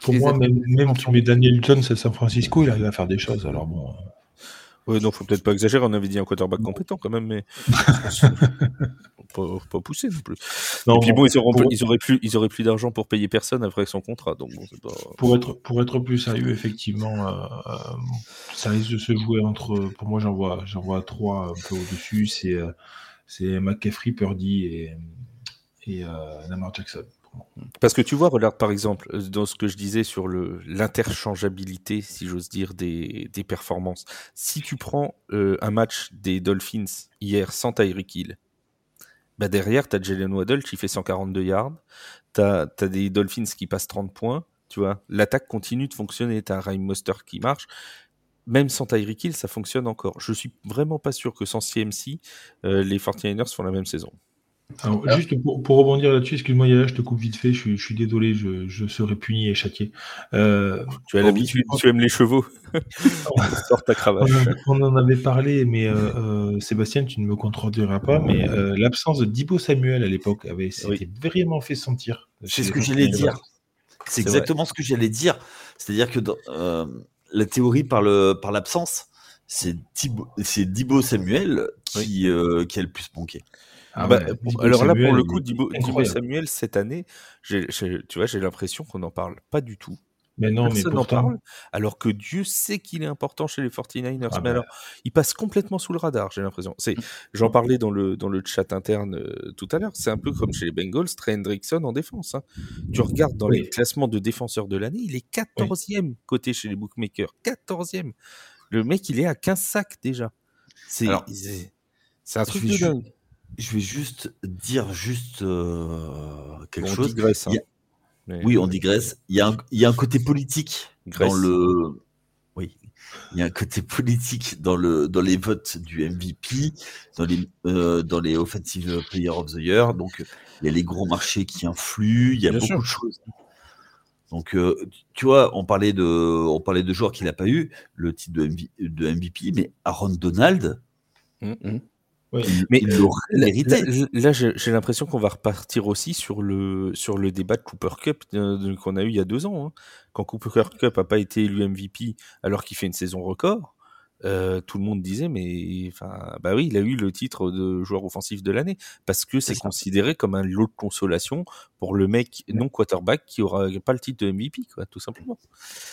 pour moi, même, même tu mets Daniel Jones à San Francisco, il arrive à faire des choses. Alors bon. Oui, non, faut peut-être pas exagérer. On avait dit un quarterback compétent quand même, mais pas, pas pousser non plus. Non, Et puis bon, ils, auraient plus, ils auraient plus d'argent pour payer personne après son contrat. Donc pas... pour être pour être plus sérieux, effectivement, euh, euh, ça risque de se jouer entre. Pour moi, j'en vois j'en vois trois un peu au-dessus. C'est euh, c'est McCaffrey, Purdy et et Lamar Jackson. Parce que tu vois, regarde par exemple, euh, dans ce que je disais sur l'interchangeabilité, si j'ose dire, des, performances. Si tu prends euh, un match des Dolphins hier sans Tyreek Hill, bah derrière, tu as Jalen Waddell qui fait 142 yards, tu as, des Dolphins qui passent 30 points, tu vois. L'attaque continue de fonctionner, tu as un Ryan Monster qui marche. Même sans Tyreek Hill, ça fonctionne encore. Je suis vraiment pas sûr que sans CMC, euh, les 49ers font la même saison. Alors, juste pour, pour rebondir là-dessus, excuse-moi Yaya, je te coupe vite fait, je suis, je suis désolé, je, je, serai puni et châtié. Euh, tu as l'habitude, tu aimes les chevaux. Sors ta cravate. On, en avait parlé, mais euh, euh, Sébastien, tu ne me contrediras pas, mais euh, l'absence de Dibo Samuel à l'époque avait vraiment fait sentir. C'est ce que j'allais dire. C'est exactement ce que j'allais dire. C'est-à-dire que dans, euh, la théorie par l'absence, par c'est Dibo, Samuel qui, euh, qui a le plus manqué. Ah bah, alors là, pour le coup, Dibo, Samuel, cette année, tu vois, j'ai l'impression qu'on n'en parle pas du tout. Mais non, mais pourtant... parle, alors que Dieu sait qu'il est important chez les 49ers. Ah mais bah. alors, il passe complètement sous le radar, j'ai l'impression. C'est, j'en parlais dans le, dans le chat interne euh, tout à l'heure. C'est un peu comme chez les Bengals, Trey Hendrickson en défense. Hein. Tu regardes dans les classements de défenseurs de l'année, il est 14e côté chez les bookmakers. 14e. Le mec, il est à 15 sacs déjà. C'est, c'est un truc de dingue je vais juste dire juste euh, quelque chose. Digresse, hein. Oui, on digresse. Il y, a un, il y a un côté politique dans le. Oui, il y a un côté politique dans le dans les votes du MVP, dans les euh, dans les offensive player of the year. Donc il y a les gros marchés qui influent. Il y a beaucoup de choses. Donc, euh, tu vois, on parlait de, on parlait de joueurs qu'il n'a pas eu, le titre de, de MVP, mais Aaron Donald, Mm, mm. Il, Mais Là, là, j'ai l'impression qu'on va repartir aussi sur le, sur le débat de Cooper Cup euh, qu'on a eu il y a deux ans. hein. Quand Cooper Cup n'a pas été élu MVP alors qu'il fait une saison record, euh, tout le monde disait, mais enfin, bah oui, il a eu le titre de joueur offensif de l'année parce que c'est ça. considéré comme un lot de consolation pour le mec non quarterback qui aura pas le titre de MVP, quoi, tout simplement.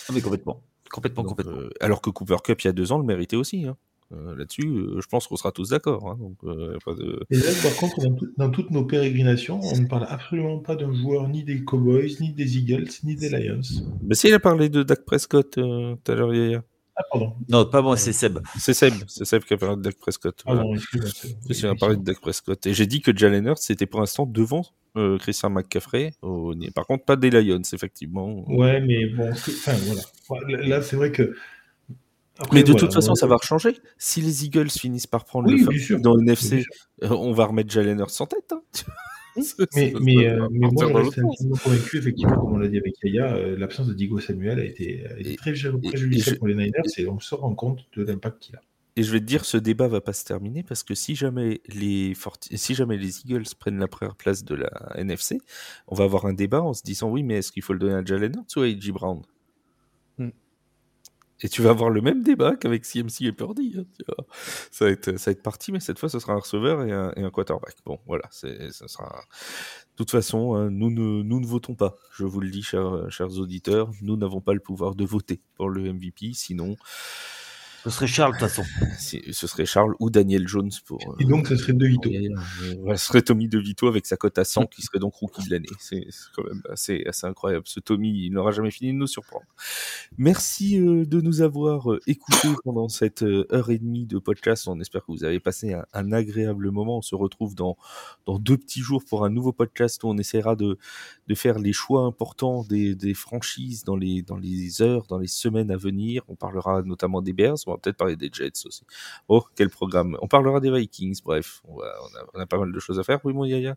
Ah, mais complètement. Complètement, Donc, complètement. euh, alors que Cooper Cup, il y a deux ans, le méritait aussi. hein. Euh, Là-dessus, euh, je pense qu'on sera tous d'accord. hein. donc, euh, de... Et là, par contre, dans, tout- dans toutes nos pérégrinations, on ne parle absolument pas d'un joueur ni des Cowboys, ni des Eagles, ni des Lions. Mais si, il a parlé de Dak Prescott tout à l'heure, Yaya. Ah, pardon. Non, pas moi, c'est Seb. C'est Seb, c'est Seb qui a parlé de Dak Prescott. voilà. Pardon, excuse-moi. c'est- Si, si, on a parlé de Dak Prescott. Et j'ai dit que Jalen Hurts c'était pour l'instant devant euh, Christian McCaffrey. Au... Par contre, pas des Lions, effectivement. Ouais, mais bon, enfin voilà. Là, là, c'est vrai que. Après, Mais de voilà, toute façon, on- ça va changer. Si les Eagles finissent par prendre Oui, le sûr. dans Bien NFC, euh, on va remettre Jalen Hurts en tête. hein. Mais, mais, euh, mais moi, je reste intimement convaincu, effectivement, comme on l'a dit avec Yaya, euh, l'absence de Digo Samuel a été, a été Et- très préjudiciable je- pour les Niners et on se rend compte de l'impact qu'il a. Et je vais te dire, ce débat va pas se terminer parce que si jamais les si jamais les Eagles prennent la première place de la NFC, on va avoir un débat en se disant oui, mais est-ce qu'il faut le donner à Jalen Hurts ou à A.J. Brown? Et tu vas avoir le même débat qu'avec CMC et Purdy. hein, ça, va être, ça va être parti, mais cette fois, ce sera un receveur et un, quarterback. Bon, voilà, c'est, sera. De toute façon, hein, nous, ne, nous ne votons pas. Je vous le dis, chers, chers auditeurs, nous n'avons pas le pouvoir de voter pour le MVP. Sinon, Ce serait Charles, de toute façon. ce serait Charles ou Daniel Jones pour. euh, Et donc, ça serait De Vito. voilà, ce serait Tommy DeVito avec sa cote à 100 qui serait donc rookie de l'année. C'est c'est quand même assez, assez incroyable. Ce Tommy, il n'aura jamais fini de nous surprendre. Merci euh, de nous avoir euh, écoutés pendant cette euh, heure et demie de podcast. On espère que vous avez passé un, un agréable moment. On se retrouve dans, dans deux petits jours pour un nouveau podcast où on essaiera de, de faire les choix importants des, des franchises dans les, dans les heures, dans les semaines à venir. On parlera notamment des Bears. On va peut-être parler des Jets aussi. Oh, quel programme. On parlera des Vikings. Bref, on a, on a pas mal de choses à faire. Oui, mon Yaya?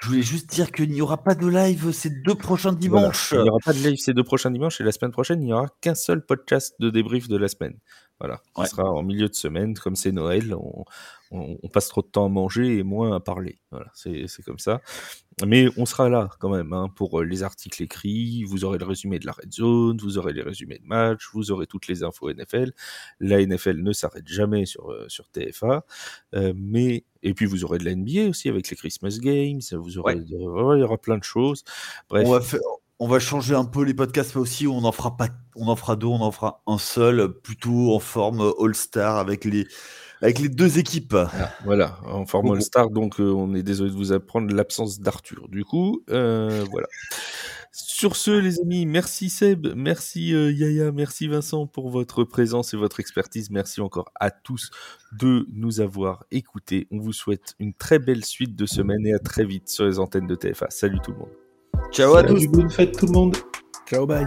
Je voulais juste dire qu'il n'y aura pas de live ces deux prochains Voilà. dimanches. Il n'y aura pas de live ces deux prochains dimanches et la semaine prochaine, il n'y aura qu'un seul podcast de débrief de la semaine. Voilà. Ouais. Ce sera en milieu de semaine, comme c'est Noël. On, on- on passe trop de temps à manger et moins à parler. Voilà, c'est comme ça. Mais on sera là quand même hein, pour euh, les articles écrits. Vous aurez le résumé de la red zone, vous aurez les résumés de match, vous aurez toutes les infos NFL. La NFL ne s'arrête jamais sur, euh, sur TFA. Euh, mais et puis vous aurez de la NBA aussi avec les Christmas Games. Vous aurez, Ouais. de- ouais, il y aura plein de choses. Bref, On va, faire- on va changer un peu les podcasts aussi. On en fera pas, on en fera deux, on en fera un seul, plutôt en forme All-Star avec les, avec les deux équipes. Voilà, en forme All-Star, donc euh, on est désolé de vous apprendre l'absence d'Arthur. Du coup, euh, voilà. Sur ce, les amis, merci Seb, merci euh, Yaya, merci Vincent pour votre présence et votre expertise. Merci encore à tous de nous avoir écoutés. On vous souhaite une très belle suite de semaine et à très vite sur les antennes de TFA. Salut tout le monde. Ciao à tous. Bonne fête tout le monde. Ciao, bye.